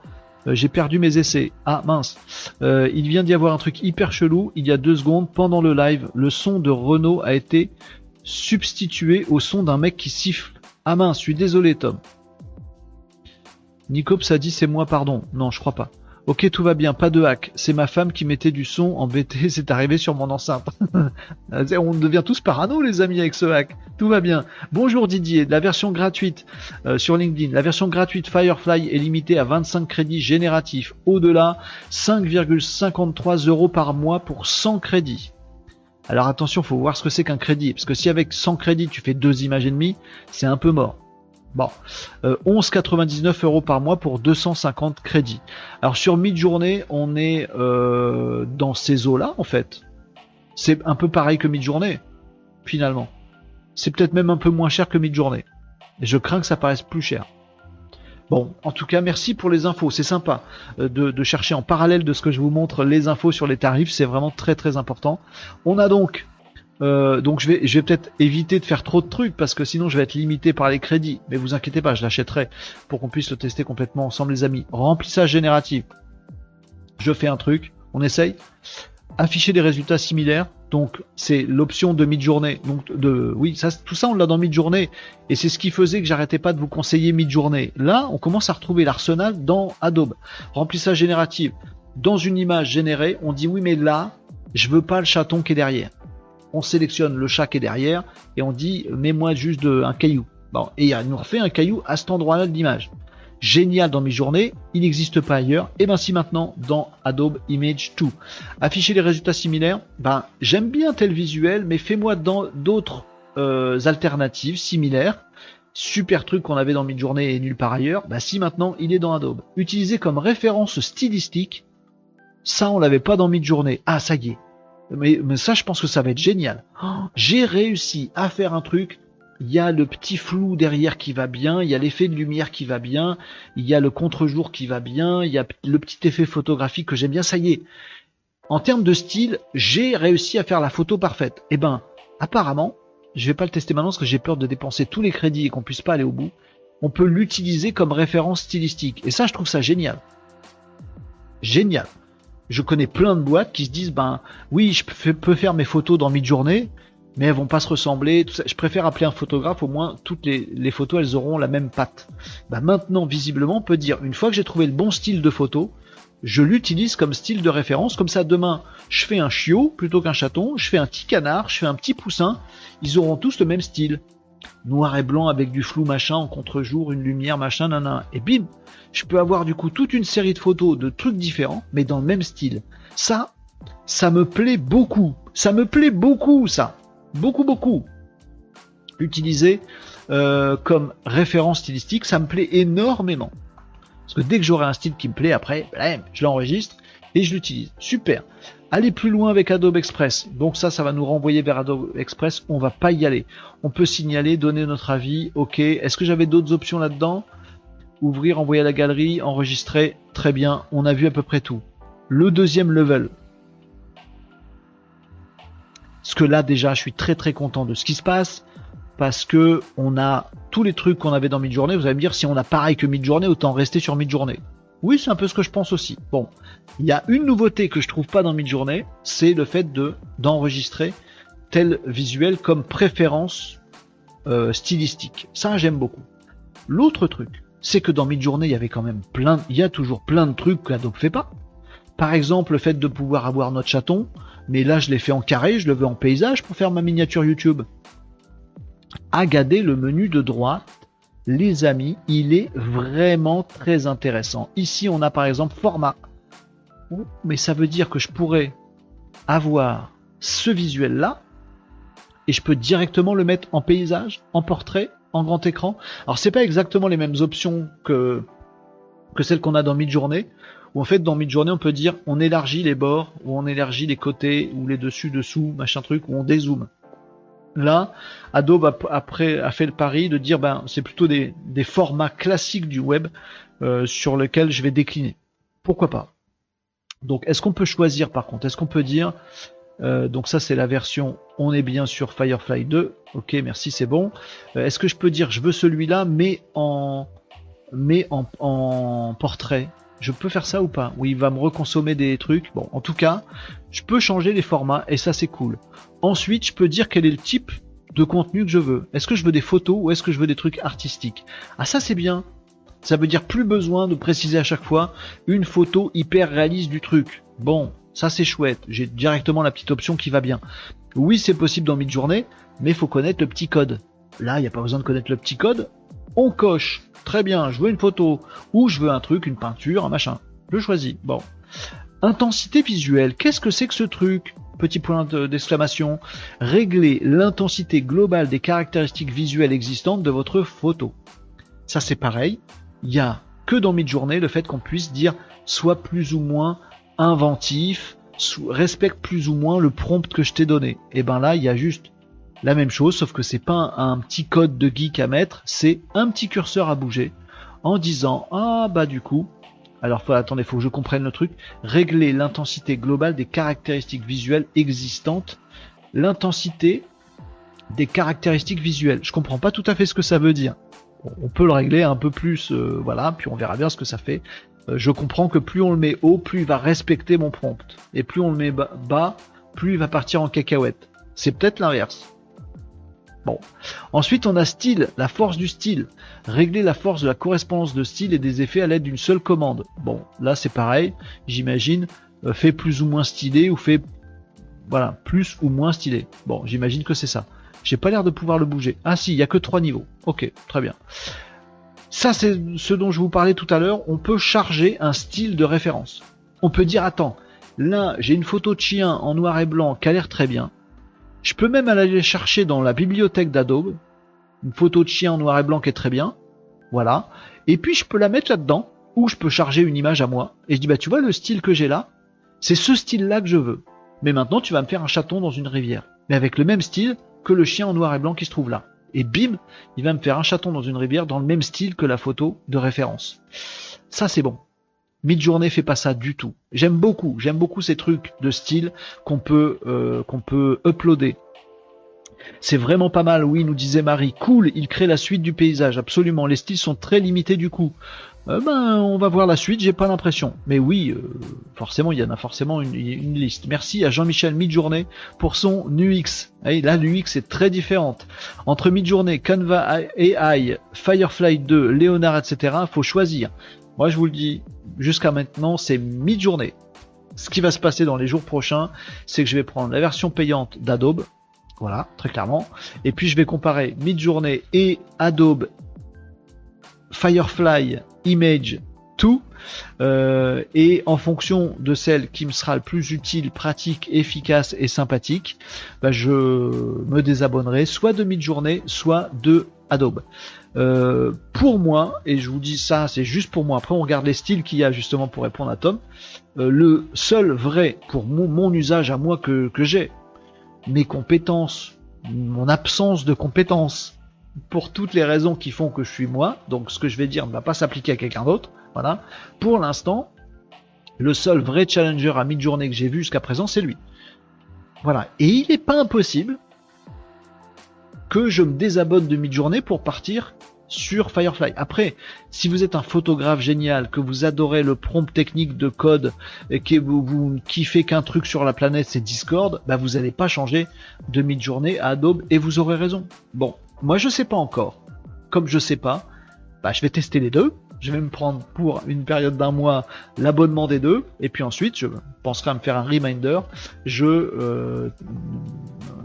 j'ai perdu mes essais. Ah mince. il vient d'y avoir un truc hyper chelou. Il y a deux secondes pendant le live, le son de Renault a été substitué au son d'un mec qui siffle. Ah mince, je suis désolé Tom. Nicops a dit c'est moi pardon. Non, je crois pas. Ok, tout va bien, pas de hack. C'est ma femme qui mettait du son en BT, <laughs> c'est arrivé sur mon enceinte. <laughs> On devient tous parano les amis avec ce hack. Tout va bien. Bonjour Didier, la version gratuite euh, sur LinkedIn. La version gratuite Firefly est limitée à 25 crédits génératifs. Au-delà, 5,53 euros par mois pour 100 crédits. Alors attention, faut voir ce que c'est qu'un crédit. Parce que si avec 100 crédits tu fais deux images et demie, c'est un peu mort. Bon, 11,99 euh, euros par mois pour 250 crédits. Alors sur mid-journée, on est euh, dans ces eaux-là en fait. C'est un peu pareil que mid-journée, finalement. C'est peut-être même un peu moins cher que mid-journée. Et je crains que ça paraisse plus cher. Bon, en tout cas, merci pour les infos. C'est sympa euh, de, de, chercher en parallèle de ce que je vous montre les infos sur les tarifs. C'est vraiment très très important. On a donc euh, donc je vais, peut-être éviter de faire trop de trucs parce que sinon je vais être limité par les crédits. Mais vous inquiétez pas, je l'achèterai pour qu'on puisse le tester complètement ensemble les amis. Remplissage génératif. Je fais un truc, on essaye. Afficher des résultats similaires. Donc c'est l'option de mid-journée. Donc de oui, ça tout ça on l'a dans mid-journée et c'est ce qui faisait que j'arrêtais pas de vous conseiller mid-journée. Là, on commence à retrouver l'arsenal dans Adobe. Remplissage génératif. Dans une image générée, on dit oui mais là, je veux pas le chaton qui est derrière on sélectionne le chat qui est derrière et on dit mets-moi juste un caillou. Bon, et il nous refait un caillou à cet endroit-là de l'image. Génial dans mes journées, il n'existe pas ailleurs. Et ben si maintenant dans Adobe Image 2. Afficher les résultats similaires, ben j'aime bien tel visuel, mais fais-moi dans d'autres euh, alternatives similaires. Super truc qu'on avait dans Midjourney et nulle part ailleurs. Ben si maintenant il est dans Adobe. Utilisé comme référence stylistique, ça on l'avait pas dans Midjourney. Ah ça y est, mais, ça, je pense que ça va être génial. Oh, j'ai réussi à faire un truc. Il y a le petit flou derrière qui va bien, il y a l'effet de lumière qui va bien, il y a le contre-jour qui va bien, il y a le petit effet photographique que j'aime bien. Ça y est. En termes de style, j'ai réussi à faire la photo parfaite. Eh ben, apparemment, je vais pas le tester maintenant parce que j'ai peur de dépenser tous les crédits et qu'on puisse pas aller au bout. On peut l'utiliser comme référence stylistique. Et ça, je trouve ça génial. Génial je connais plein de boîtes qui se disent ben oui, je peux faire mes photos dans mid-journée, mais elles vont pas se ressembler. Tout ça. Je préfère appeler un photographe, au moins toutes les, photos elles auront la même patte. Ben, maintenant, visiblement, on peut dire une fois que j'ai trouvé le bon style de photo, je l'utilise comme style de référence. Comme ça, demain, je fais un chiot plutôt qu'un chaton, je fais un petit canard, je fais un petit poussin. Ils auront tous le même style noir et blanc avec du flou machin en contre-jour, une lumière machin, nan, et bim, je peux avoir du coup toute une série de photos de trucs différents, mais dans le même style. Ça, ça me plaît beaucoup. Ça me plaît beaucoup, ça. Beaucoup, beaucoup. Utiliser euh, comme référence stylistique, ça me plaît énormément. Parce que dès que j'aurai un style qui me plaît, après, je l'enregistre et je l'utilise. Super. Aller plus loin avec Adobe Express. Donc ça, ça va nous renvoyer vers Adobe Express. On va pas y aller. On peut signaler, donner notre avis. Ok. Est-ce que j'avais d'autres options là-dedans? Ouvrir, envoyer à la galerie, enregistrer. Très bien. On a vu à peu près tout. Le deuxième level. Parce que là déjà, je suis très très content de ce qui se passe parce que on a tous les trucs qu'on avait dans Midjourney. Vous allez me dire si on a pareil que Midjourney, autant rester sur Midjourney. Oui, c'est un peu ce que je pense aussi. Bon, il y a une nouveauté que je trouve pas dans Midjourney, c'est le fait de d'enregistrer tel visuel comme préférence euh, stylistique. Ça, j'aime beaucoup. L'autre truc, c'est que dans Midjourney, il y avait quand même plein, il y a toujours plein de trucs qu'Adobe fait pas. Par exemple, le fait de pouvoir avoir notre chaton, mais là, je l'ai fait en carré, je le veux en paysage pour faire ma miniature YouTube. Agadez le menu de droite les amis, il est vraiment très intéressant. Ici, on a par exemple format. Mais ça veut dire que je pourrais avoir ce visuel-là et je peux directement le mettre en paysage, en portrait, en grand écran. Alors c'est pas exactement les mêmes options que que celles qu'on a dans Midjourney, où en fait dans Midjourney on peut dire on élargit les bords, ou on élargit les côtés, ou les dessus, dessous, machin truc, ou on dézoome. Là, Adobe a, après, a fait le pari de dire ben c'est plutôt des, formats classiques du web euh, sur lesquels je vais décliner. Pourquoi pas? Donc est-ce qu'on peut choisir par contre? Est-ce qu'on peut dire euh, donc ça c'est la version, on est bien sur Firefly 2. Ok, merci, c'est bon. Euh, est-ce que je peux dire je veux celui-là, mais en, en portrait? Je peux faire ça ou pas? Oui, il va me reconsommer des trucs. Bon, en tout cas, je peux changer les formats et ça c'est cool. Ensuite, je peux dire quel est le type de contenu que je veux. Est-ce que je veux des photos ou est-ce que je veux des trucs artistiques? Ah ça c'est bien. Ça veut dire plus besoin de préciser à chaque fois une photo hyper réaliste du truc. Bon, ça c'est chouette, j'ai directement la petite option qui va bien. Oui, c'est possible dans Midjourney, mais il faut connaître le petit code. Là, il n'y a pas besoin de connaître le petit code. On coche. Très bien, je veux une photo. Ou je veux un truc, une peinture, un machin. Je choisis. Bon. Intensité visuelle. Qu'est-ce que c'est que ce truc? Petit point d'exclamation. Régler l'intensité globale des caractéristiques visuelles existantes de votre photo. Ça c'est pareil. Il y a que dans Midjourney le fait qu'on puisse dire soit plus ou moins inventif, respecte plus ou moins le prompt que je t'ai donné. Et ben là, il y a juste la même chose, sauf que c'est pas un, petit code de geek à mettre, c'est un petit curseur à bouger en disant ah bah du coup, alors faut, attendez, faut que je comprenne le truc, régler l'intensité globale des caractéristiques visuelles existantes, l'intensité des caractéristiques visuelles. Je comprends pas tout à fait ce que ça veut dire. On peut le régler un peu plus, euh, voilà, puis on verra bien ce que ça fait. Euh, je comprends que plus on le met haut, plus il va respecter mon prompt. Et plus on le met bas, plus il va partir en cacahuète. C'est peut-être l'inverse. Bon. Ensuite, on a style, la force du style. Régler la force de la correspondance de style et des effets à l'aide d'une seule commande. Bon, là c'est pareil, j'imagine, euh, fait plus ou moins stylé ou fait voilà, plus ou moins stylé. Bon, j'imagine que c'est ça. J'ai pas l'air de pouvoir le bouger. Ah si, il y a que trois niveaux. Ok, très bien. Ça, c'est ce dont je vous parlais tout à l'heure. On peut charger un style de référence. On peut dire, attends, là, j'ai une photo de chien en noir et blanc qui a l'air très bien. Je peux même aller chercher dans la bibliothèque d'Adobe une photo de chien en noir et blanc qui est très bien. Voilà. Et puis, je peux la mettre là-dedans, ou je peux charger une image à moi. Et je dis, bah, tu vois, le style que j'ai là, c'est ce style-là que je veux. Mais maintenant, tu vas me faire un chaton dans une rivière. Mais avec le même style le chien en noir et blanc qui se trouve là et bim, il va me faire un chaton dans une rivière dans le même style que la photo de référence. Ça c'est bon. Midjourney fait pas ça du tout. J'aime beaucoup, j'aime beaucoup ces trucs de style qu'on peut euh, qu'on peut uploader. C'est vraiment pas mal, oui, nous disait Marie. Cool, il crée la suite du paysage, absolument. Les styles sont très limités du coup. Euh, ben, on va voir la suite, j'ai pas l'impression. Mais oui, euh, forcément, il y en a forcément une, liste. Merci à Jean-Michel Midjourney pour son UX. Hey, là, l'UX est très différente. Entre Midjourney, Canva AI, Firefly 2, Leonard, etc., faut choisir. Moi, je vous le dis, jusqu'à maintenant, c'est Midjourney. Ce qui va se passer dans les jours prochains, c'est que je vais prendre la version payante d'Adobe, voilà, très clairement. Et puis je vais comparer Midjourney et Adobe Firefly Image 2. Euh, et en fonction de celle qui me sera le plus utile, pratique, efficace et sympathique, bah, je me désabonnerai soit de Midjourney, soit de Adobe. Euh, pour moi, et je vous dis ça, c'est juste pour moi. Après, on regarde les styles qu'il y a justement pour répondre à Tom. Euh, le seul vrai pour mon, usage à moi que j'ai, mes compétences, mon absence de compétences, pour toutes les raisons qui font que je suis moi, donc ce que je vais dire ne va pas s'appliquer à quelqu'un d'autre, voilà. Pour l'instant, le seul vrai challenger à mi-journée que j'ai vu jusqu'à présent, c'est lui. Voilà. Et il n'est pas impossible que je me désabonne de mi-journée pour partir sur Firefly. Après, si vous êtes un photographe génial, que vous adorez le prompt technique de code et que vous, vous kiffez qu'un truc sur la planète c'est Discord, bah vous n'allez pas changer de mid-journée à Adobe et vous aurez raison. Bon, moi je sais pas encore. Comme je sais pas, bah je vais tester les deux. Je vais me prendre pour une période d'un mois l'abonnement des deux, et puis ensuite je penserai à me faire un reminder. Je, euh,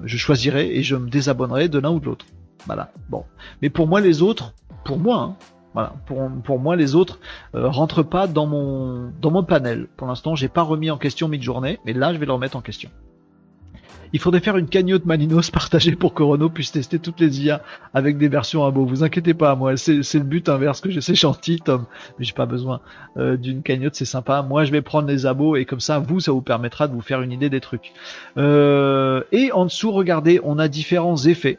je choisirai et je me désabonnerai de l'un ou de l'autre. Voilà. Bon. Mais pour moi, les autres, pour moi, hein, voilà. Pour, pour moi, les autres euh, rentrent pas dans mon dans mon panel. Pour l'instant, j'ai pas remis en question mid-journée, mais là, je vais le remettre en question. Il faudrait faire une cagnotte Malinos <laughs> partagée pour que Renault puisse tester toutes les IA avec des versions abo. Vous inquiétez pas, moi, c'est le but inverse que j'ai. C'est <laughs> gentil, Tom, mais j'ai pas besoin euh, d'une cagnotte, c'est sympa. Moi, je vais prendre les abos et comme ça, vous, ça vous permettra de vous faire une idée des trucs. Euh, et en dessous, regardez, on a différents effets.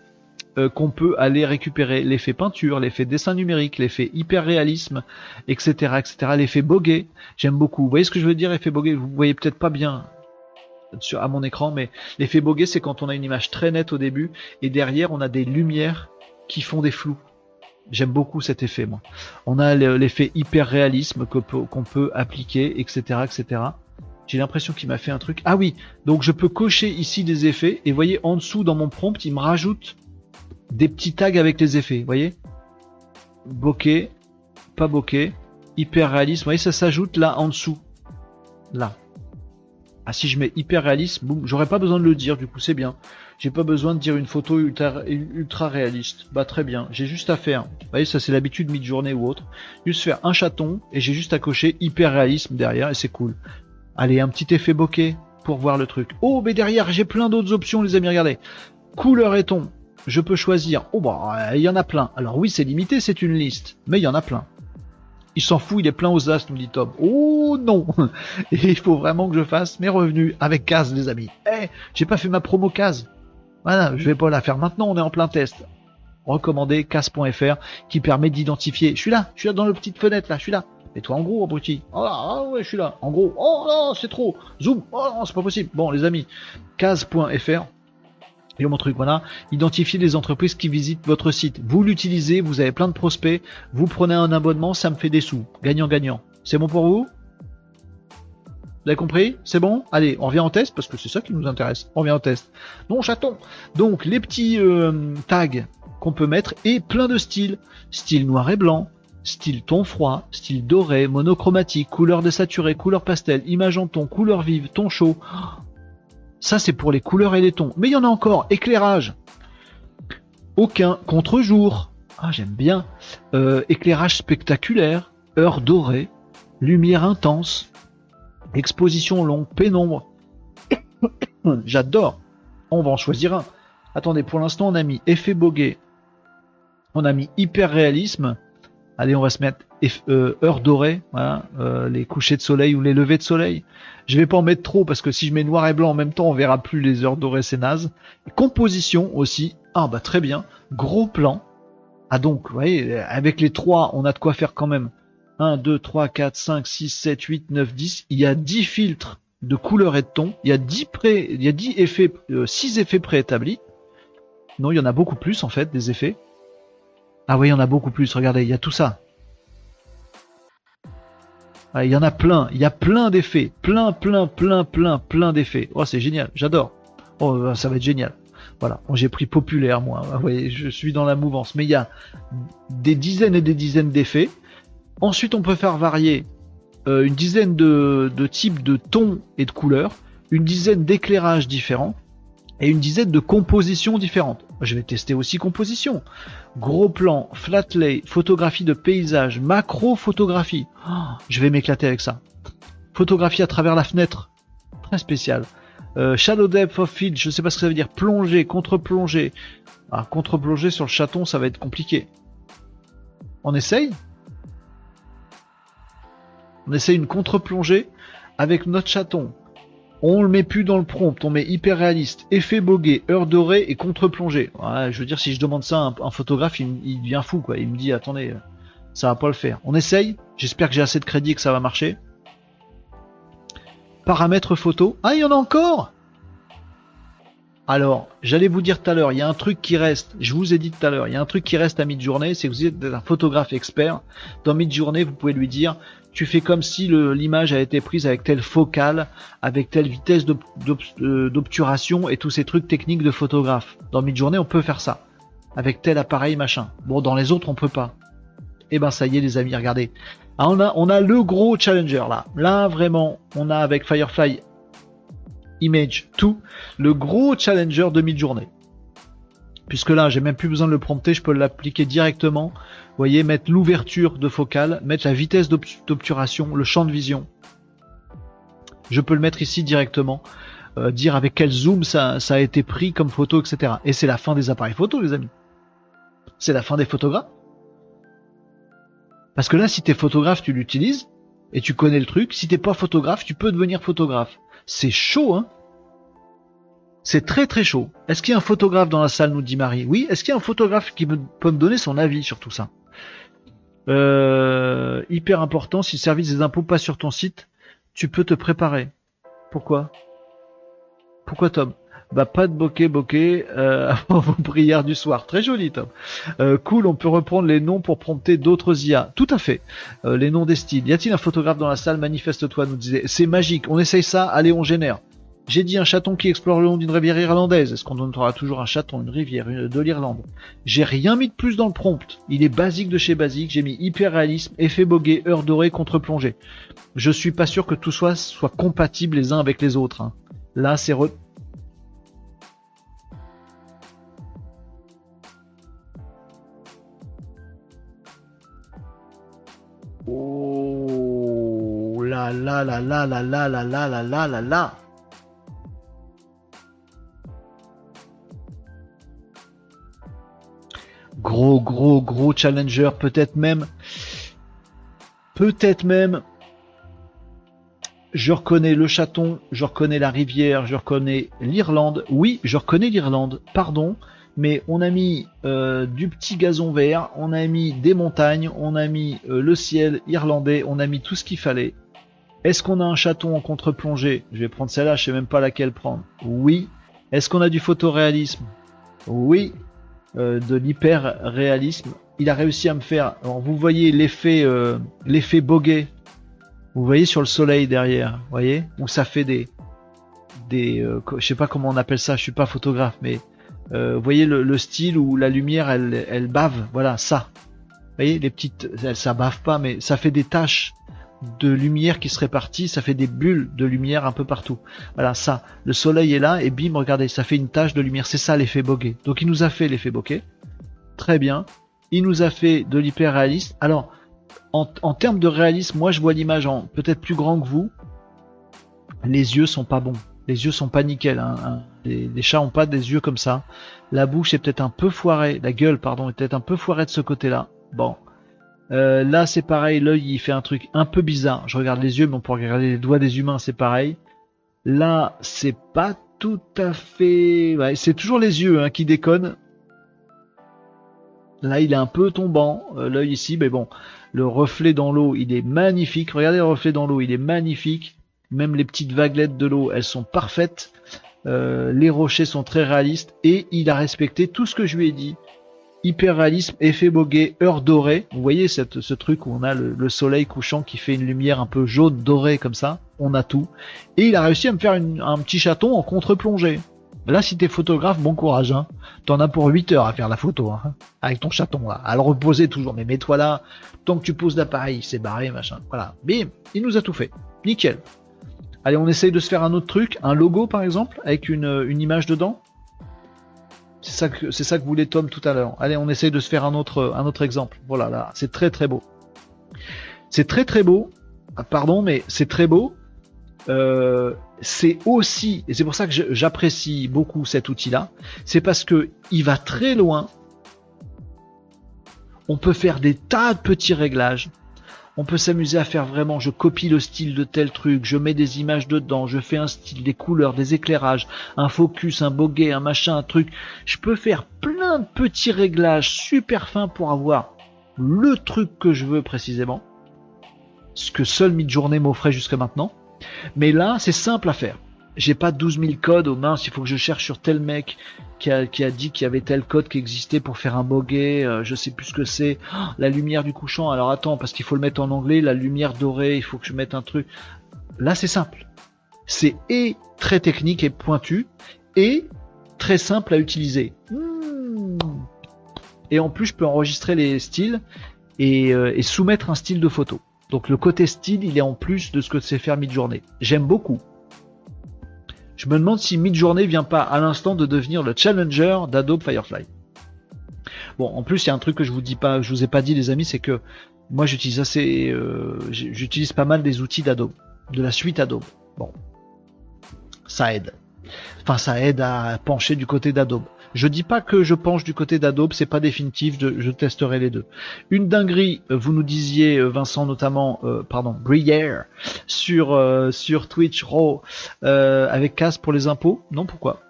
Euh, qu'on peut aller récupérer l'effet peinture, l'effet dessin numérique, l'effet hyper réalisme, etc., etc., l'effet bogué. J'aime beaucoup. Vous voyez ce que je veux dire, effet bogué Vous voyez peut-être pas bien sur, à mon écran, mais l'effet bogué, c'est quand on a une image très nette au début et derrière on a des lumières qui font des flous. J'aime beaucoup cet effet, moi. On a l'effet hyper réalisme qu'on peut, appliquer, etc., etc. J'ai l'impression qu'il m'a fait un truc. Ah oui, donc je peux cocher ici des effets et voyez en dessous dans mon prompt, il me rajoute des petits tags avec les effets. Voyez Bokeh, pas bokeh, hyper réalisme. Vous voyez, ça s'ajoute là en dessous. Là. Ah si je mets hyper réaliste, boum, j'aurais pas besoin de le dire, du coup c'est bien. J'ai pas besoin de dire une photo ultra, réaliste. Bah très bien, j'ai juste à faire. Vous voyez, ça c'est l'habitude mid-journée ou autre. Juste faire un chaton et j'ai juste à cocher hyper réalisme derrière et c'est cool. Allez, un petit effet bokeh pour voir le truc. Oh, mais derrière j'ai plein d'autres options les amis, regardez. Couleur et ton. Je peux choisir. Oh bah il y en a plein. Alors oui c'est limité, c'est une liste, mais il y en a plein. Il s'en fout, il est plein aux as, nous dit Tom. Oh non Et <laughs> il faut vraiment que je fasse mes revenus avec Case, les amis. Eh, j'ai pas fait ma promo Case. Voilà, je vais pas la faire maintenant, on est en plein test. Recommandé Case.fr qui permet d'identifier. Je suis là, je suis là dans la petite fenêtre là, je suis là. Mets-toi en gros, abruti. Oh là, ah ouais, je suis là. En gros. Oh non, c'est trop. Zoom. Oh non, c'est pas possible. Bon, les amis, case.fr et mon truc, voilà, identifier les entreprises qui visitent votre site. Vous l'utilisez, vous avez plein de prospects, vous prenez un abonnement, ça me fait des sous. Gagnant-gagnant. C'est bon pour vous? Vous avez compris? C'est bon? Allez, on revient en test, parce que c'est ça qui nous intéresse. On revient en test. Non, chaton Donc, les petits euh, tags qu'on peut mettre, et plein de styles. Style noir et blanc, style ton froid, style doré, monochromatique, couleur désaturée, couleur pastel, image en ton, couleur vive, ton chaud. Ça, c'est pour les couleurs et les tons. Mais il y en a encore. Éclairage. Aucun contre-jour. Ah, j'aime bien. Euh, éclairage spectaculaire. Heure dorée. Lumière intense. Exposition longue. Pénombre. <coughs> J'adore. On va en choisir un. Attendez, pour l'instant, on a mis effet bogué. On a mis hyper réalisme. Allez, on va se mettre euh, heure dorée, euh, les couchers de soleil ou les levées de soleil. Je vais pas en mettre trop parce que si je mets noir et blanc en même temps, on verra plus les heures dorées, c'est naze. composition aussi. Ah bah très bien. Gros plan. Ah donc, vous voyez, avec les trois, on a de quoi faire quand même. 1, 2, 3, 4, 5, 6, 7, 8, 9, 10. Il y a 10 filtres de couleurs et de tons. Il y a 10 pré, il y a 10 effets, 6 euh, effets préétablis. Non, il y en a beaucoup plus en fait, des effets. Ah oui, il y en a beaucoup plus. Regardez, il y a tout ça. Ah, il y en a plein. Il y a plein d'effets. Plein, plein, plein, plein, plein d'effets. Oh, c'est génial. J'adore. Oh, euh, ça va être génial. Voilà. j'ai pris populaire, moi. Vous voyez, je suis dans la mouvance. Mais il y a des dizaines et des dizaines d'effets. Ensuite, on peut faire varier euh, une dizaine de types de tons et de couleurs, une dizaine d'éclairages différents et une dizaine de compositions différentes. Je vais tester aussi composition. Gros plan, flat lay, photographie de paysage, macro photographie. Oh, je vais m'éclater avec ça. Photographie à travers la fenêtre. Très spécial. Euh, shadow depth of field, je sais pas ce que ça veut dire. Plonger, contre-plongée. Ah, contre-plongée sur le chaton, ça va être compliqué. On essaye? On essaye une contre-plongée avec notre chaton. On le met plus dans le prompt, on met hyper réaliste, effet bogué, heure dorée et contre-plongée. je veux dire, si je demande ça à un, photographe, il, devient fou, quoi. Il me dit, attendez, ça va pas le faire. On essaye. J'espère que j'ai assez de crédit et que ça va marcher. Paramètres photo. Ah, il y en a encore alors, j'allais vous dire tout à l'heure, il y a un truc qui reste, je vous ai dit tout à l'heure, il y a un truc qui reste à mid-journée, c'est que vous êtes un photographe expert. Dans mid-journée, vous pouvez lui dire, tu fais comme si l'image a été prise avec telle focale, avec telle vitesse euh, d'obturation et tous ces trucs techniques de photographe. Dans mid-journée, on peut faire ça. Avec tel appareil, machin. Bon, dans les autres, on peut pas. Eh ben, ça y est, les amis, regardez. Ah, on a, le gros challenger là. Là, vraiment, on a avec Firefly Image 2, le gros challenger de mid-journée. puisque là j'ai même plus besoin de le prompter, je peux l'appliquer directement. Voyez, mettre l'ouverture de focale, mettre la vitesse d'obturation, le champ de vision. Je peux le mettre ici directement, euh, dire avec quel zoom ça, ça a été pris comme photo, etc. Et c'est la fin des appareils photo, les amis. C'est la fin des photographes. Parce que là, si t'es photographe, tu l'utilises et tu connais le truc. Si t'es pas photographe, tu peux devenir photographe. C'est chaud, hein? C'est très très chaud. Est-ce qu'il y a un photographe dans la salle, nous dit Marie? Oui. Est-ce qu'il y a un photographe qui peut me donner son avis sur tout ça? Euh, Hyper important, si le service des impôts passe sur ton site, tu peux te préparer. Pourquoi? Pourquoi Tom? Bah pas de bokeh bokeh euh, <laughs> avant vos prières du soir. Très joli Tom. Euh, cool, on peut reprendre les noms pour prompter d'autres IA. Tout à fait. Euh, les noms des styles. Y a-t-il un photographe dans la salle? Manifeste-toi, nous disait. C'est magique. On essaye ça. Allez, on génère. J'ai dit un chaton qui explore le long d'une rivière irlandaise. Est-ce qu'on donnera toujours un chaton, une rivière de l'Irlande J'ai rien mis de plus dans le prompt. Il est basique de chez basique. J'ai mis hyper réalisme, effet bogué, heure dorée, contre-plongée. Je suis pas sûr que tout soit, compatible les uns avec les autres. Hein. Là, c'est re... Oh là là là là là là là là là là là gros, gros, gros challenger, peut-être même, peut-être même, je reconnais le chaton, je reconnais la rivière, je reconnais l'Irlande. Oui, je reconnais l'Irlande, pardon, mais on a mis euh, du petit gazon vert, on a mis des montagnes, on a mis euh, le ciel irlandais, on a mis tout ce qu'il fallait. Est-ce qu'on a un chaton en contre-plongée? Je vais prendre celle-là, je sais même pas laquelle prendre. Oui. Est-ce qu'on a du photoréalisme? Oui. Euh, de l'hyper réalisme. Il a réussi à me faire. Alors vous voyez l'effet euh, l'effet boguet. Vous voyez sur le soleil derrière, vous voyez où ça fait des des euh, je sais pas comment on appelle ça, je suis pas photographe, mais vous voyez le, style où la lumière elle elle bave, voilà ça. Vous voyez les petites, ça bave pas, mais ça fait des taches de lumière qui se répartit, ça fait des bulles de lumière un peu partout. Voilà, ça. Le soleil est là et bim, regardez, ça fait une tache de lumière. C'est ça l'effet bokeh. Donc il nous a fait l'effet bokeh. Très bien. Il nous a fait de l'hyper réaliste. Alors, en, termes de réalisme, moi je vois l'image en peut-être plus grand que vous. Les yeux sont pas bons. Les yeux sont pas nickel. Hein, hein. Les, les, chats ont pas des yeux comme ça. La bouche est peut-être un peu foirée. La gueule, pardon, est peut-être un peu foirée de ce côté-là. Bon, euh, là, c'est pareil, l'œil il fait un truc un peu bizarre. Je regarde les yeux, mais on peut regarder les doigts des humains, c'est pareil. Là, c'est pas tout à fait. c'est toujours les yeux hein, qui déconnent. Là, il est un peu tombant, euh, l'œil ici, mais bon, le reflet dans l'eau, il est magnifique. Regardez le reflet dans l'eau, il est magnifique. Même les petites vaguelettes de l'eau, elles sont parfaites. Euh, les rochers sont très réalistes et il a respecté tout ce que je lui ai dit hyper réalisme, effet bogué, heure dorée. Vous voyez cette, ce truc où on a le, soleil couchant qui fait une lumière un peu jaune dorée comme ça. On a tout. Et il a réussi à me faire un petit chaton en contre-plongée. Là, si t'es photographe, bon courage. Hein. T'en as pour 8 heures à faire la photo. Hein. Avec ton chaton là. À le reposer toujours. Mais mets-toi là. Tant que tu poses l'appareil, c'est barré, machin. Voilà. Bim. Il nous a tout fait. Nickel. Allez, on essaye de se faire un autre truc. Un logo par exemple. Avec une, une image dedans. C'est ça que c'est ça que voulait Tom tout à l'heure. Allez, on essaye de se faire un autre exemple. Voilà, là, c'est très très beau. C'est très très beau. Ah, pardon, mais c'est très beau. Euh, c'est aussi, et c'est pour ça que j'apprécie beaucoup cet outil-là, c'est parce que il va très loin. On peut faire des tas de petits réglages. On peut s'amuser à faire vraiment, je copie le style de tel truc, je mets des images dedans, je fais un style, des couleurs, des éclairages, un focus, un bogey, un machin, un truc. Je peux faire plein de petits réglages super fins pour avoir le truc que je veux précisément. Ce que seul Midjourney m'offrait jusqu'à maintenant. Mais là, c'est simple à faire j'ai pas 12 000 codes aux mains, il faut que je cherche sur tel mec qui a, qui a dit qu'il y avait tel code qui existait pour faire un bogey, euh, je sais plus ce que c'est. Oh, la lumière du couchant, alors attends, parce qu'il faut le mettre en anglais, la lumière dorée, il faut que je mette un truc. Là, c'est simple. C'est et très technique et pointu, et très simple à utiliser. Hmm. Et en plus, je peux enregistrer les styles et, euh, et soumettre un style de photo. Donc le côté style, il est en plus de ce que c'est faire mid-journée. J'aime beaucoup. Je me demande si Midjourney vient pas à l'instant de devenir le challenger d'Adobe Firefly. Bon, en plus, il y a un truc que je vous dis pas, je vous ai pas dit, les amis, c'est que moi, j'utilise assez, euh, j'utilise pas mal des outils d'Adobe, de la suite Adobe. Bon, ça aide. Enfin, ça aide à pencher du côté d'Adobe. Je dis pas que je penche du côté d'Adobe, c'est pas définitif, je, testerai les deux. Une dinguerie, vous nous disiez, euh, Vincent notamment, euh, pardon, Brière, sur, sur Twitch Raw, avec casse pour les impôts. Non, pourquoi?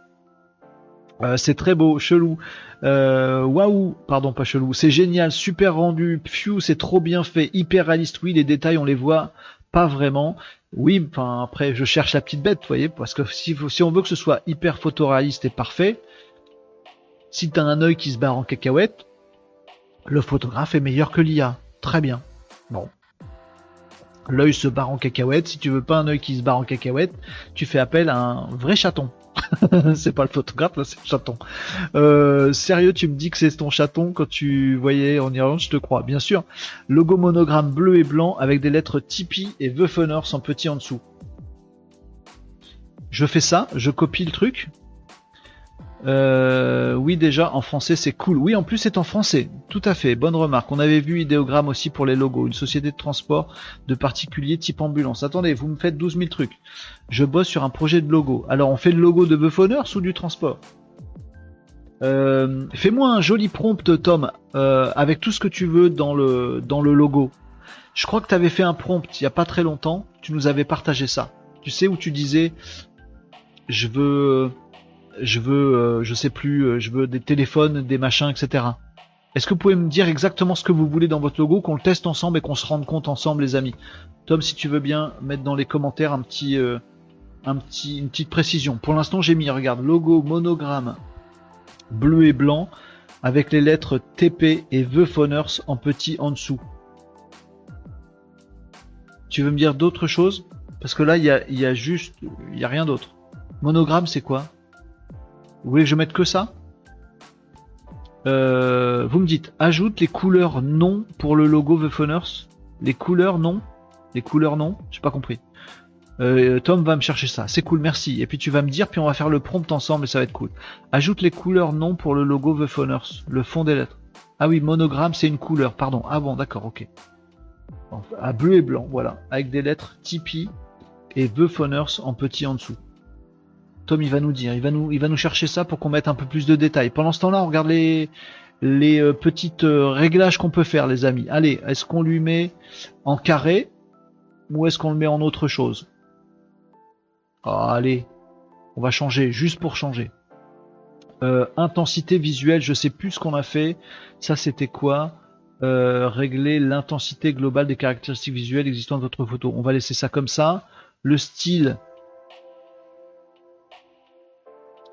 C'est très beau, chelou. Euh, waouh, pardon, pas chelou. C'est génial, super rendu. Phew, c'est trop bien fait, hyper réaliste. Oui, les détails, on les voit pas vraiment. Oui, enfin après, je cherche la petite bête, vous voyez, parce que si, si on veut que ce soit hyper photoréaliste et parfait, si t'as un œil qui se barre en cacahuète, le photographe est meilleur que l'IA. Très bien. Bon. L'œil se barre en cacahuète. Si tu veux pas un œil qui se barre en cacahuète, tu fais appel à un vrai chaton. <laughs> c'est pas le photographe, là, c'est le chaton. Euh, sérieux, tu me dis que c'est ton chaton quand tu voyais en Irlande, je te crois. Bien sûr, logo monogramme bleu et blanc avec des lettres Tipeee et The Funners en petit en dessous. Je fais ça, je copie le truc, euh, oui, déjà en français c'est cool. Oui, en plus c'est en français. Tout à fait. Bonne remarque. On avait vu Idéogramme aussi pour les logos. Une société de transport de particuliers type ambulance. Attendez, vous me faites 12 000 trucs. Je bosse sur un projet de logo. Alors on fait le logo de Buffonners ou du transport? Euh, Fais-moi un joli prompt, Tom, euh, avec tout ce que tu veux dans le dans le logo. Je crois que tu avais fait un prompt il y a pas très longtemps. Tu nous avais partagé ça. Tu sais où tu disais, je veux je veux, euh, je sais plus, euh, je veux des téléphones, des machins, etc. Est-ce que vous pouvez me dire exactement ce que vous voulez dans votre logo, qu'on le teste ensemble et qu'on se rende compte ensemble, les amis? Tom, si tu veux bien mettre dans les commentaires un petit, euh, un petit, une petite précision. Pour l'instant, j'ai mis, regarde, logo monogramme bleu et blanc avec les lettres TP et The en petit en dessous. Tu veux me dire d'autres choses? Parce que là, il y a, y a juste, il y a rien d'autre. Monogramme, c'est quoi? Vous voulez que je mette que ça? Euh, Vous me dites, ajoute les couleurs non pour le logo The Funners. Les couleurs non? Les couleurs non? J'ai pas compris. Euh, Tom va me chercher ça. C'est cool, merci. Et puis tu vas me dire, puis on va faire le prompt ensemble et ça va être cool. Ajoute les couleurs non pour le logo The Funners. Le fond des lettres. Ah oui, monogramme, c'est une couleur. Pardon. Ah bon, d'accord, ok. À bleu et blanc, voilà. Avec des lettres Tipeee et The Funners en petit en dessous. Tom, il va nous dire, il va nous, il va nous chercher ça pour qu'on mette un peu plus de détails. Pendant ce temps-là, on regarde les, les euh, petites euh, réglages qu'on peut faire, les amis. Allez, est-ce qu'on lui met en carré ou est-ce qu'on le met en autre chose? Allez, on va changer, juste pour changer. Euh, intensité visuelle, je sais plus ce qu'on a fait. Ça, c'était quoi? Régler l'intensité globale des caractéristiques visuelles existant dans votre photo. On va laisser ça comme ça. Le style,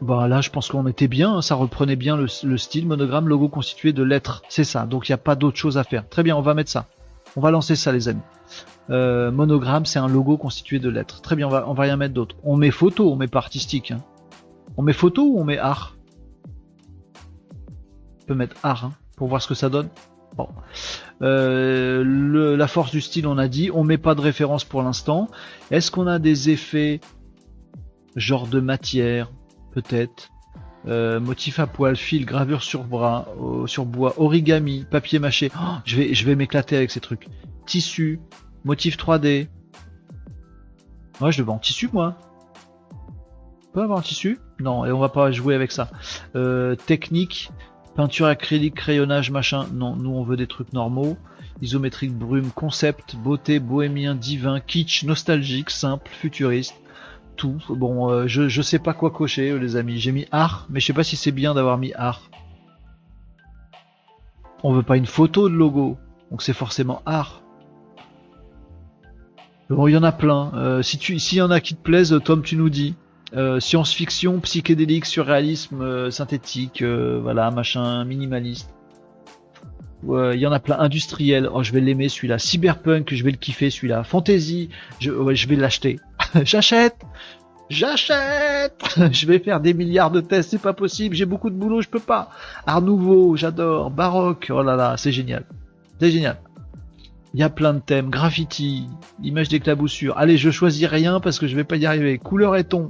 bah là, je pense qu'on était bien, hein, ça reprenait bien le, style monogramme logo constitué de lettres. C'est ça, donc il n'y a pas d'autre chose à faire. Très bien, on va mettre ça. On va lancer ça, les amis. Euh, monogramme, c'est un logo constitué de lettres. Très bien, on va, on va rien mettre d'autre. On met photo, on met pas artistique. Hein. On met photo ou on met art? On peut mettre art hein, pour voir ce que ça donne. Bon. Euh, la force du style, on a dit. On met pas de référence pour l'instant. Est-ce qu'on a des effets genre de matière peut-être. Euh, motif à poil, fil, gravure sur bras, sur bois, origami, papier mâché. Oh, je vais, m'éclater avec ces trucs. Tissu, motif 3D. Ouais, je veux en tissu, moi. On peut avoir un tissu? Non, et on va pas jouer avec ça. Euh, technique, peinture acrylique, crayonnage, machin. Non, nous on veut des trucs normaux. Isométrique, brume, concept, beauté, bohémien, divin, kitsch, nostalgique, simple, futuriste. Bon, euh, je, je sais pas quoi cocher, les amis. J'ai mis art, mais je sais pas si c'est bien d'avoir mis art. On veut pas une photo de logo, donc c'est forcément art. Bon, il y en a plein. Euh, si tu, s'il y en a qui te plaisent, Tom, tu nous dis. Euh, science-fiction, psychédélique, surréalisme, synthétique, voilà, machin, minimaliste. Il y en a plein. Industriel, oh, je vais l'aimer celui-là. Cyberpunk, je vais le kiffer celui-là. Fantasy, je, je vais l'acheter. <laughs> J'achète J'achète <laughs> Je vais faire des milliards de tests, c'est pas possible, j'ai beaucoup de boulot, je peux pas. Art nouveau, j'adore. Baroque, oh là là, c'est génial. C'est génial. Il y a plein de thèmes. Graffiti, image d'éclaboussure. Allez, je choisis rien parce que je vais pas y arriver. Couleur et ton.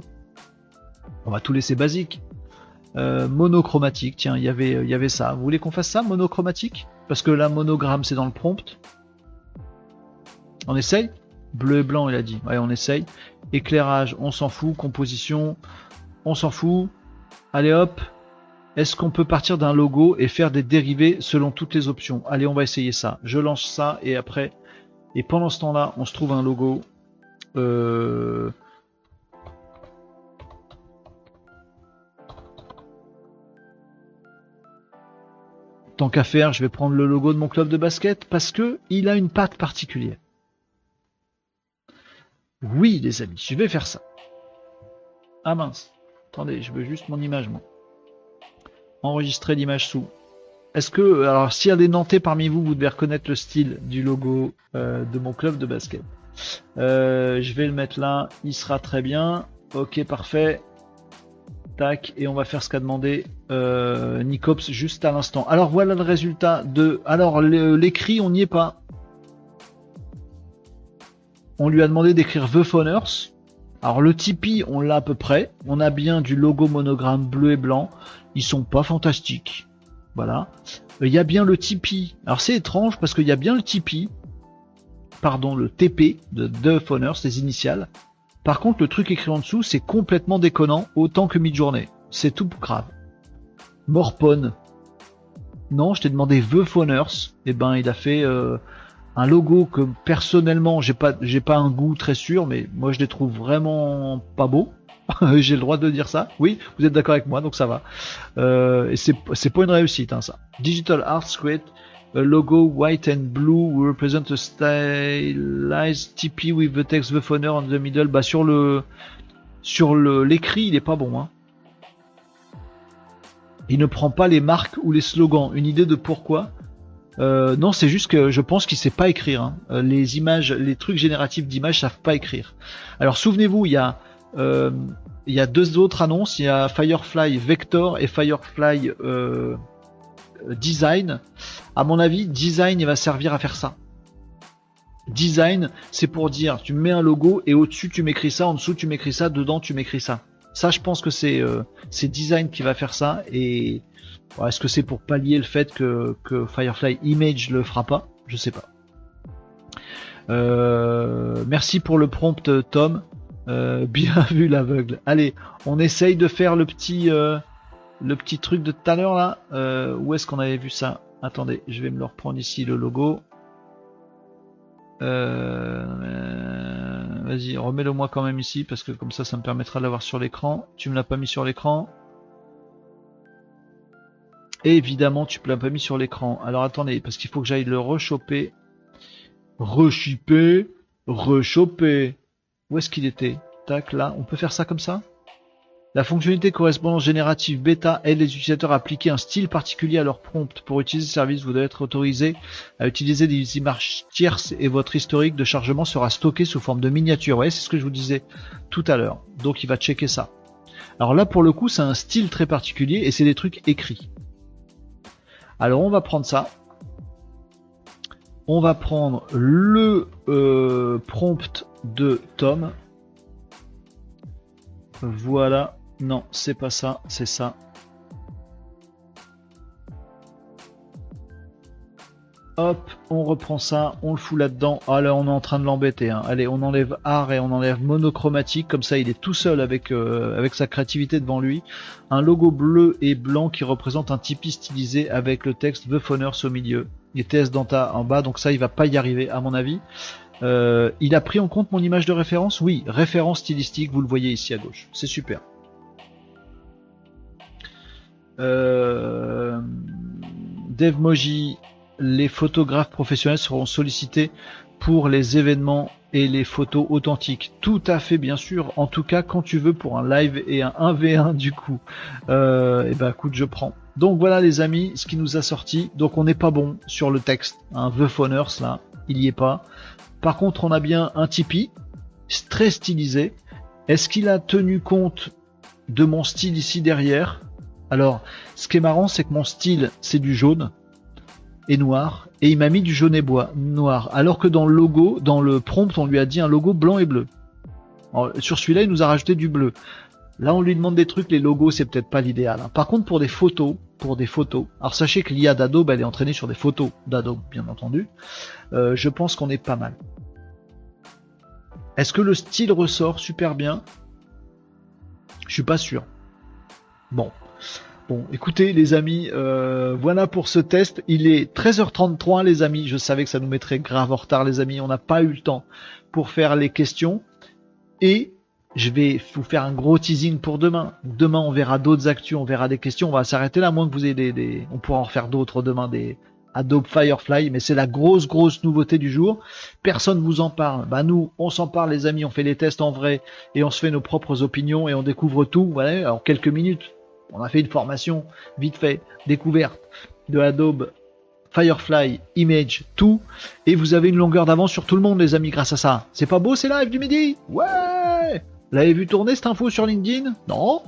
On va tout laisser basique. Euh, monochromatique, tiens, y il y avait ça. Vous voulez qu'on fasse ça, monochromatique? Parce que la monogramme, c'est dans le prompt. On essaye? Bleu et blanc, il a dit. Ouais, on essaye. Éclairage, on s'en fout. Composition, on s'en fout. Allez hop. Est-ce qu'on peut partir d'un logo et faire des dérivés selon toutes les options? Allez, on va essayer ça. Je lance ça et après. Et pendant ce temps-là, on se trouve un logo. Euh, tant qu'à faire, je vais prendre le logo de mon club de basket parce que il a une patte particulière. Oui, les amis, je vais faire ça. Ah mince. Attendez, je veux juste mon image, moi. Enregistrer l'image sous. Est-ce que, alors, s'il y a des Nantais parmi vous, vous devez reconnaître le style du logo euh, de mon club de basket. Euh, je vais le mettre là, il sera très bien. Ok, parfait et on va faire ce qu'a demandé euh, Nicops juste à l'instant. Alors voilà le résultat de. Alors l'écrit, on n'y est pas. On lui a demandé d'écrire The Phoners. Alors le Tipeee, on l'a à peu près. On a bien du logo monogramme bleu et blanc. Ils sont pas fantastiques. Voilà. Il y a bien le Tipeee. Alors c'est étrange parce qu'il y a bien le Tipeee. Pardon, le TP de The Phoners, les initiales. Par contre, le truc écrit en dessous, c'est complètement déconnant, autant que mid-journée. C'est tout grave. Morpone. Non, je t'ai demandé The Phoners. Eh ben, il a fait euh, un logo que personnellement, j'ai pas, j'ai pas un goût très sûr, mais moi je les trouve vraiment pas beaux. <laughs> j'ai le droit de dire ça. Oui, vous êtes d'accord avec moi, donc ça va. Euh, et c'est, c'est pas une réussite, hein, ça. Digital Art Script a logo white and blue will represent a stylized TP with the text the phoner on the middle. Bah sur le sur le l'écrit, il est pas bon. Hein. Il ne prend pas les marques ou les slogans. Une idée de pourquoi euh, Non, c'est juste que je pense qu'il sait pas écrire. Hein. Euh, les images, les trucs génératifs d'images savent pas écrire. Alors souvenez-vous, il y a euh, il y a deux autres annonces. Il y a Firefly Vector et Firefly Design. À mon avis, design, va servir à faire ça. Design, c'est pour dire, tu mets un logo et au-dessus tu m'écris ça, en dessous tu m'écris ça, dedans tu m'écris ça. Ça, je pense que c'est design qui va faire ça. Et est-ce que c'est pour pallier le fait que, Firefly Image le fera pas? Je sais pas. Euh, merci pour le prompt, Tom. Euh, bien <laughs> vu l'aveugle. Allez, on essaye de faire le petit le petit truc de tout à l'heure là. où est-ce qu'on avait vu ça? Attendez, je vais me le reprendre ici, le logo. Euh, vas-y, remets-le moi quand même ici, parce que comme ça, ça me permettra de l'avoir sur l'écran. Tu me l'as pas mis sur l'écran? Évidemment, tu l'as pas mis sur l'écran. Alors attendez, parce qu'il faut que j'aille le rechoper. Rechipper, rechoper. Où est-ce qu'il était? Tac, là. On peut faire ça comme ça? La fonctionnalité correspondance générative bêta aide les utilisateurs à appliquer un style particulier à leur prompt. Pour utiliser ce service, vous devez être autorisé à utiliser des images tierces et votre historique de chargement sera stocké sous forme de miniature. Ouais, c'est ce que je vous disais tout à l'heure. Donc il va checker ça. Alors là, pour le coup, c'est un style très particulier et c'est des trucs écrits. Alors on va prendre ça. On va prendre le euh, prompt de Tom. Voilà. Non, c'est pas ça, c'est ça. On reprend ça, on le fout là-dedans. Ah là, on est en train de l'embêter. Hein. Allez, on enlève art et on enlève monochromatique. Comme ça, il est tout seul avec, euh, sa créativité devant lui. Un logo bleu et blanc qui représente un Tipeee stylisé avec le texte The Phoners au milieu. Et TS Danta en bas. Donc ça, il va pas y arriver à mon avis. Euh, il a pris en compte mon image de référence? Oui, référence stylistique, vous le voyez ici à gauche. C'est super. Euh, DevMoji, les photographes professionnels seront sollicités pour les événements et les photos authentiques. Tout à fait, bien sûr. En tout cas, quand tu veux pour un live et un 1v1 du coup. Euh, et ben, écoute, je prends. Donc voilà, les amis, ce qui nous a sorti. Donc on n'est pas bon sur le texte. Un The Phoners là, il y est pas. Par contre, on a bien un Tipeee très stylisé. Est-ce qu'il a tenu compte de mon style ici derrière? Alors, ce qui est marrant, c'est que mon style, c'est du jaune noir, et il m'a mis du jaune et bois, noir, alors que dans le logo, dans le prompt, on lui a dit un logo blanc et bleu. sur celui-là, il nous a rajouté du bleu. Là, on lui demande des trucs, les logos, c'est peut-être pas l'idéal. Hein. Par contre, pour des photos, pour des photos, alors sachez que l'IA d'Adobe, elle est entraînée sur des photos d'Adobe, bien entendu. Euh, je pense qu'on est pas mal. Est-ce que le style ressort super bien? Je suis pas sûr. Bon. Bon, écoutez les amis, euh, voilà pour ce test. Il est 13h33 les amis. Je savais que ça nous mettrait grave en retard les amis. On n'a pas eu le temps pour faire les questions. Et je vais vous faire un gros teasing pour demain. Demain, on verra d'autres actus, on verra des questions. On va s'arrêter là, moins que vous ayez des, On pourra en faire d'autres demain, des Adobe Firefly. Mais c'est la grosse, grosse nouveauté du jour. Personne vous en parle. Bah nous, on s'en parle, les amis. On fait les tests en vrai et on se fait nos propres opinions et on découvre tout. En quelques minutes. On a fait une formation vite fait, découverte de Adobe Firefly, Image, tout. Et vous avez une longueur d'avance sur tout le monde, les amis, grâce à ça. C'est pas beau, c'est live du midi? Ouais L'avez vu tourner cette info sur LinkedIn? Non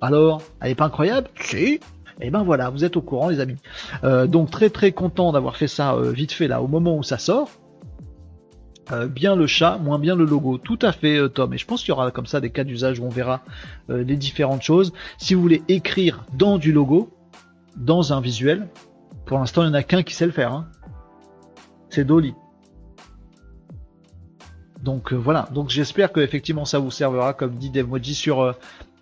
Alors, elle est pas incroyable? Si Et eh ben voilà, vous êtes au courant les amis. Euh, donc très très content d'avoir fait ça euh, vite fait là au moment où ça sort. Euh, bien le chat, moins bien le logo. Tout à fait Tom. Et je pense qu'il y aura comme ça des cas d'usage où on verra les différentes choses. Si vous voulez écrire dans du logo, dans un visuel, pour l'instant il n'y en a qu'un qui sait le faire. Hein. C'est Dolly. Donc euh, voilà, donc j'espère que effectivement ça vous servera, comme dit DevMoji sur euh,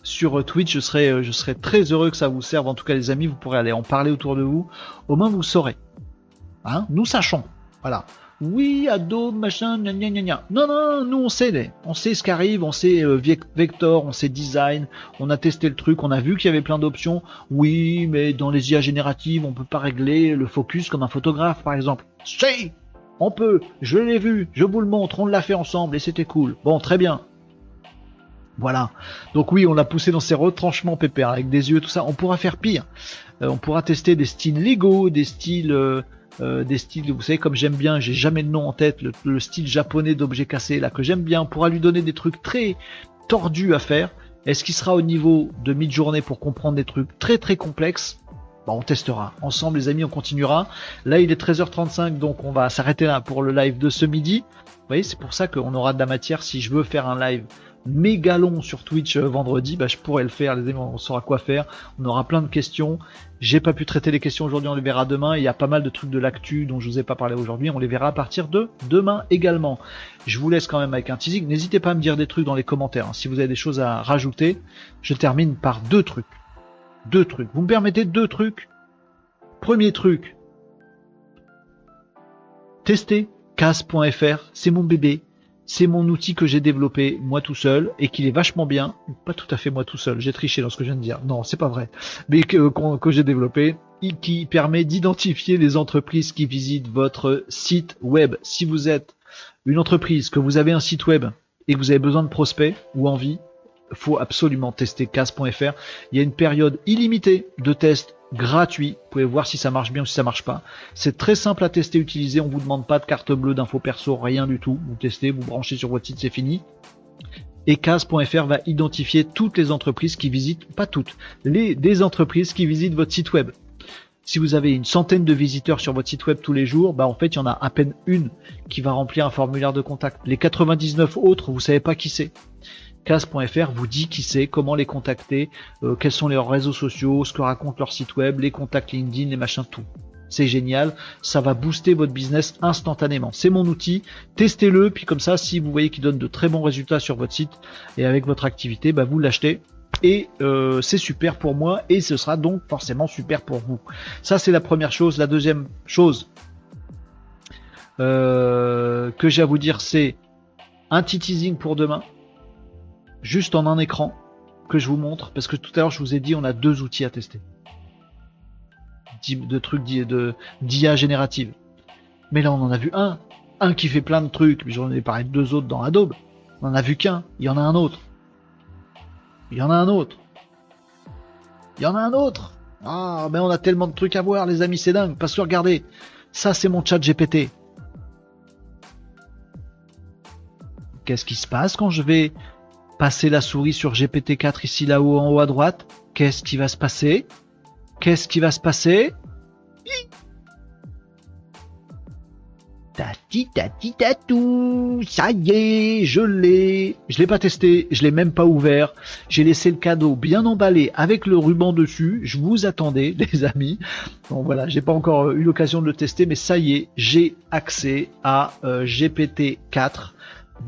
sur euh, Twitch. Je serai je serai très heureux que ça vous serve. En tout cas, les amis, vous pourrez aller en parler autour de vous. Au moins vous saurez. Hein? Nous sachons. Voilà. Oui, Adobe, machin, gna gna gna. Non, non, nous on sait, on sait ce qui arrive, on sait vector, on sait design, on a testé le truc, on a vu qu'il y avait plein d'options. Oui, mais dans les IA génératives, on peut pas régler le focus comme un photographe, par exemple. Si on peut, je l'ai vu, je vous le montre, on l'a fait ensemble et c'était cool. Bon, très bien. Voilà. Donc oui, on l'a poussé dans ses retranchements pépère avec des yeux, tout ça. On pourra faire pire. Euh, on pourra tester des styles Lego, des styles, euh, euh, des styles, vous savez comme j'aime bien, j'ai jamais de nom en tête, le, style japonais d'objets cassés là que j'aime bien. On pourra lui donner des trucs très tordus à faire. Est-ce qu'il sera au niveau de mid-journée pour comprendre des trucs très très complexes? Bah, on testera. Ensemble, les amis, on continuera. Là, il est 13h35, donc on va s'arrêter là pour le live de ce midi. Vous voyez, c'est pour ça qu'on aura de la matière. Si je veux faire un live méga long sur Twitch euh, vendredi, bah, je pourrais le faire, les amis, on saura quoi faire. On aura plein de questions. J'ai pas pu traiter les questions aujourd'hui, on les verra demain. Il y a pas mal de trucs de l'actu dont je vous ai pas parlé aujourd'hui, on les verra à partir de demain également. Je vous laisse quand même avec un teasing. N'hésitez pas à me dire des trucs dans les commentaires hein. si vous avez des choses à rajouter. Je termine par deux trucs deux trucs. Vous me permettez deux trucs Premier truc, tester cas.fr, c'est mon bébé, c'est mon outil que j'ai développé moi tout seul et qu'il est vachement bien. Pas tout à fait moi tout seul, j'ai triché dans ce que je viens de dire. Non, c'est pas vrai. Mais que, que j'ai développé et qui permet d'identifier les entreprises qui visitent votre site web. Si vous êtes une entreprise, que vous avez un site web et que vous avez besoin de prospects ou envie, faut absolument tester cas.fr. Il y a une période illimitée de tests gratuits. Vous pouvez voir si ça marche bien ou si ça marche pas. C'est très simple à tester, utiliser. On vous demande pas de carte bleue, d'infos perso, rien du tout. Vous testez, vous branchez sur votre site, c'est fini. Et cas.fr va identifier toutes les entreprises qui visitent, pas toutes, les des entreprises qui visitent votre site web. Si vous avez une centaine de visiteurs sur votre site web tous les jours, bah en fait il y en a à peine une qui va remplir un formulaire de contact. Les 99 autres, vous savez pas qui c'est. Cas.fr vous dit qui c'est, comment les contacter, euh, quels sont leurs réseaux sociaux, ce que raconte leur site web, les contacts LinkedIn, les machins, tout. C'est génial, ça va booster votre business instantanément. C'est mon outil, testez-le, puis comme ça, si vous voyez qu'il donne de très bons résultats sur votre site et avec votre activité, bah vous l'achetez et euh, c'est super pour moi et ce sera donc forcément super pour vous. Ça c'est la première chose. La deuxième chose euh, que j'ai à vous dire c'est un petit teasing pour demain juste en un écran que je vous montre, parce que tout à l'heure je vous ai dit on a deux outils à tester. De trucs d'IA générative. Mais là on en a vu un, un qui fait plein de trucs, mais j'en ai parlé de deux autres dans Adobe. On en a vu qu'un, il y en a un autre. Il y en a un autre. Il y en a un autre. Ah, mais on a tellement de trucs à voir, les amis, c'est dingue. Parce que regardez, ça c'est mon chat GPT. Qu'est-ce qui se passe quand je vais passer la souris sur GPT-4 ici là-haut en haut à droite. Qu'est-ce qui va se passer? Qu'est-ce qui va se passer? Titati-tatou, ça y est, je l'ai. Je l'ai pas testé, je l'ai même pas ouvert. J'ai laissé le cadeau bien emballé avec le ruban dessus. Je vous attendais, <laughs> les amis. Bon voilà, j'ai pas encore eu l'occasion de le tester, mais ça y est, j'ai accès à euh, GPT 4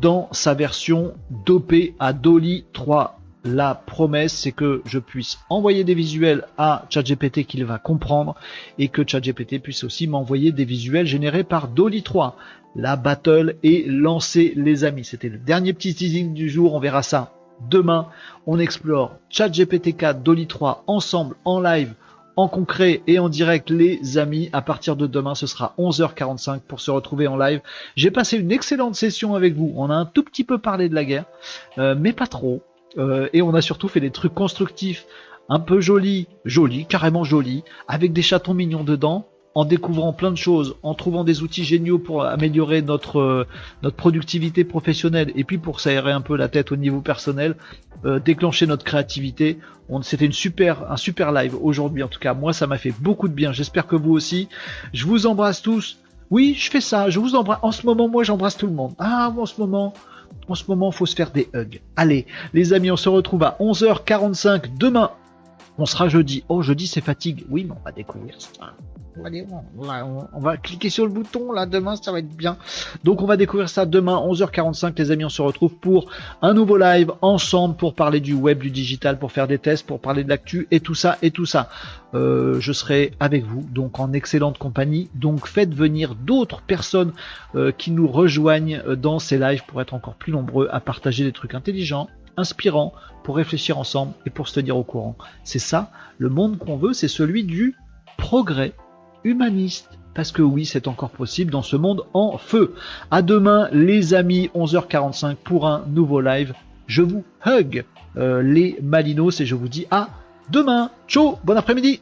dans sa version dopée à Dolly 3 la promesse, c'est que je puisse envoyer des visuels à ChatGPT qu'il va comprendre et que ChatGPT puisse aussi m'envoyer des visuels générés par Dolly 3. La battle est lancée, les amis. C'était le dernier petit teasing du jour. On verra ça demain. On explore ChatGPT 4, Dolly 3 ensemble en live en concret et en direct les amis. À partir de demain, ce sera 11h45 pour se retrouver en live. J'ai passé une excellente session avec vous. On a un tout petit peu parlé de la guerre, euh, mais pas trop. Euh, et on a surtout fait des trucs constructifs, un peu jolis, jolis, carrément jolis, avec des chatons mignons dedans, en découvrant plein de choses, en trouvant des outils géniaux pour améliorer notre euh, notre productivité professionnelle et puis pour s'aérer un peu la tête au niveau personnel, euh, déclencher notre créativité. C'était un super live aujourd'hui en tout cas. Moi ça m'a fait beaucoup de bien. J'espère que vous aussi. Je vous embrasse tous. Oui, je fais ça. Je vous embrasse. En ce moment, moi, j'embrasse tout le monde. Ah, en ce moment, en ce moment, faut se faire des hugs. Allez, les amis, on se retrouve à 11h45 demain. On sera jeudi. Oh, jeudi, c'est fatigue. Oui, mais on va découvrir ça. On va cliquer sur le bouton là demain ça va être bien. Donc on va découvrir ça demain 11h45 les amis on se retrouve pour un nouveau live ensemble pour parler du web du digital pour faire des tests pour parler de l'actu et tout ça et tout ça. Euh, je serai avec vous donc en excellente compagnie. Donc faites venir d'autres personnes euh, qui nous rejoignent euh, dans ces lives pour être encore plus nombreux à partager des trucs intelligents inspirants pour réfléchir ensemble et pour se tenir au courant c'est ça le monde qu'on veut c'est celui du progrès humaniste. Parce que oui, c'est encore possible dans ce monde en feu. À demain, les amis, 11h45 pour un nouveau live. Je vous hug euh, les Malinos et je vous dis à demain. Ciao, bon après-midi.